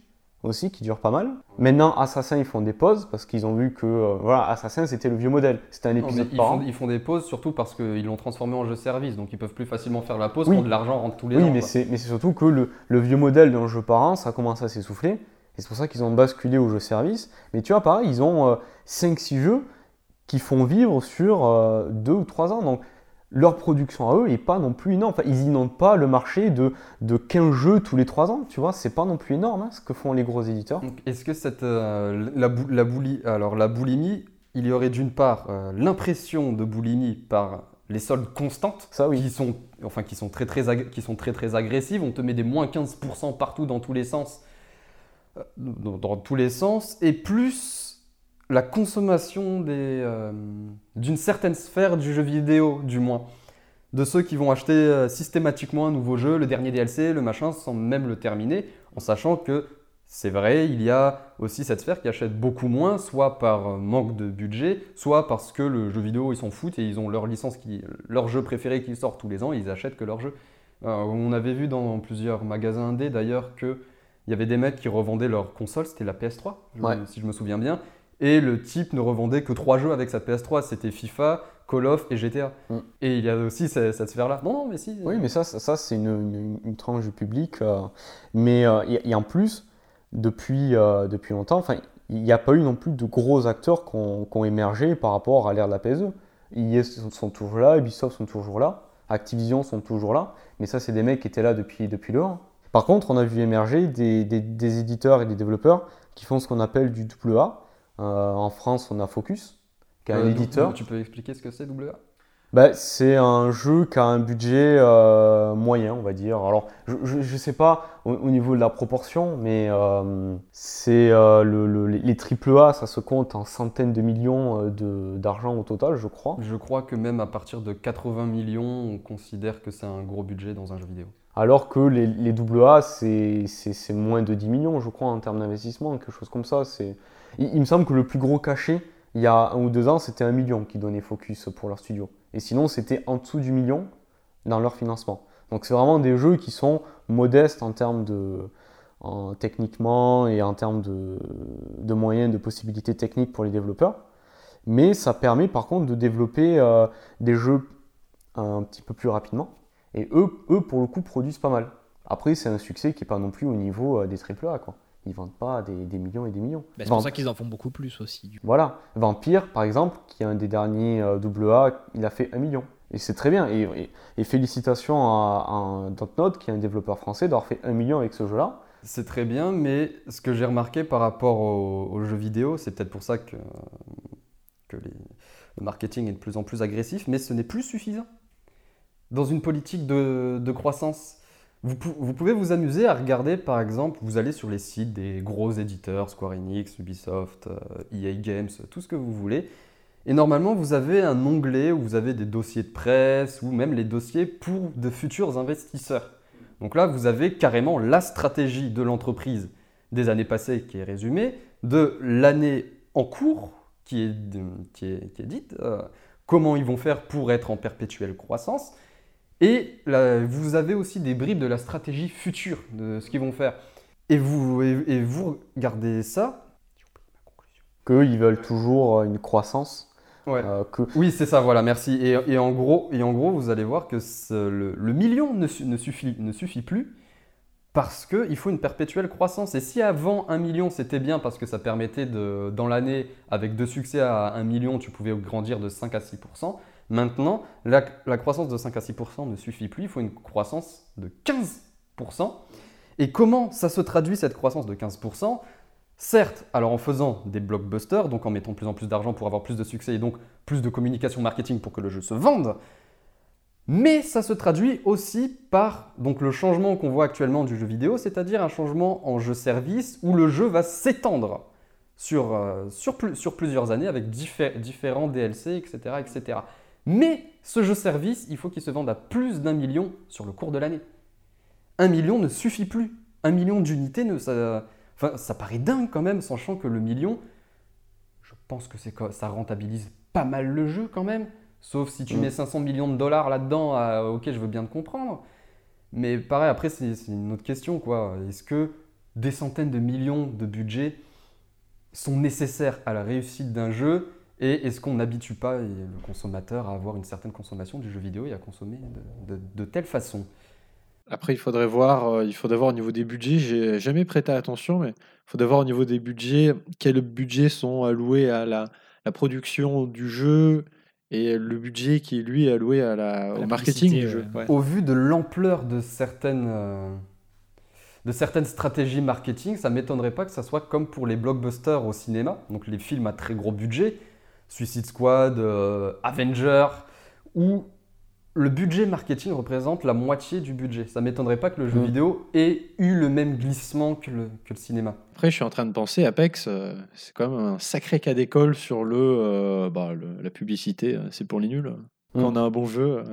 aussi, qui dure pas mal. Maintenant, Assassin, ils font des pauses parce qu'ils ont vu que euh, voilà, Assassin, c'était le vieux modèle. C'était un Non, épisode ils, par font, an. ils font des pauses surtout parce qu'ils l'ont transformé en jeu service, donc ils peuvent plus facilement faire la pause Oui. quand de l'argent rentre tous les Oui, ans. c'est mais c'est surtout que le, le vieux modèle d'un jeu par an, ça commence à s'essouffler. Et c'est pour ça qu'ils ont basculé au jeu service. Mais tu vois, pareil, ils ont 5-6 jeux qui font vivre sur 2 ou 3 ans. Donc leur production à eux n'est pas non plus énorme. Enfin, ils inondent pas le marché de, de 15 jeux tous les 3 ans. Tu vois, c'est pas non plus énorme hein, ce que font les gros éditeurs. Est-ce que cette, euh, la, bou- la bouli- alors, la boulimie, il y aurait d'une part euh, l'impression de boulimie par les soldes constantes, Ça, oui. qui sont, enfin, qui sont très très, qui sont très très agressives. On te met des moins 15% partout dans tous les sens, euh, dans, dans tous les sens, et plus la consommation euh, d'une certaine sphère du jeu vidéo, du moins. De ceux qui vont acheter euh, systématiquement un nouveau jeu, le dernier DLC, le machin, sans même le terminer, en sachant que c'est vrai, il y a aussi cette sphère qui achète beaucoup moins, soit par euh, manque de budget, soit parce que le jeu vidéo, ils s'en foutent et ils ont leur licence, qui, leur jeu préféré qui sort tous les ans, ils achètent que leur jeu. On avait vu dans plusieurs magasins indés d'ailleurs que il y avait des mecs qui revendaient leur console, c'était la PS3, je- Ouais. si je me souviens bien, et le type ne revendait que trois jeux avec sa PS3, c'était FIFA, Call of et GTA. Mm. Et il y a aussi cette, cette sphère-là. Non, non, mais si. Oui, mais ça, ça, ça, c'est une, une- une tranche du public. euh, mais euh, et, et en plus, depuis, euh, depuis longtemps, enfin, il n'y a pas eu non plus de gros acteurs qui ont, émergé par rapport à l'ère de la PSE. EA sont, sont toujours là, Ubisoft sont toujours là, Activision sont toujours là, mais ça, c'est des mecs qui étaient là depuis, depuis le 1. Par contre, on a vu émerger des, des- des éditeurs et des développeurs qui font ce qu'on appelle du AA. Euh, en France, on a Focus, qui est un Euh, éditeur. Tu peux expliquer ce que c'est, WA Bah, c'est un jeu qui a un budget euh, moyen, on va dire. Alors, je ne sais pas au, au niveau de la proportion, mais euh, c'est euh, le, le- les AAA, ça se compte en centaines de millions euh, d'argent au total, je crois. Je crois que même à partir de 80 millions, on considère que c'est un gros budget dans un jeu vidéo. Alors que les, les AA, c'est moins de 10 millions, je crois, en termes d'investissement, quelque chose comme ça. C'est- Il, me semble que le plus gros cachet, il y a un ou deux ans, c'était un million qui donnait Focus pour leur studio. Et sinon, c'était en dessous du million dans leur financement. Donc c'est vraiment des jeux qui sont modestes en termes de en- techniquement et en termes de, de moyens, de possibilités techniques pour les développeurs. Mais ça permet par contre de développer euh, des jeux un petit peu plus rapidement. Et eux, eux, pour le coup, produisent pas mal. Après, c'est un succès qui n'est pas non plus au niveau euh, des AAA. Quoi. Ils vendent pas des, des millions et des millions. Bah, c'est pour Vamp- ça qu'ils en font beaucoup plus aussi. du coup. Voilà. Vampire, par exemple, qui est un des derniers euh, AA, il a fait un million. Et c'est très bien. Et, et- et félicitations à, à Dontnod, qui est un développeur français, d'avoir fait un million avec ce jeu-là. C'est très bien, mais ce que j'ai remarqué par rapport aux, jeux vidéo, c'est peut-être pour ça que, que le marketing est de plus en plus agressif, mais ce n'est plus suffisant. Dans une politique de, de croissance, vous, pouvez vous amuser à regarder, par exemple, vous allez sur les sites des gros éditeurs, Square Enix, Ubisoft, EA e Games, tout ce que vous voulez, et normalement, vous avez un onglet où vous avez des dossiers de presse ou même les dossiers pour de futurs investisseurs. Donc là, vous avez carrément la stratégie de l'entreprise des années passées qui est résumée, de l'année en cours qui est, qui est, dite, euh, comment ils vont faire pour être en perpétuelle croissance. Et vous avez aussi des bribes de la stratégie future de ce qu'ils vont faire. Et vous, et, vous regardez ça. Qu'ils veulent toujours une croissance euh, oui, c'est ça, voilà, merci. Et, en gros, et en gros, vous allez voir que le, million ne, suffit, ne suffit plus parce qu'il faut une perpétuelle croissance. Et si avant un million, c'était bien parce que ça permettait de, dans l'année, avec deux succès à un million, tu pouvais grandir de 5 à 6 Maintenant, la, croissance de 5 à 6% ne suffit plus, il faut une croissance de 15% Et comment ça se traduit cette croissance de 15% Certes, alors en faisant des blockbusters, donc en mettant de plus en plus d'argent pour avoir plus de succès et donc plus de communication marketing pour que le jeu se vende, mais ça se traduit aussi par donc, le changement qu'on voit actuellement du jeu vidéo, c'est-à-dire un changement en jeu-service où le jeu va s'étendre sur, euh, sur, plusieurs années avec différents DLC, etc., etc. Mais ce jeu-service, il faut qu'il se vende à plus d'un million sur le cours de l'année. Un million ne suffit plus. Un million d'unités, ne, ça, Enfin, ça paraît dingue quand même, sachant que le million, je pense que ça rentabilise pas mal le jeu quand même. Sauf si tu mm. mets 500 millions de dollars là-dedans, euh, ok, je veux bien te comprendre. Mais pareil, après, c'est une autre question, quoi. Est-ce que des centaines de millions de budget sont nécessaires à la réussite d'un jeu et est-ce qu'on n'habitue pas le consommateur à avoir une certaine consommation du jeu vidéo et à consommer de telle façon? Après, il faudrait voir, euh, il faudrait voir au niveau des budgets. J'ai jamais prêté attention, mais il faudrait voir au niveau des budgets quels budgets sont alloués à la, la production du jeu et le budget qui lui est alloué à la, au marketing du jeu. Au vu de l'ampleur de certaines euh, de certaines stratégies marketing, ça m'étonnerait pas que ça soit comme pour les blockbusters au cinéma, donc les films à très gros budget, Suicide Squad, euh, Avenger, ou le budget marketing représente la moitié du budget. Ça m'étonnerait pas que le jeu mm. vidéo ait eu le même glissement que le, cinéma. Après, je suis en train de penser, Apex, euh, c'est quand même un sacré cas d'école sur le, euh, bah, la publicité. Euh, c'est pour les nuls. Quand mm. on a un bon jeu,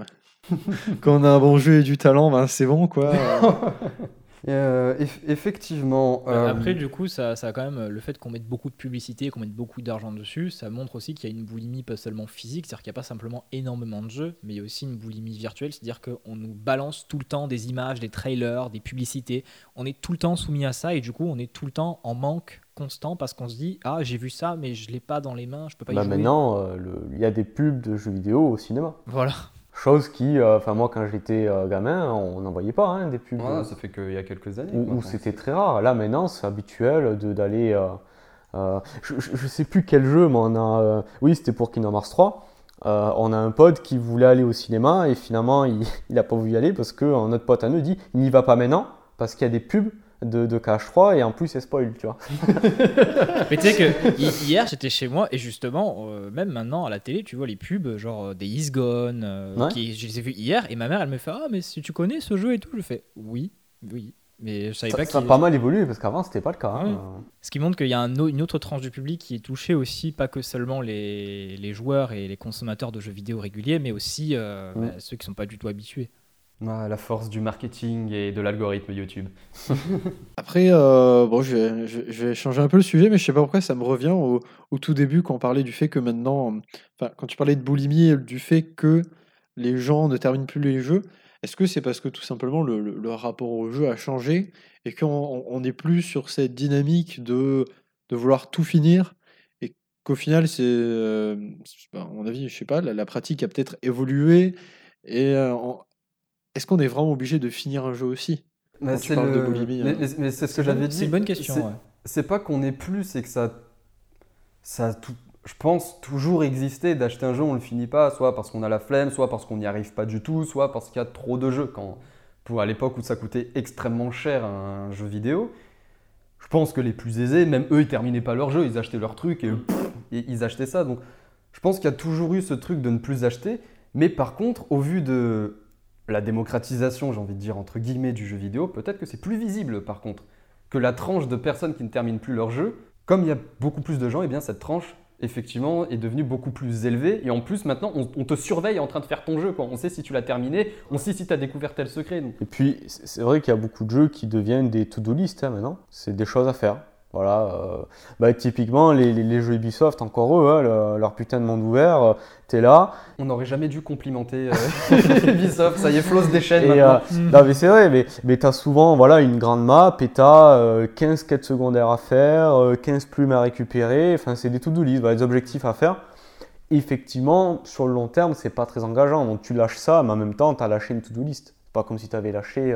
<laughs> quand on a un bon jeu et du talent, ben, c'est bon, quoi. <laughs> Euh, effectivement. Bah, euh, après, du coup, ça, ça a quand même le fait qu'on mette beaucoup de publicité, qu'on mette beaucoup d'argent dessus, ça montre aussi qu'il y a une boulimie pas seulement physique, c'est-à-dire qu'il n'y a pas simplement énormément de jeux, mais il y a aussi une boulimie virtuelle, c'est-à-dire qu'on nous balance tout le temps des images, des trailers, des publicités. On est tout le temps soumis à ça et du coup, on est tout le temps en manque constant parce qu'on se dit ah j'ai vu ça mais je l'ai pas dans les mains je peux pas y bah jouer. maintenant euh, il y a des pubs de jeux vidéo au cinéma voilà Chose qui, euh, enfin moi quand j'étais euh, gamin, on n'en voyait pas hein, des pubs. ça fait qu'il y a quelques années. Où, c'était très rare. Là maintenant c'est habituel d'aller... Euh, je, ne sais plus quel jeu, mais on a... oui c'était pour Kingdom Hearts 3. on a un pote qui voulait aller au cinéma et finalement il <laughs> n'a pas voulu y aller parce que notre pote à nous dit il n'y va pas maintenant parce qu'il y a des pubs de, de KH3 et en plus c'est spoil, tu vois. <laughs> Mais tu sais que hier j'étais chez moi et justement, euh, même maintenant à la télé, tu vois les pubs genre euh, des Is Gone, euh, qui, je les ai vus hier et ma mère elle me fait Ah, mais si tu connais ce jeu et tout, je fais Oui, oui. Mais je savais ça, pas ça a pas mal évolué parce qu'avant c'était pas le cas. Hein. Ce qui montre qu'il y a un, une autre tranche du public qui est touchée aussi, pas que seulement les, les joueurs et les consommateurs de jeux vidéo réguliers, mais aussi bah, ceux qui sont pas du tout habitués. Ah, la force du marketing et de l'algorithme YouTube. <laughs> Après, euh, bon, je vais, changer un peu le sujet, mais je sais pas pourquoi ça me revient au, tout début quand on parlait du fait que maintenant, quand tu parlais de boulimie, du fait que les gens ne terminent plus les jeux. Est-ce que c'est parce que tout simplement le, rapport au jeu a changé et qu'on n'est plus sur cette dynamique de, vouloir tout finir et qu'au final, c'est, euh, à mon avis, je sais pas, la, pratique a peut-être évolué et euh, est-ce qu'on est vraiment obligé de finir un jeu aussi mais c'est hein. Mais, c'est ce que j'avais dit. C'est une bonne question. C'est pas qu'on est plus, c'est que ça, ça tout, je pense, toujours existé d'acheter un jeu, on le finit pas, soit parce qu'on a la flemme, soit parce qu'on n'y arrive pas du tout, soit parce qu'il y a trop de jeux. Quand, pour à l'époque où ça coûtait extrêmement cher un jeu vidéo. Je pense que les plus aisés, même eux, ils terminaient pas leur jeu, ils achetaient leur truc et, et ils achetaient ça. Donc je pense qu'il y a toujours eu ce truc de ne plus acheter. Mais par contre, au vu de la démocratisation, j'ai envie de dire entre guillemets, du jeu vidéo, peut-être que c'est plus visible par contre. Que la tranche de personnes qui ne terminent plus leur jeu, comme il y a beaucoup plus de gens, et eh bien cette tranche effectivement, est devenu beaucoup plus élevé. Et en plus, maintenant, on, te surveille en train de faire ton jeu. On sait si tu l'as terminé, on sait si tu as découvert tel secret. Et puis, c'est vrai qu'il y a beaucoup de jeux qui deviennent des to-do list hein, maintenant. C'est des choses à faire. Voilà, euh, bah, typiquement les, jeux Ubisoft, encore eux, hein, leur putain de monde ouvert, euh, t'es là. On n'aurait jamais dû complimenter euh, <laughs> Ubisoft, ça y est, Floss déchaîne et, non mais c'est vrai, mais, mais t'as souvent voilà, une grande map et t'as 15 quêtes secondaires à faire, 15 plumes à récupérer, enfin c'est des to-do list, des objectifs à faire. Effectivement, sur le long terme, c'est pas très engageant, donc tu lâches ça, mais en même temps, t'as lâché une to-do list. Pas comme si t'avais lâché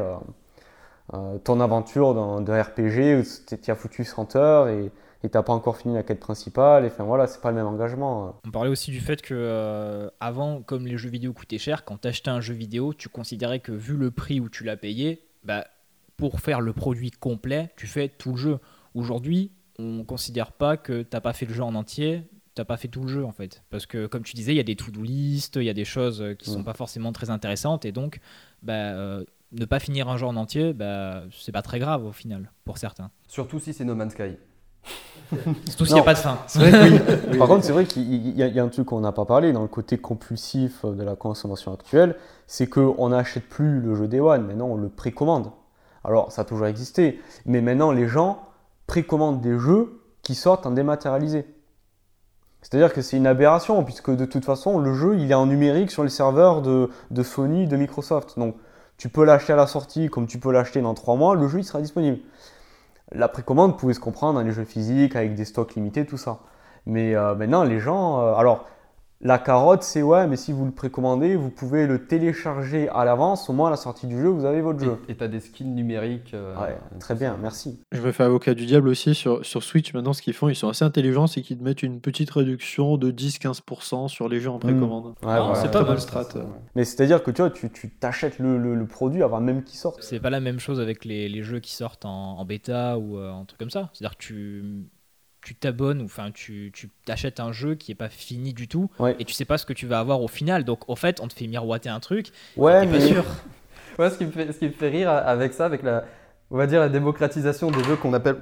euh, ton aventure dans, de RPG où tu as foutu 100 heures et tu n'as pas encore fini la quête principale. Et enfin voilà, c'est pas le même engagement. On parlait aussi du fait que euh, avant, comme les jeux vidéo coûtaient cher, quand tu achetais un jeu vidéo, tu considérais que vu le prix où tu l'as payé, bah, pour faire le produit complet, tu fais tout le jeu. Aujourd'hui, on considère pas que t'as pas fait le jeu en entier, t'as pas fait tout le jeu en fait. Parce que comme tu disais, il y a des to-do list, il y a des choses qui sont pas forcément très intéressantes et donc bah, euh, ne pas finir un jeu en entier, bah, c'est pas très grave au final, pour certains. Surtout si c'est No Man's Sky. <laughs> Surtout s'il n'y a pas de fin. <laughs> Par contre, c'est vrai qu'il y, a un truc qu'on n'a pas parlé dans le côté compulsif de la consommation actuelle, c'est qu'on n'achète plus le jeu Day One, maintenant on le précommande. Alors, ça a toujours existé, mais maintenant les gens précommandent des jeux qui sortent en dématérialisé. C'est-à-dire que c'est une aberration, puisque de toute façon, le jeu, il est en numérique sur les serveurs de, de Sony, de Microsoft. Donc, tu peux l'acheter à la sortie comme tu peux l'acheter dans 3 mois, le jeu il sera disponible. La précommande pouvait se comprendre dans les jeux physiques avec des stocks limités, tout ça. Mais euh, maintenant, les gens. Euh, alors, la carotte, c'est ouais, mais si vous le précommandez, vous pouvez le télécharger à l'avance. Au moins, à la sortie du jeu, vous avez votre jeu. Et tu as des skins numériques. Euh, ouais, très bien, merci. Je me fais avocat du diable aussi sur, sur Switch. Maintenant, ce qu'ils font, ils sont assez intelligents, c'est qu'ils te mettent une petite réduction de 10-15% sur les jeux en précommande. Mmh. Ouais, c'est pas mal strat. Mais c'est-à-dire que tu vois, tu t'achètes le, le, produit avant même qu'il sorte. C'est pas la même chose avec les, les jeux qui sortent en, en bêta ou euh, un truc comme ça. C'est-à-dire que tu tu t'abonnes ou enfin tu, tu t'achètes un jeu qui est pas fini du tout et tu sais pas ce que tu vas avoir au final. Donc en fait, on te fait miroiter un truc. Ouais, mais pas sûr. <laughs> ouais, ce qui me fait ce qui me fait rire avec ça, avec la on va dire la démocratisation des jeux qu'on appelle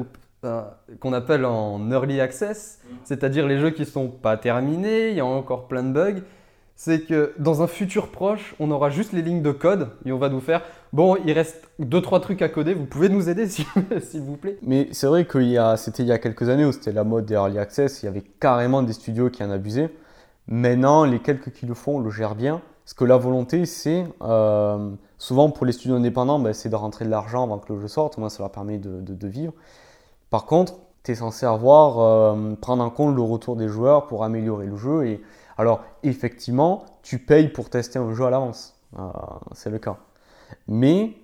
euh, qu'on appelle en early access, mm. c'est-à-dire les jeux qui sont pas terminés, il y a encore plein de bugs c'est que dans un futur proche, on aura juste les lignes de code et on va nous faire bon, il reste deux trois trucs à coder, vous pouvez nous aider <laughs> s'il vous plaît. Mais c'est vrai que c'était il y a quelques années où c'était la mode des early access, il y avait carrément des studios qui en abusaient. Maintenant, les quelques qui le font le gèrent bien. Parce que la volonté, c'est euh, souvent pour les studios indépendants, ben, c'est de rentrer de l'argent avant que le jeu sorte, au moins ça leur permet de, vivre. Par contre, tu es censé avoir, euh, prendre en compte le retour des joueurs pour améliorer le jeu et alors, effectivement, tu payes pour tester un jeu à l'avance. Euh, c'est le cas. Mais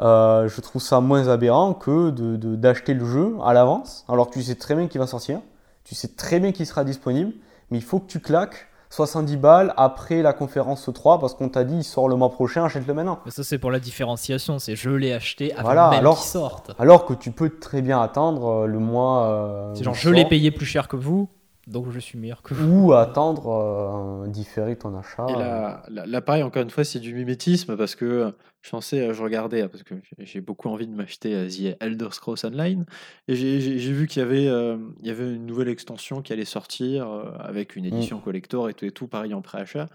euh, je trouve ça moins aberrant que d'acheter le jeu à l'avance, alors que tu sais très bien qu'il va sortir, tu sais très bien qu'il sera disponible, mais il faut que tu claques 70 balles après la conférence 3 parce qu'on t'a dit il sort le mois prochain, achète-le maintenant. ça c'est pour la différenciation, c'est je l'ai acheté avant même qu'il sorte. Alors que tu peux très bien attendre euh, le mois. c'est genre je l'ai payé plus cher que vous, donc je suis meilleur que vous. Ou attendre, euh, différer ton achat. Et là, là, pareil, encore une fois, c'est du mimétisme parce que je pensais, euh, je regardais, hein, parce que j'ai beaucoup envie de m'acheter euh, The Elder Scrolls Online, et j'ai vu qu'il y, avait, il y avait une nouvelle extension qui allait sortir avec une mm. édition collector et tout, et tout, pareil en préachat.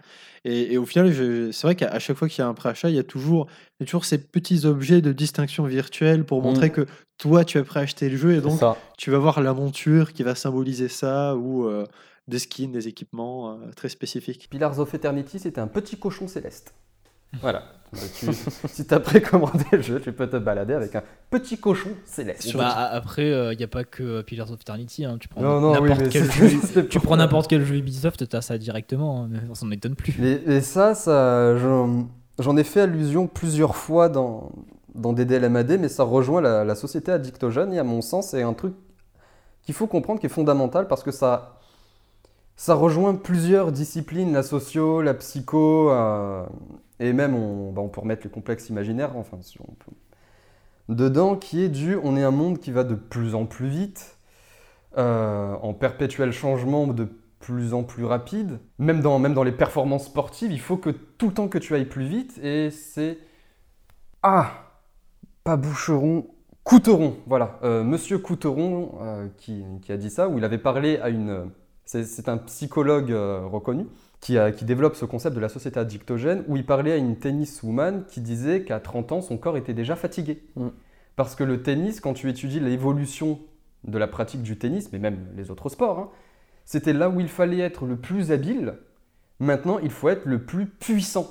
Et, et au final, c'est vrai qu'à chaque fois qu'il y a un préachat, il y a toujours, il y a toujours ces petits objets de distinction virtuelle pour montrer mm. que toi, tu as préacheté le jeu et donc tu vas voir la monture qui va symboliser ça ou euh, des skins, des équipements euh, très spécifiques. Pillars of Eternity, c'était un petit cochon céleste. <laughs> Voilà. <laughs> si tu as précommandé le jeu, tu peux te balader avec un petit cochon céleste. Bah, après, il euh, n'y a pas que Pillars of Eternity. Hein. Tu prends n'importe quel, <laughs> prends n'importe quel jeu Ubisoft, tu as ça directement. Hein. On s'en étonne plus. Et, ça, ça j'en ai fait allusion plusieurs fois dans, dans DDLMAD, mais ça rejoint la, société addictogène et à mon sens, c'est un truc qu'il faut comprendre qui est fondamental parce que ça, ça rejoint plusieurs disciplines, la socio, la psycho, euh, et même on, bah, on peut remettre les complexes imaginaires, enfin, si on peut- dedans, qui est du on est un monde qui va de plus en plus vite, euh, en perpétuel changement de plus en plus rapide. Même dans, même dans les performances sportives, il faut que tout le temps que tu ailles plus vite, et c'est. Ah Pas Boucheron, Couteron, voilà. Euh, Monsieur Couteron qui, qui a dit ça, où il avait parlé à une. C'est un psychologue euh, reconnu qui, a- qui développe ce concept de la société addictogène, où il parlait à une tenniswoman qui disait qu'à 30 ans, son corps était déjà fatigué. Mm. Parce que le tennis, quand tu étudies l'évolution de la pratique du tennis, mais même les autres sports, hein, c'était là où il fallait être le plus habile. Maintenant, il faut être le plus puissant,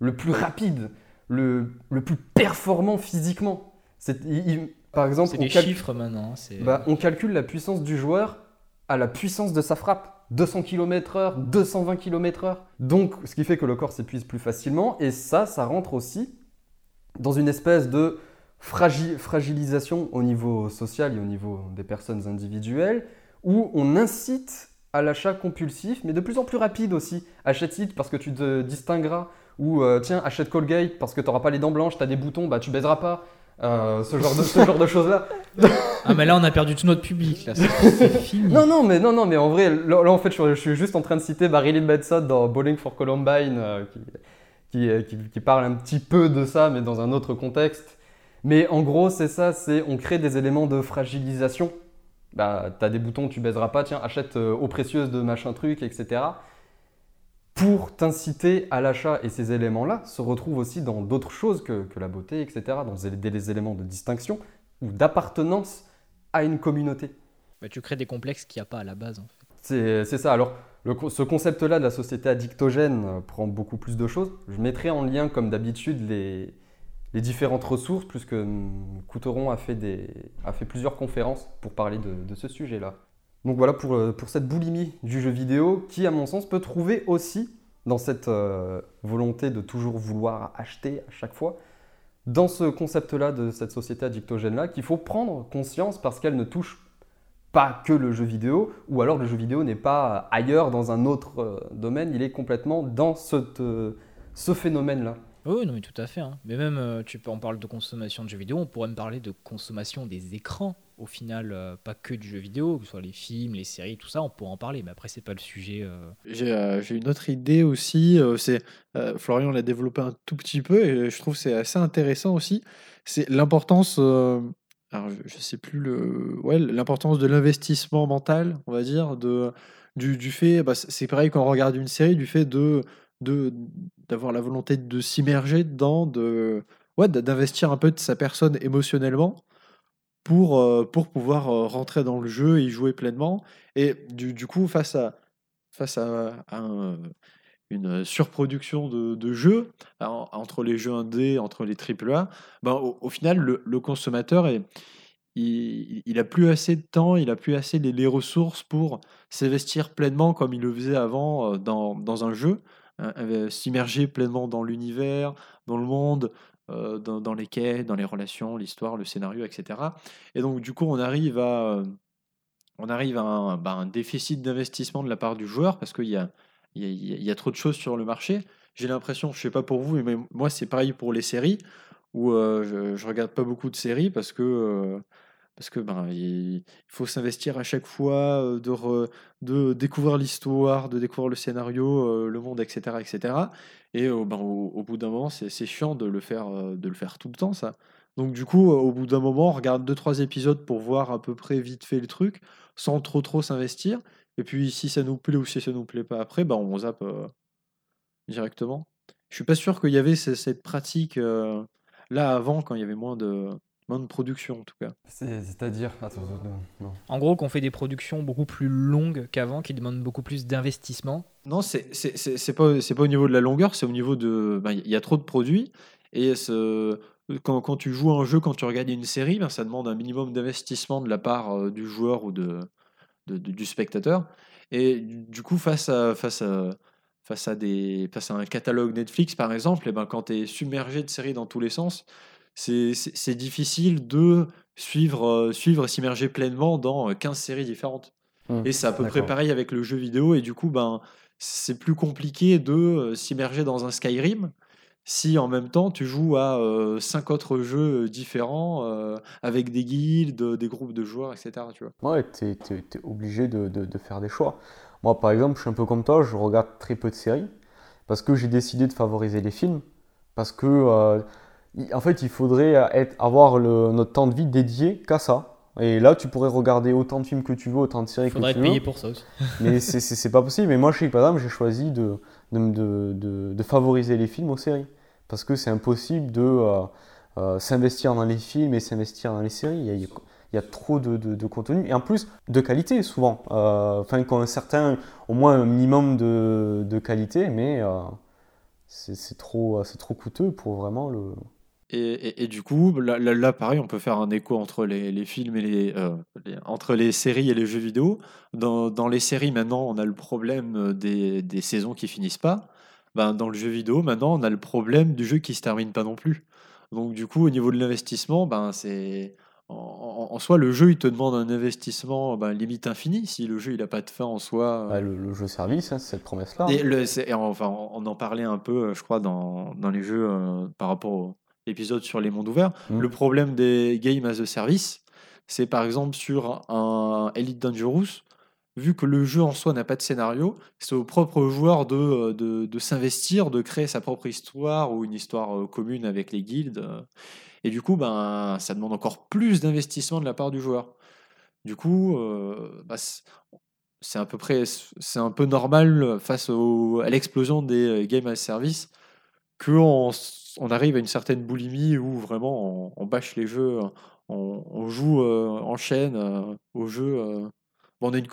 le plus rapide, le, le plus performant physiquement. C'est- il- il- par exemple, on cal- chiffres hein, bah, on calcule la puissance du joueur à la puissance de sa frappe. 200 km/h, 220 km/h. Donc, ce qui fait que le corps s'épuise plus facilement. Et ça, ça rentre aussi dans une espèce de fragi- fragilisation au niveau social et au niveau des personnes individuelles, où on incite à l'achat compulsif, mais de plus en plus rapide aussi. Achète site parce que tu te distingueras, ou euh, tiens, achète Colgate parce que tu n'auras pas les dents blanches, tu as des boutons, bah tu baiseras pas. Euh, ce genre de, ce genre de choses-là. <laughs> Ah, mais là, on a perdu tout notre public. Là, c'est c'est fini. <laughs> Non, non, mais non, non, mais en vrai, là, là, en fait, je, je suis juste en train de citer Marilyn Manson dans Bowling for Columbine, euh, qui, qui, euh, qui- qui parle un petit peu de ça, mais dans un autre contexte. Mais en gros, c'est ça, c'est on crée des éléments de fragilisation. Bah, t'as des boutons, tu baiseras pas, tiens, achète euh, eau précieuse de machin truc, etc. Pour t'inciter à l'achat. Et ces éléments-là se retrouvent aussi dans d'autres choses que, que la beauté, etc. Dans des, éléments de distinction ou d'appartenance à une communauté. Bah, tu crées des complexes qu'il n'y a pas à la base. En fait. C'est ça. Alors, le ce concept-là de la société addictogène euh, prend beaucoup plus de choses. Je mettrai en lien, comme d'habitude, les, les différentes ressources, puisque hum, Couteron a fait, des, a fait plusieurs conférences pour parler de, de ce sujet-là. Donc voilà pour, euh, pour cette boulimie du jeu vidéo qui, à mon sens, peut trouver aussi dans cette euh, volonté de toujours vouloir acheter à chaque fois, dans ce concept-là de cette société addictogène-là, qu'il faut prendre conscience parce qu'elle ne touche pas que le jeu vidéo, ou alors le jeu vidéo n'est pas ailleurs dans un autre euh, domaine, il est complètement dans ce phénomène-là. Oui, non, mais tout à fait. hein. Mais même, euh, tu peux, on parle de consommation de jeux vidéo, on pourrait me parler de consommation des écrans. Au final, euh, pas que du jeu vidéo, que ce soit les films, les séries, tout ça, on pourrait en parler. Mais après, c'est pas le sujet. euh. J'ai une autre idée aussi. c'est Florian l'a développé un tout petit peu et je trouve que c'est assez intéressant aussi. C'est l'importance. alors je, sais plus le. Ouais, l'importance de l'investissement mental, on va dire, de du, fait. Bah, c'est pareil quand on regarde une série, du fait de de d'avoir la volonté de s'immerger dedans, de ouais, d'investir un peu de sa personne émotionnellement pour, euh, pour pouvoir euh, rentrer dans le jeu et y jouer pleinement. Et du, du coup, face à, face à, à un- une surproduction de, de jeux, en- entre les jeux indés, entre les AAA, ben, au, final, le, consommateur, est, il, a plus assez de temps, il a plus assez les, les ressources pour s'investir pleinement comme il le faisait avant euh, dans, dans un jeu, euh, s'immerger pleinement dans l'univers, dans le monde, euh, dans, les quais, dans les relations, l'histoire, le scénario, etc. Et donc, du coup, on arrive à, euh, on arrive à un, bah, un déficit d'investissement de la part du joueur parce qu'il y a, y, a, trop de choses sur le marché. J'ai l'impression, je sais pas pour vous, mais moi, c'est pareil pour les séries où euh, je, je regarde pas beaucoup de séries parce que. Parce que ben, il faut s'investir à chaque fois, de, de découvrir l'histoire, de découvrir le scénario, le monde, etc. etc. Et ben, au, bout d'un moment, c'est chiant de le, faire, de le faire tout le temps, ça. Donc du coup, au bout d'un moment, on regarde deux trois épisodes pour voir à peu près vite fait le truc, sans trop trop s'investir. Et puis si ça nous plaît ou si ça nous plaît pas après, ben, on zappe directement. Je suis pas sûr qu'il y avait ce- cette pratique là avant, quand il y avait moins de, de production en tout cas. C'est- C'est-à-dire. En gros, qu'on fait des productions beaucoup plus longues qu'avant, qui demandent beaucoup plus d'investissement. Non, c'est c'est- c'est- c'est pas, c'est pas au niveau de la longueur, c'est au niveau de. ben, Il y a trop de produits. Et ce- quand, quand tu joues un jeu, quand tu regardes une série, ben, ça demande un minimum d'investissement de la part euh, du joueur ou de, de- de- du spectateur. Et du du coup, face à, face à, face à, des, face à un catalogue Netflix, par exemple, et ben, quand tu es submergé de séries dans tous les sens, c'est difficile de suivre, euh, suivre et s'immerger pleinement dans euh, 15 séries différentes. Hum, Et c'est à peu près pareil avec le jeu vidéo. Et du coup, ben, c'est plus compliqué de euh, s'immerger dans un Skyrim si en même temps tu joues à euh, cinq autres jeux différents euh, avec des guildes, des groupes de joueurs, etc. Tu vois. Ouais, tu es, obligé de, de, faire des choix. Moi, par exemple, je suis un peu comme toi, je regarde très peu de séries parce que j'ai décidé de favoriser les films. Parce que, euh, en fait, il faudrait être, avoir le, notre temps de vie dédié qu'à ça. Et là, tu pourrais regarder autant de films que tu veux, autant de séries que tu veux. Il faudrait payer pour ça aussi. <laughs> mais c'est pas possible. Mais moi, je sais que par exemple, j'ai choisi de, de, de, de, favoriser les films aux séries. Parce que c'est impossible de euh, euh, s'investir dans les films et s'investir dans les séries. Il y a, il y a trop de, contenu et en plus de qualité souvent. Euh, enfin, qu'on a un certain, au moins un minimum de, de qualité, mais c'est trop, trop coûteux pour vraiment le, et, et, du coup, là, là, pareil, on peut faire un écho entre les, les films et les, euh, entre les séries et les jeux vidéo. Dans, dans, les séries, maintenant, on a le problème des, des, saisons qui finissent pas. Ben, dans le jeu vidéo, maintenant, on a le problème du jeu qui se termine pas non plus. Donc, du coup, au niveau de l'investissement, ben, c'est en, soi, le jeu, il te demande un investissement ben, limite infini. Si le jeu, il n'a pas de fin en soi. Bah, le, jeu service, hein, c'est cette promesse-là. Et, hein. enfin, on en parlait un peu, je crois, dans, dans les jeux euh, par rapport au épisode sur les mondes ouverts. Mm. Le problème des games as a service, c'est par exemple sur un Elite Dangerous, vu que le jeu en soi n'a pas de scénario, c'est au propre joueur de, de, de s'investir, de créer sa propre histoire ou une histoire euh, commune avec les guildes. Et du coup, ben, ça demande encore plus d'investissement de la part du joueur. Du coup, euh, bah, c'est à peu près, c'est un peu normal face au, à l'explosion des euh, games as service qu'on on arrive à une certaine boulimie où vraiment on, bâche les jeux, on, joue euh, en chaîne euh, au jeu. Euh. on, a une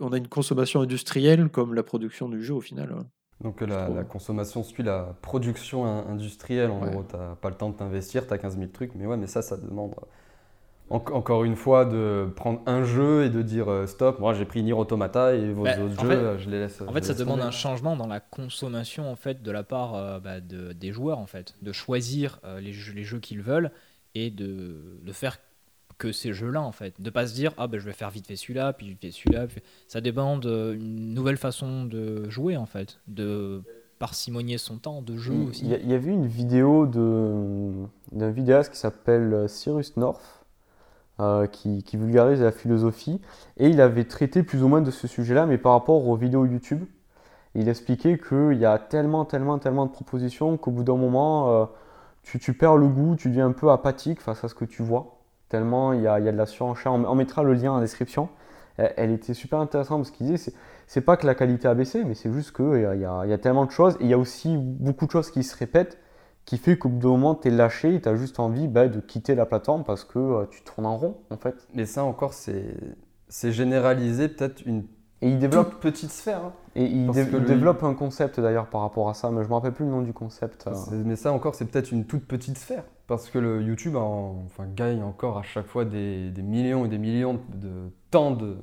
on a une consommation industrielle comme la production du jeu au final. Donc la, consommation suit la production industrielle. En gros, tu n'as pas le temps de t'investir, tu as 15 000 trucs. Mais ouais, mais ça, ça demande encore une fois, de prendre un jeu et de dire euh, stop, moi j'ai pris Nier Automata et vos bah, autres jeux, je les laisse. En fait, ça demande un changement dans la consommation en fait de la part euh, bah, de, des joueurs en fait, de choisir euh, les, jeux, les jeux qu'ils veulent et de, de, faire que ces jeux-là en fait, de pas se dire ah ben je vais faire vite fait celui-là puis vite fait celui-là. Ça demande une nouvelle façon de jouer en fait, de parcimonier son temps de jeu aussi. Il y, a vu une vidéo d'un vidéaste qui s'appelle Cyrus North euh, qui, vulgarise la philosophie. Et il avait traité plus ou moins de ce sujet-là, mais par rapport aux vidéos YouTube. Il expliquait qu'il y a tellement, tellement, tellement de propositions qu'au bout d'un moment, euh, tu, perds le goût, tu deviens un peu apathique face à ce que tu vois. Tellement il y a, de la surenchère. On, mettra le lien en description. Elle, était super intéressante parce qu'il disait c'est pas que la qualité a baissé, mais c'est juste qu'il y, y, a tellement de choses. Et il y a aussi beaucoup de choses qui se répètent qui fait qu'au bout d'un moment, tu es lâché et tu as juste envie bah, de quitter la plateforme parce que euh, tu tournes en rond, en fait. Mais ça encore, c'est généralisé peut-être une et il développe petite sphère. Hein. Et il, développe un concept d'ailleurs par rapport à ça, mais je me rappelle plus le nom du concept. Euh. Mais ça encore, c'est peut-être une toute petite sphère. Parce que le YouTube enfin, gagne encore à chaque fois des, des millions et des millions de temps de,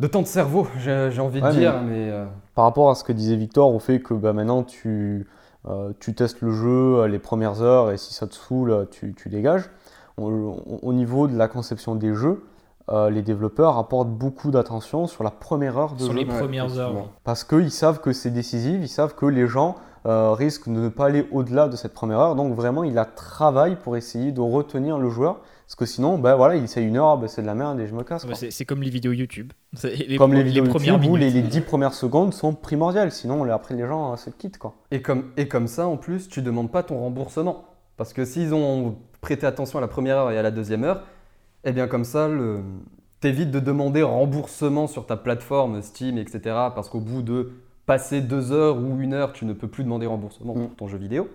de temps de cerveau, j'ai envie de dire. Mais, euh, Par rapport à ce que disait Victor, au fait que bah, maintenant tu, euh, tu testes le jeu les premières heures et si ça te saoule, tu, dégages. Au, niveau de la conception des jeux, euh, les développeurs apportent beaucoup d'attention sur la première heure de sur les premières heures. Parce qu'ils savent que c'est décisif, ils savent que les gens euh, risquent de ne pas aller au-delà de cette première heure. Donc vraiment, il a travail pour essayer de retenir le joueur parce que sinon, ben voilà, il essaie une heure, ben c'est de la merde et je me casse. c'est comme les vidéos YouTube. Comme les vidéos YouTube où les, dix premières secondes sont primordiales. Sinon, après, les gens euh, se quittent. Quoi. Et, comme, et comme ça, en plus, tu demandes pas ton remboursement. Parce que s'ils ont prêté attention à la première heure et à la deuxième heure, eh bien comme ça, le... t'évites de demander remboursement sur ta plateforme Steam, etc. Parce qu'au bout de passer deux heures ou une heure, tu ne peux plus demander remboursement pour mm. ton jeu vidéo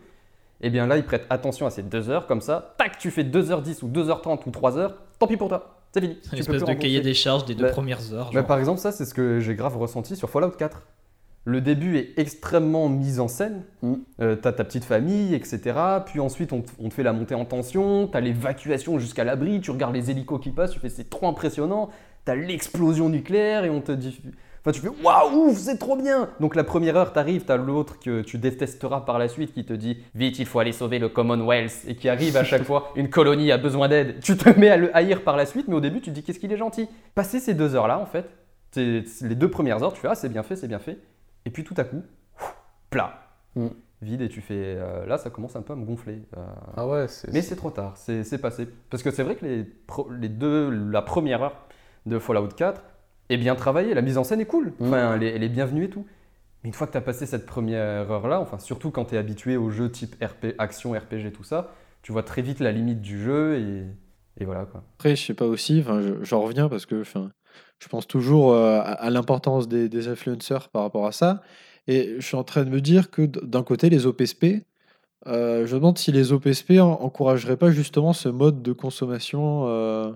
et eh bien là, il prête attention à ces deux heures, comme ça, tac, tu fais 2h10 ou 2h30 ou 3h, tant pis pour toi, c'est fini. Une espèce de cahier des charges des deux bah, premières heures. Bah, par exemple, ça, c'est ce que j'ai grave ressenti sur Fallout 4. Le début est extrêmement mis en scène. Mm. Euh, t'as ta petite famille, etc. Puis ensuite, on, te fait la montée en tension. T'as l'évacuation jusqu'à l'abri. Tu regardes les hélicos qui passent. Tu fais c'est trop impressionnant. T'as l'explosion nucléaire et on te dit Enfin, tu fais waouh, c'est trop bien. Donc la première heure, t'arrives, t'as l'autre que tu détesteras par la suite qui te dit vite, il faut aller sauver le Commonwealth et qui arrive à chaque <laughs> fois, une colonie a besoin d'aide. Tu te mets à le haïr par la suite, mais au début, tu te dis qu'est-ce qu'il est gentil. Passer ces deux heures-là, en fait, les deux premières heures, tu fais ah, c'est bien fait, c'est bien fait. Et puis tout à coup, plat. Mm. vide et tu fais euh, là ça commence un peu à me gonfler. Euh, Ah ouais, c'est. mais c'est trop tard, c'est c'est passé. Parce que c'est vrai que les, pro- les deux, la première heure de Fallout 4 est bien travaillée, la mise en scène est cool, Mm. enfin, elle, est, elle est bienvenue et tout. Mais une fois que tu as passé cette première heure-là, enfin surtout quand tu es habitué aux jeux type RP, action, RPG, tout ça, tu vois très vite la limite du jeu et, et voilà quoi. Après, je sais pas aussi, j'en reviens parce que je pense toujours euh, à, à l'importance des, des influenceurs par rapport à ça. Et je suis en train de me dire que d'un côté, les OPSP, euh, je me demande si les OPSP en- encourageraient pas justement ce mode de consommation. Euh,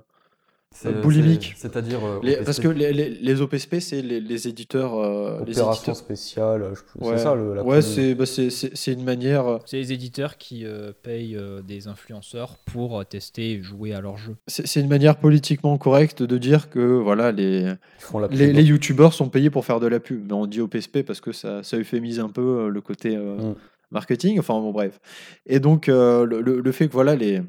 boulimique. c'est- C'est-à-dire. euh, parce que les, les- les OPSP, c'est les, les éditeurs. euh, les Opération éditeurs. spéciale, je- Ouais, c'est ça le, la ouais c'est bah, c'est- c'est- c'est une manière. euh, C'est les éditeurs qui euh, payent euh, des influenceurs pour tester et jouer à leur jeu. C'est c'est une manière politiquement correcte de dire que voilà les, font la les, youtubeurs sont payés pour faire de la pub. Mais on dit OPSP parce que ça, ça euphémise un peu le côté euh, Mm. marketing. Enfin bon, bref. Et donc euh, le, le- le fait que voilà les,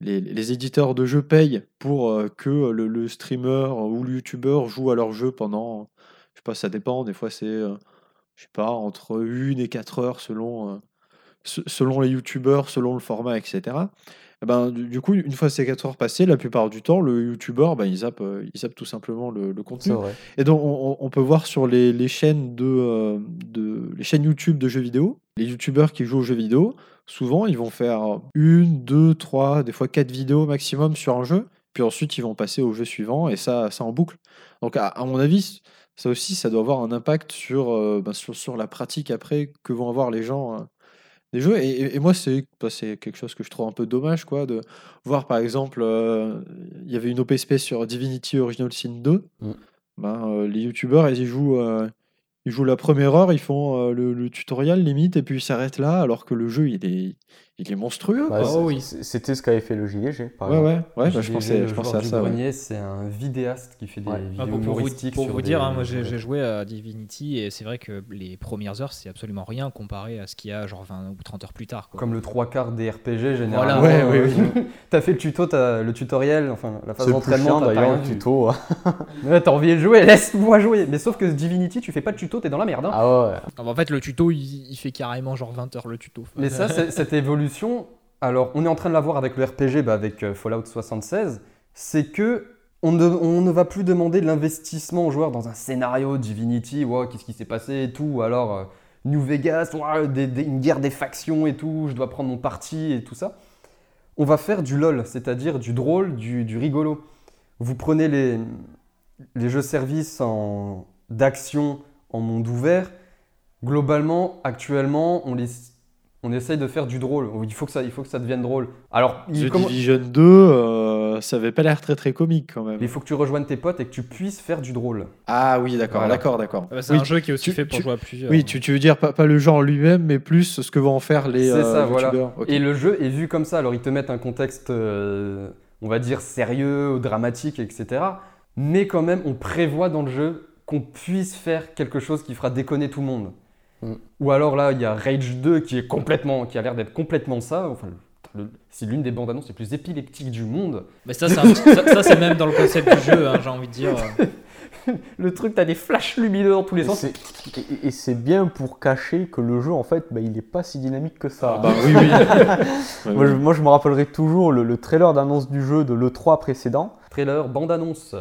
les, éditeurs de jeux payent pour euh, que le, streamer ou le youtubeur joue à leur jeu pendant, je sais pas, ça dépend. Des fois c'est, euh, je sais pas, entre une et quatre heures selon, euh, se- selon les youtubeurs, selon le format, etc. Eh Ben, du, coup, une fois ces 4 heures passées, la plupart du temps, le youtubeur, ben, il, zappe, euh, il zappe tout simplement le, le contenu. Et donc, on, peut voir sur les, les chaînes de, euh, de- les chaînes YouTube de jeux vidéo, les youtubeurs qui jouent aux jeux vidéo, souvent, ils vont faire une, deux, trois, des fois quatre vidéos maximum sur un jeu, puis ensuite, ils vont passer au jeu suivant, et ça, ça en boucle. Donc, à, à mon avis, ça aussi, ça doit avoir un impact sur, euh, ben, sur, sur la pratique après que vont avoir les gens euh, des jeux. Et, et- et moi, c'est bah, c'est quelque chose que je trouve un peu dommage, quoi, de voir, par exemple, euh, il y avait une OPSP sur Divinity Original Sin 2, Mm. ben, euh, les youtubeurs, ils y jouent, euh, ils jouent la première heure, ils font le, le tutoriel limite, et puis ils s'arrêtent là, alors que le jeu, il est, il est monstrueux. Bah, oui. c'est- C'était ce qu'avait fait le JDG, par ouais, ouais, ouais, bah, je pensais, je pensais à ça. ouais. c'est un vidéaste qui fait des Ouais. vidéos Ah, pour, pour vous, humoristiques pour sur vous des- dire, hein, moi j'ai joué à Divinity et c'est vrai que les premières heures c'est absolument rien comparé à ce qu'il y a genre 20 ou 30 heures plus tard. quoi. Comme le trois quarts des RPG, généralement. Voilà. Ouais, euh, oui, <laughs> t'as fait le tuto, t'as le tutoriel, enfin la phase d'entraînement, d'ailleurs, le tuto. <laughs> Ouais, t'as envie de jouer, laisse-moi jouer. Mais sauf que Divinity, tu fais pas de tuto, t'es dans la merde. hein. Ah ouais, ouais. Non, mais en fait, le tuto il, il fait carrément genre 20 heures le tuto. Mais ça, cette évolution, <laughs> alors on est en train de la voir avec le RPG, bah, avec euh, Fallout 76, c'est que on ne, va plus demander de l'investissement aux joueurs dans un scénario Divinity, wow, qu'est-ce qui s'est passé? et tout, ou alors euh, New Vegas, wow, une guerre des factions et tout, je dois prendre mon parti et tout ça. On va faire du LOL, c'est-à-dire du drôle, du, rigolo. Vous prenez les, les jeux services d'action en monde ouvert, globalement, actuellement, on, les, on essaye de faire du drôle. Il faut que ça, il faut que ça devienne drôle. Alors, il, The comment- Division 2, euh, ça avait pas l'air très très comique quand même. il faut que tu rejoignes tes potes et que tu puisses faire du drôle. Ah oui, d'accord, Voilà. d'accord, d'accord. Ah bah, c'est Oui, un jeu qui est aussi tu- fait pour tu- jouer à plusieurs. Oui, tu, tu veux dire pas, pas le genre lui-même, mais plus ce que vont en faire les C'est euh, ça, voilà. Et le jeu est vu comme ça. Alors, ils te mettent un contexte, euh, on va dire, sérieux, dramatique, etc. Mais quand même, on prévoit dans le jeu qu'on puisse faire quelque chose qui fera déconner tout le monde. Mm. Ou alors là, il y a Rage 2 qui, est complètement, qui a l'air d'être complètement ça. Enfin, le- c'est l'une des bandes annonces les plus épileptiques du monde. Mais ça, c'est un- ça, ça, c'est même dans le concept du jeu, hein, j'ai envie de dire. <laughs> Le truc, t'as des flashs lumineux dans tous les Et sens. c'est- Et, et c'est bien pour cacher que le jeu, en fait, bah, il est pas si dynamique que ça. Ah bah oui, oui. <laughs> Je, moi, je me rappellerai toujours le, le trailer d'annonce du jeu de l'E3 précédent. Trailer, bande annonce.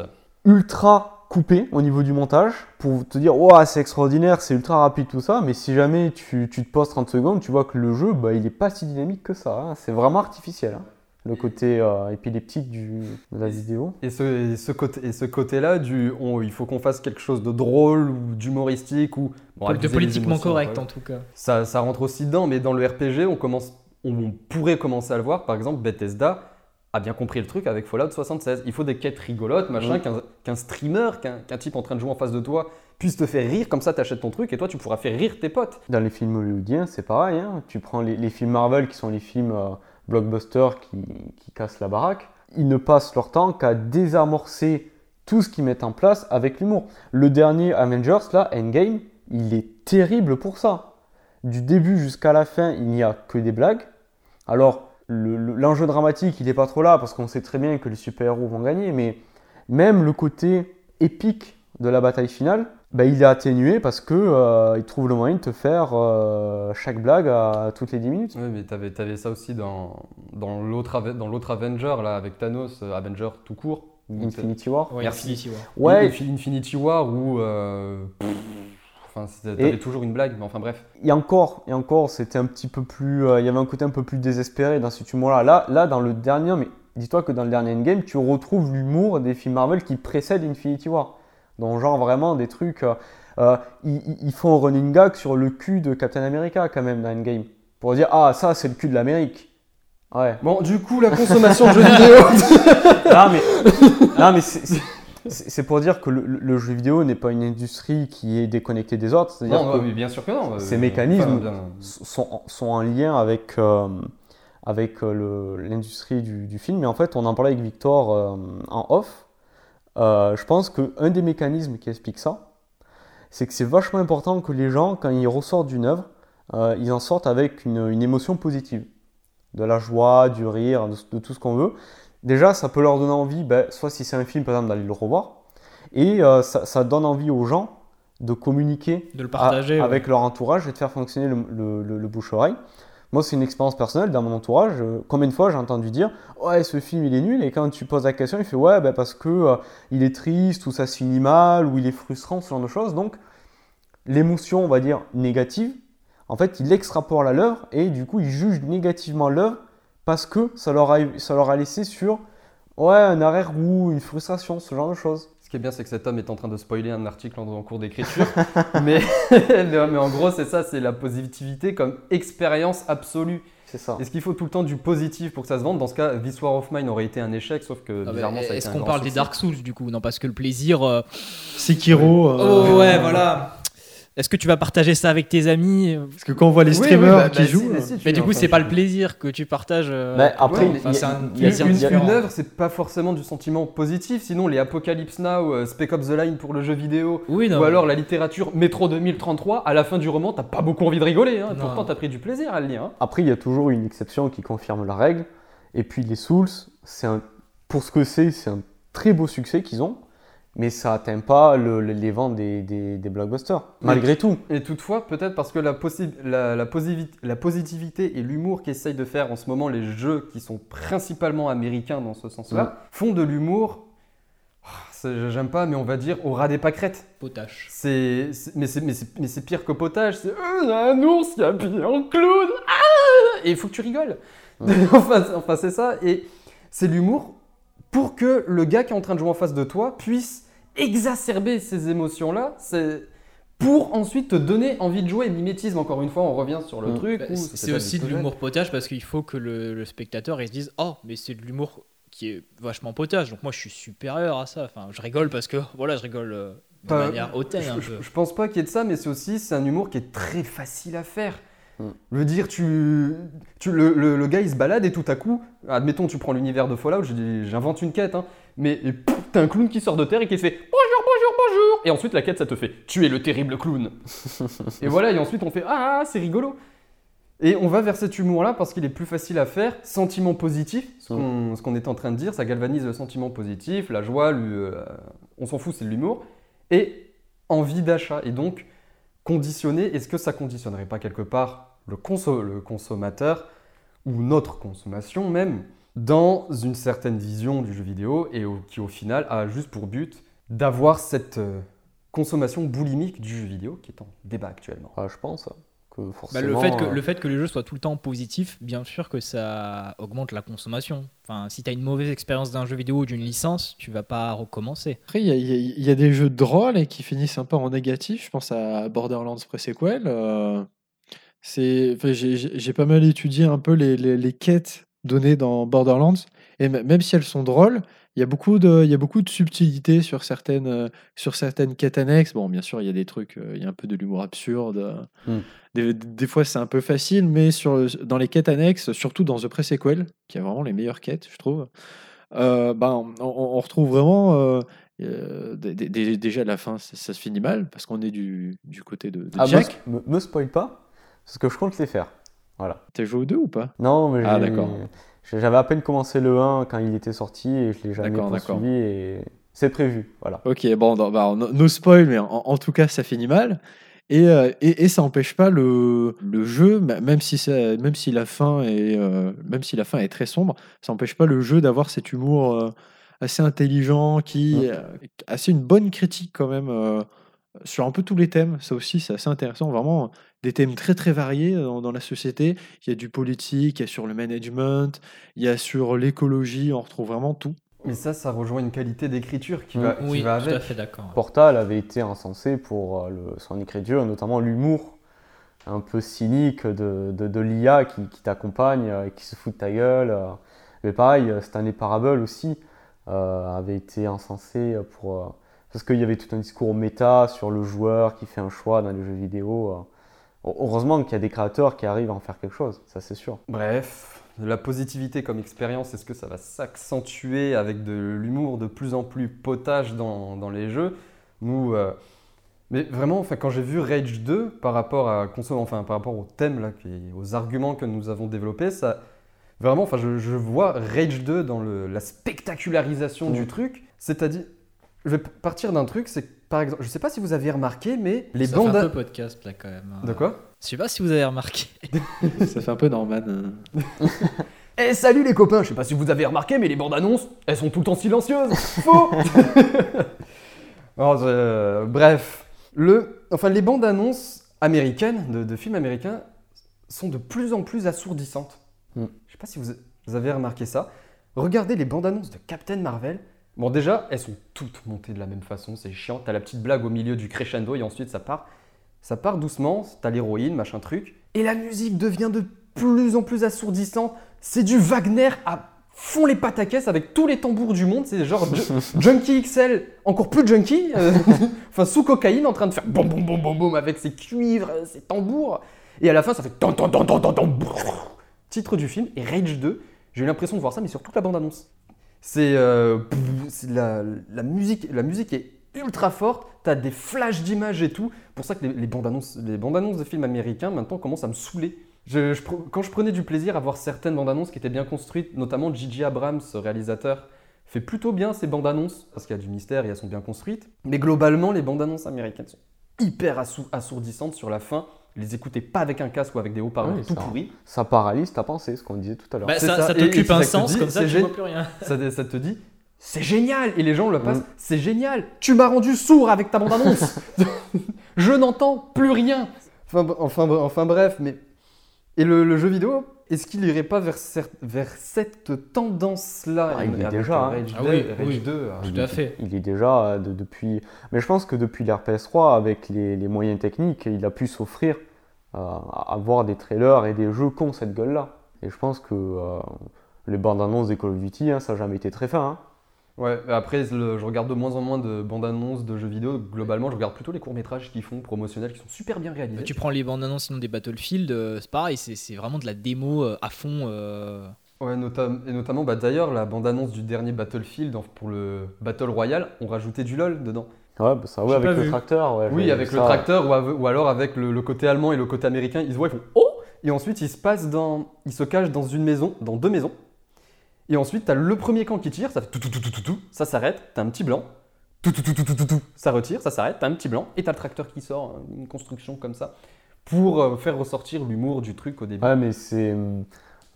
ultra coupé au niveau du montage pour te dire ouais c'est extraordinaire, c'est ultra rapide tout ça, mais si jamais tu, tu te poses 30 secondes, tu vois que le jeu bah, il est pas si dynamique que ça, hein. c'est vraiment artificiel. hein. Le côté euh, épileptique du, de la vidéo. Et ce, et ce côté, et ce côté-là, du, on- il faut qu'on fasse quelque chose de drôle ou d'humoristique ou bon, de politiquement correct ouais. en tout cas. Ça, ça rentre aussi dedans, mais dans le RPG, on, commence, on pourrait commencer à le voir. Par exemple, Bethesda a bien compris le truc avec Fallout 76. Il faut des quêtes rigolotes, machin, Oui. qu'un streamer, qu'un type en train de jouer en face de toi puisse te faire rire, comme ça t'achètes ton truc et toi tu pourras faire rire tes potes. Dans les films hollywoodiens, c'est pareil. hein. Tu prends les, les films Marvel qui sont les films euh, blockbusters qui, qui cassent la baraque. Ils ne passent leur temps qu'à désamorcer tout ce qu'ils mettent en place avec l'humour. Le dernier Avengers, là, Endgame, il est terrible pour ça. Du début jusqu'à la fin, il n'y a que des blagues. Alors, le- le- l'enjeu dramatique, il n'est pas trop là parce qu'on sait très bien que les super-héros vont gagner, mais même le côté épique de la bataille finale, bah, il est atténué parce que euh, il trouve le moyen de te faire euh, chaque blague à toutes les 10 minutes. Oui, mais t'avais avais ça aussi dans, dans l'autre Ave- dans l'autre Avenger, là, avec Thanos, euh, Avenger tout court. Infinity War. Ouais, Merci. Infinity War. Ouais, Infi- Infinity War où euh, pff, enfin t'avais toujours une blague mais enfin bref et encore, et encore, c'était un petit peu plus, euh, il y avait un côté un peu plus désespéré dans cet humour-là. Là, là, dans le dernier, mais dis-toi que dans le dernier Endgame, tu retrouves l'humour des films Marvel qui précèdent Infinity War. Donc genre vraiment des trucs, euh, euh, ils, ils- ils font un running gag sur le cul de Captain America quand même dans Endgame pour dire ah ça c'est le cul de l'Amérique. Ouais. bon du coup la consommation de jeux vidéo <laughs> non mais, non, mais c'est- c'est pour dire que le, jeu vidéo n'est pas une industrie qui est déconnectée des autres. C'est-à-dire non que oui, bien sûr que non ces Euh, mécanismes enfin, bien- sont, sont en lien avec, euh, avec euh, le- l'industrie du, du film. Mais en fait, on en parlait avec Victor euh, en off. Je pense qu'un des mécanismes qui explique ça, c'est que c'est vachement important que les gens, quand ils ressortent d'une œuvre, ils en sortent avec une, une émotion positive. De la joie, du rire, de, de tout ce qu'on veut. Déjà, ça peut leur donner envie, ben, soit si c'est un film, par exemple, d'aller le revoir. Et euh, ça, ça donne envie aux gens de communiquer De le partager. à- ouais. avec leur entourage et de faire fonctionner le, le- le- le bouche-oreille. Moi, c'est une expérience personnelle dans mon entourage. euh, Combien de fois j'ai entendu dire Ouais, ce film il est nul, et quand tu poses la question, il fait Ouais, ben, parce que euh, il est triste, ou ça se finit mal, ou il est frustrant, ce genre de choses. Donc, l'émotion, on va dire, négative, en fait, il extrapole à l'œuvre et du coup, il juge négativement l'œuvre parce que ça leur a, ça leur a laissé sur ouais, un arrière-goût, une frustration, ce genre de choses. Ce qui est bien, c'est que cet homme est en train de spoiler un article en, en cours d'écriture. <laughs> <laughs> mais, mais, en gros, c'est ça, c'est la positivité comme expérience absolue. C'est ça. Est-ce qu'il faut tout le temps du positif pour que ça se vende? Dans ce cas, This War of Mine aurait été un échec, sauf que Ah bizarrement, ça a été Est-ce qu'on parle des. Dark Souls du coup? Non, parce que le plaisir. euh, Sekiro. Oh euh, ouais, voilà. Est-ce que tu vas partager ça avec tes amis Parce que quand on voit les Oui, oui, streamers bah, qui bah, jouent. si, euh, si, Mais du coup, c'est pas le plaisir que tu partages. euh, Mais après, Ouais, mais enfin, il y a- c'est un il y a- plaisir Une, œuvre, c'est pas forcément du sentiment positif, sinon les Apocalypse Now, euh, Spec Ops The Line pour le jeu vidéo, Oui, non. ou alors la littérature Métro 2033, à la fin du roman, t'as pas beaucoup envie de rigoler, hein, pourtant t'as pris du plaisir à le lire. hein. Après, il y a toujours une exception qui confirme la règle. Et puis les Souls, c'est un, pour ce que c'est, c'est un très beau succès qu'ils ont. Mais ça atteint pas le- le- les ventes des, des, des blockbusters, malgré tout. Et toutefois, peut-être parce que la, possi- la, la posivi- la positivité et l'humour qu'essayent de faire en ce moment les jeux qui sont principalement américains dans ce sens-là, Mm. font de l'humour, c'est- j'aime pas, mais on va dire au ras des pâquerettes. Potache. C'est, c'est- mais, c'est, mais, c'est, mais c'est pire que potage. C'est Euh, il y a un ours qui est habillé en clown. Ah et il faut que tu rigoles. <laughs> enfin, c'est ça. Et c'est l'humour pour que le gars qui est en train de jouer en face de toi puisse exacerber ces émotions-là. C'est pour ensuite te donner envie de jouer. Mimétisme, encore une fois, on revient sur le Mm. truc. Bah, c'est aussi de l'humour potage parce qu'il faut que le, le spectateur il se dise oh mais c'est de l'humour qui est vachement potage donc moi je suis supérieur à ça enfin je rigole parce que voilà je rigole euh, de Pas- manière hautaine un je, peu je- je pense pas qu'il y ait de ça, mais c'est aussi c'est un humour qui est très facile à faire. Mm. Je veux dire, tu, tu le, le- le gars il se balade et tout à coup, admettons, tu prends l'univers de Fallout, je dis- j'invente une quête, hein, mais t'as un clown qui sort de terre et qui te fait bonjour, bonjour, bonjour, et ensuite la quête ça te fait tu es le terrible clown. <laughs> et voilà, et ensuite on fait ah, c'est rigolo. Et on va vers cet humour-là parce qu'il est plus facile à faire, sentiment positif, ce qu'on qu'on est en train de dire, ça galvanise le sentiment positif, la joie, le- euh, on s'en fout, c'est de l'humour, et envie d'achat. Et donc, conditionner, est-ce que ça conditionnerait pas quelque part le, le consommateur, ou notre consommation même, dans une certaine vision du jeu vidéo, et qui au final a juste pour but d'avoir cette euh, consommation boulimique du jeu vidéo qui est en débat actuellement? Ouais, je pense que Bah, le, fait que, euh, le fait que les jeux soient tout le temps positifs, bien sûr que ça augmente la consommation. Enfin, si tu as une mauvaise expérience d'un jeu vidéo ou d'une licence, tu vas pas recommencer. Après, il y, a- y y des jeux de rôle et qui finissent un peu en négatif. Je pense à Borderlands Pre-Sequel. euh, enfin, j'ai- pas mal étudié un peu les, les- les quêtes données dans Borderlands. Et même si elles sont drôles, il y a beaucoup de, il y a beaucoup de subtilité sur certaines, euh, sur certaines quêtes annexes. Bon, bien sûr, il y a des trucs, euh, il y a un peu de l'humour absurde. euh, Mm. Des, des fois, c'est un peu facile, mais sur, dans les quêtes annexes, surtout dans The Pre-Sequel, qui a vraiment les meilleures quêtes, je trouve, euh, ben, on, on retrouve vraiment. dé- dé- dé- déjà, la fin, ça, ça se finit mal parce qu'on est du, du côté de, de Ah, Jack. me, me spoil pas, parce que je compte les faire. Voilà. T'as joué aux deux ou pas? Non, mais Ah, d'accord. J'avais à peine commencé le 1 quand il était sorti et je l'ai jamais poursuivi et C'est prévu, voilà. Ok, bon, non, bah, no, no spoil, mais en, en tout cas, ça finit mal. Et, euh, et, et ça n'empêche pas le, le jeu, même si, ça, même, si la fin est, euh, même si la fin est très sombre, ça n'empêche pas le jeu d'avoir cet humour euh, assez intelligent, qui euh, assez une bonne critique quand même sur un peu tous les thèmes. Ça aussi, c'est assez intéressant. Vraiment, des thèmes très très variés euh, dans, dans la société. Il y a du politique, il y a sur le management, il y a sur l'écologie, on retrouve vraiment tout. Mais ça, ça rejoint une qualité d'écriture qui va, qui Oui, va tout à avec. fait d'accord. Portal avait été encensé pour euh, le- son écriture, notamment l'humour un peu cynique de, de, de l'IA qui, qui t'accompagne euh, et qui se fout de ta gueule. Mais pareil, euh, Stanley Parable aussi euh, avait été encensé pour. Parce qu'il y avait tout un discours méta sur le joueur qui fait un choix dans les jeux vidéo. euh. Heureusement qu'il y a des créateurs qui arrivent à en faire quelque chose, ça c'est sûr. Bref, la positivité comme expérience, est-ce que ça va s'accentuer avec de l'humour de plus en plus potage dans, dans les jeux? Nous, euh, mais vraiment, enfin, quand j'ai vu Rage 2 par rapport à console, enfin par rapport au thème là, aux arguments que nous avons développés, ça, vraiment, enfin, je, je vois Rage 2 dans le- la spectacularisation Mm. du truc. C'est-à-dire, je vais partir d'un truc, c'est que, par exemple, je sais pas si vous avez remarqué, mais les ça bandes. fait un peu podcast là quand même. hein. De quoi? Je sais pas si vous avez remarqué. <laughs> ça fait un peu Norman. euh. <laughs> Eh salut les copains, je sais pas si vous avez remarqué, mais les bandes annonces, elles sont tout le temps silencieuses. Faux <laughs> Alors, euh, Bref, le, enfin, les bandes annonces américaines, de, de films américains, sont de plus en plus assourdissantes. Mm. Je sais pas si vous, vous avez remarqué ça. Regardez les bandes annonces de Captain Marvel. Bon, déjà, elles sont toutes montées de la même façon, c'est chiant. T'as la petite blague au milieu du crescendo et ensuite ça part. Ça part doucement, t'as l'héroïne, machin truc. Et la musique devient de plus en plus assourdissante. C'est du Wagner à fond les pattes à caisse avec tous les tambours du monde. C'est genre Ju- <laughs> Junkie XL, encore plus junkie, euh, <laughs> enfin sous cocaïne, en train de faire boum boum boum boum boum avec ses cuivres, ses tambours. Et à la fin, ça fait tan tan tan tan tan tan. Titre du film et Rage 2. J'ai eu l'impression de voir ça, mais sur toute la bande annonce. C'est euh, la, musique, la musique est ultra forte. T'as des flashs d'images et tout. Pour ça que les, bandes annonces, les bandes annonces de films américains maintenant commencent à me saouler. Quand je prenais du plaisir à voir certaines bandes annonces qui étaient bien construites, notamment Gigi Abrams, réalisateur, fait plutôt bien ces bandes annonces parce qu'il y a du mystère et elles sont bien construites. Mais globalement, les bandes annonces américaines sont hyper assou- assourdissantes sur la fin. Les écoutez pas avec un casque ou avec des haut-parleurs Oui, tout ça- pourris. Ça paralyse ta pensée, ce qu'on disait tout à l'heure. Bah, ça, t'occupe un sens, comme ça c'est tu gé- vois plus rien. ça, ça te dit c'est génial et les gens le passent Mm. c'est génial tu m'as rendu sourd avec ta bande annonce <laughs> je n'entends plus rien enfin, enfin, enfin bref mais et le, le jeu vidéo est-ce qu'il irait pas vers, cer- vers cette tendance là Ah, il est déjà, hein. Rage, Ah 2, oui, Rage oui. 2, euh, Tout Il à est- fait. Il est déjà euh, de- depuis. Mais je pense que depuis l'RPS3, avec les, les moyens techniques, il a pu s'offrir euh, à avoir des trailers et des jeux qui ont cette gueule-là. Et je pense que euh, les bandes annonces des Call of Duty, hein, ça n'a jamais été très fin. hein. Ouais après le- je regarde de moins en moins de bandes annonces de jeux vidéo globalement je regarde plutôt les courts métrages qu'ils font promotionnels qui sont super bien réalisés Bah, tu prends les bandes annonces sinon des Battlefield, euh, c'est pareil, c'est c'est vraiment de la démo euh, à fond. euh. Ouais, notam- et notamment, bah, d'ailleurs, la bande-annonce du dernier Battlefield pour le Battle Royale, on rajoutait du LoL dedans. Ouais, bah ça, ouais, avec le vu. tracteur. Ouais, oui, avec le ça. tracteur ou alors avec le, le côté allemand et le côté américain. Ils se voient, ils font Oh Et ensuite, ils se passent dans. Ils se cachent dans une maison, dans deux maisons. Et ensuite, t'as le premier camp qui tire, ça fait tout, tout, tout, tout, tout, ça s'arrête, t'as un petit blanc. Tout, tout, tout, tout, tout, tout, ça retire, ça s'arrête, t'as un petit blanc, et t'as le tracteur qui sort, euh, une construction comme ça, pour euh, faire ressortir l'humour du truc au début. Ouais, mais c'est.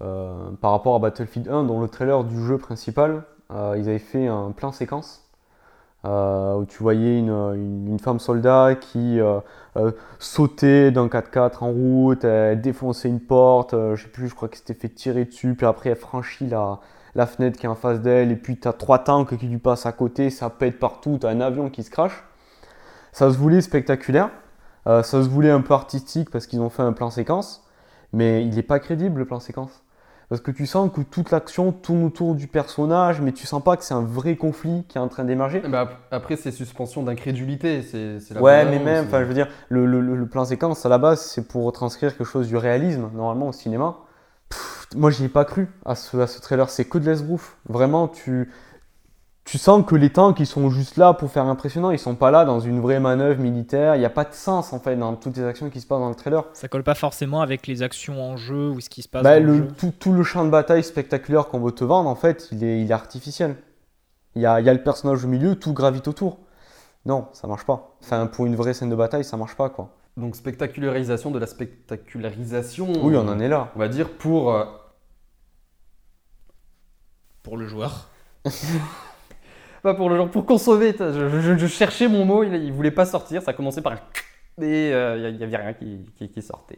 euh, par rapport à Battlefield 1, dans le trailer du jeu principal, euh, ils avaient fait un plan séquence. euh, où tu voyais une, une- une femme soldat qui euh, euh, sautait d'un 4x4 en route, elle défonçait une porte, euh, je sais plus, je crois qu'elle s'était fait tirer dessus, puis après elle franchit la, la fenêtre qui est en face d'elle, et puis tu as trois tanks qui lui passent à côté, ça pète partout, tu as un avion qui se crache. Ça se voulait spectaculaire, euh, ça se voulait un peu artistique parce qu'ils ont fait un plan séquence, mais il n'est pas crédible le plan séquence. Parce que tu sens que toute l'action tourne autour du personnage, mais tu sens pas que c'est un vrai conflit qui est en train d'émerger. Eh ben, ap- après, c'est suspension d'incrédulité. C'est Ouais, mais annonce, même, je veux dire, le, le- le plan séquence à la base, c'est pour retranscrire quelque chose du réalisme, normalement au cinéma. Pff, moi, j'y ai pas cru à ce, à ce trailer, c'est que de l'esbrouf. Vraiment, tu, tu sens que les tanks, ils sont juste là pour faire impressionnant, ils sont pas là dans une vraie manœuvre militaire. Il n'y a pas de sens, en fait, dans toutes les actions qui se passent dans le trailer. Ça colle pas forcément avec les actions en jeu ou ce qui se passe Bah, dans le, le, jeu. tout, tout le champ de bataille spectaculaire qu'on veut te vendre, en fait, il est, il est artificiel. Il y a, y a le personnage au milieu, tout gravite autour. Non, ça marche pas. Enfin, pour une vraie scène de bataille, ça marche pas, quoi. Donc spectacularisation de la spectacularisation. Oui, on en est là. On va dire pour. euh, Pour le joueur. <laughs> Pas pour le genre, pour consommer. Je, je- je cherchais mon mot, il, il voulait pas sortir. Ça commençait par un et euh, il n'y avait rien qui, qui- qui sortait.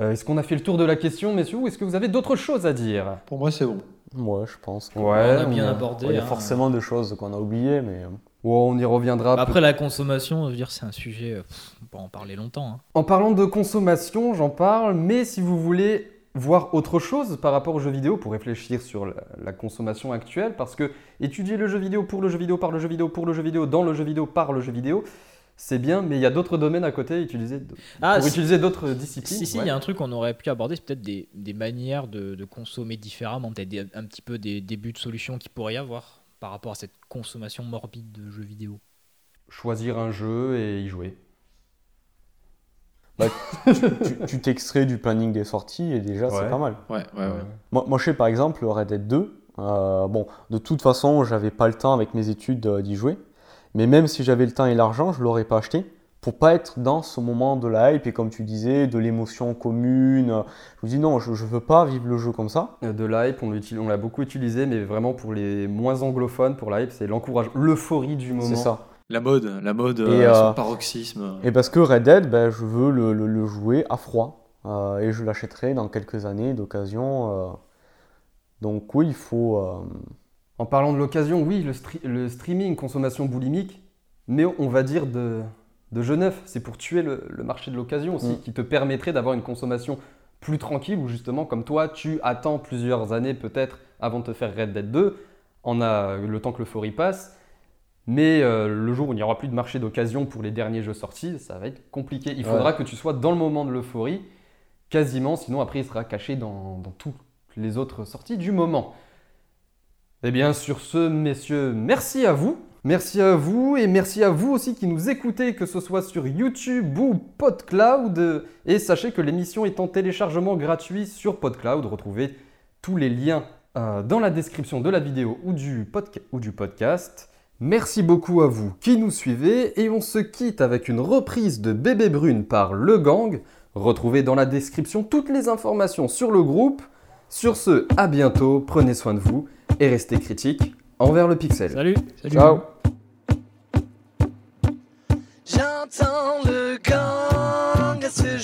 Euh, est-ce qu'on a fait le tour de la question, messieurs, ou est-ce que vous avez d'autres choses à dire? Pour moi, c'est bon. Ouais, je pense. que- on a bien on, abordé. Il y a hein. forcément des choses qu'on a oubliées, mais. Oh, on y reviendra. Bah, Après la consommation, je veux dire, c'est un sujet, euh, pff, on peut en parler longtemps. hein. En parlant de consommation, j'en parle, mais si vous voulez voir autre chose par rapport aux jeux vidéo pour réfléchir sur la, la consommation actuelle, parce que étudier le jeu vidéo pour le jeu vidéo, par le jeu vidéo, pour le jeu vidéo, dans le jeu vidéo, par le jeu vidéo, c'est bien, mais il y a d'autres domaines à côté utiliser, Ah, pour si- utiliser d'autres disciplines. Si, si, il ouais. y a un truc qu'on aurait pu aborder, c'est peut-être des, des manières de, de consommer différemment, peut-être un petit peu des débuts de solutions qu'il pourrait y avoir par rapport à cette consommation morbide de jeux vidéo. Choisir un jeu et y jouer. <laughs> tu- tu t'extrais du planning des sorties et déjà, Ouais. c'est pas mal. Ouais, ouais, ouais. Moi, moi, je sais par exemple Red Dead 2. euh, bon, de toute façon, j'avais pas le temps avec mes études euh, d'y jouer. Mais même si j'avais le temps et l'argent, je l'aurais pas acheté pour pas être dans ce moment de la hype et comme tu disais, de l'émotion commune. Je me dis non, je, je veux pas vivre le jeu comme ça. De l'hype, on l'utilise- on l'a beaucoup utilisé, mais vraiment pour les moins anglophones, pour la hype, c'est l'encouragement, l'euphorie du moment. C'est ça. La mode, la mode, Et, euh, euh, son paroxysme. Et parce que Red Dead, ben, je veux le, le- le jouer à froid. Euh, et je l'achèterai dans quelques années d'occasion. euh. Donc oui, il faut... euh, En parlant de l'occasion, oui, le, stre- le streaming, consommation boulimique, mais on va dire de, de jeu neuf. C'est pour tuer le, le marché de l'occasion aussi, Mm. qui te permettrait d'avoir une consommation plus tranquille, où justement, comme toi, tu attends plusieurs années peut-être avant de te faire Red Dead 2, en a le temps que l'euphorie passe. Mais euh, le jour où il n'y aura plus de marché d'occasion pour les derniers jeux sortis, ça va être compliqué. Il Ouais. faudra que tu sois dans le moment de l'euphorie, quasiment, sinon après il sera caché dans, dans toutes les autres sorties du moment. Eh bien, sur ce, messieurs, merci à vous. Merci à vous et merci à vous aussi qui nous écoutez, que ce soit sur YouTube ou PodCloud. Et sachez que l'émission est en téléchargement gratuit sur PodCloud. Retrouvez tous les liens euh, dans la description de la vidéo ou du, podca- ou du podcast. Merci beaucoup à vous qui nous suivez et on se quitte avec une reprise de Bébé Brune par Le Gang. Retrouvez dans la description toutes les informations sur le groupe. Sur ce, à bientôt, prenez soin de vous et restez critiques envers le pixel. Salut Ciao J'entends le gang à ce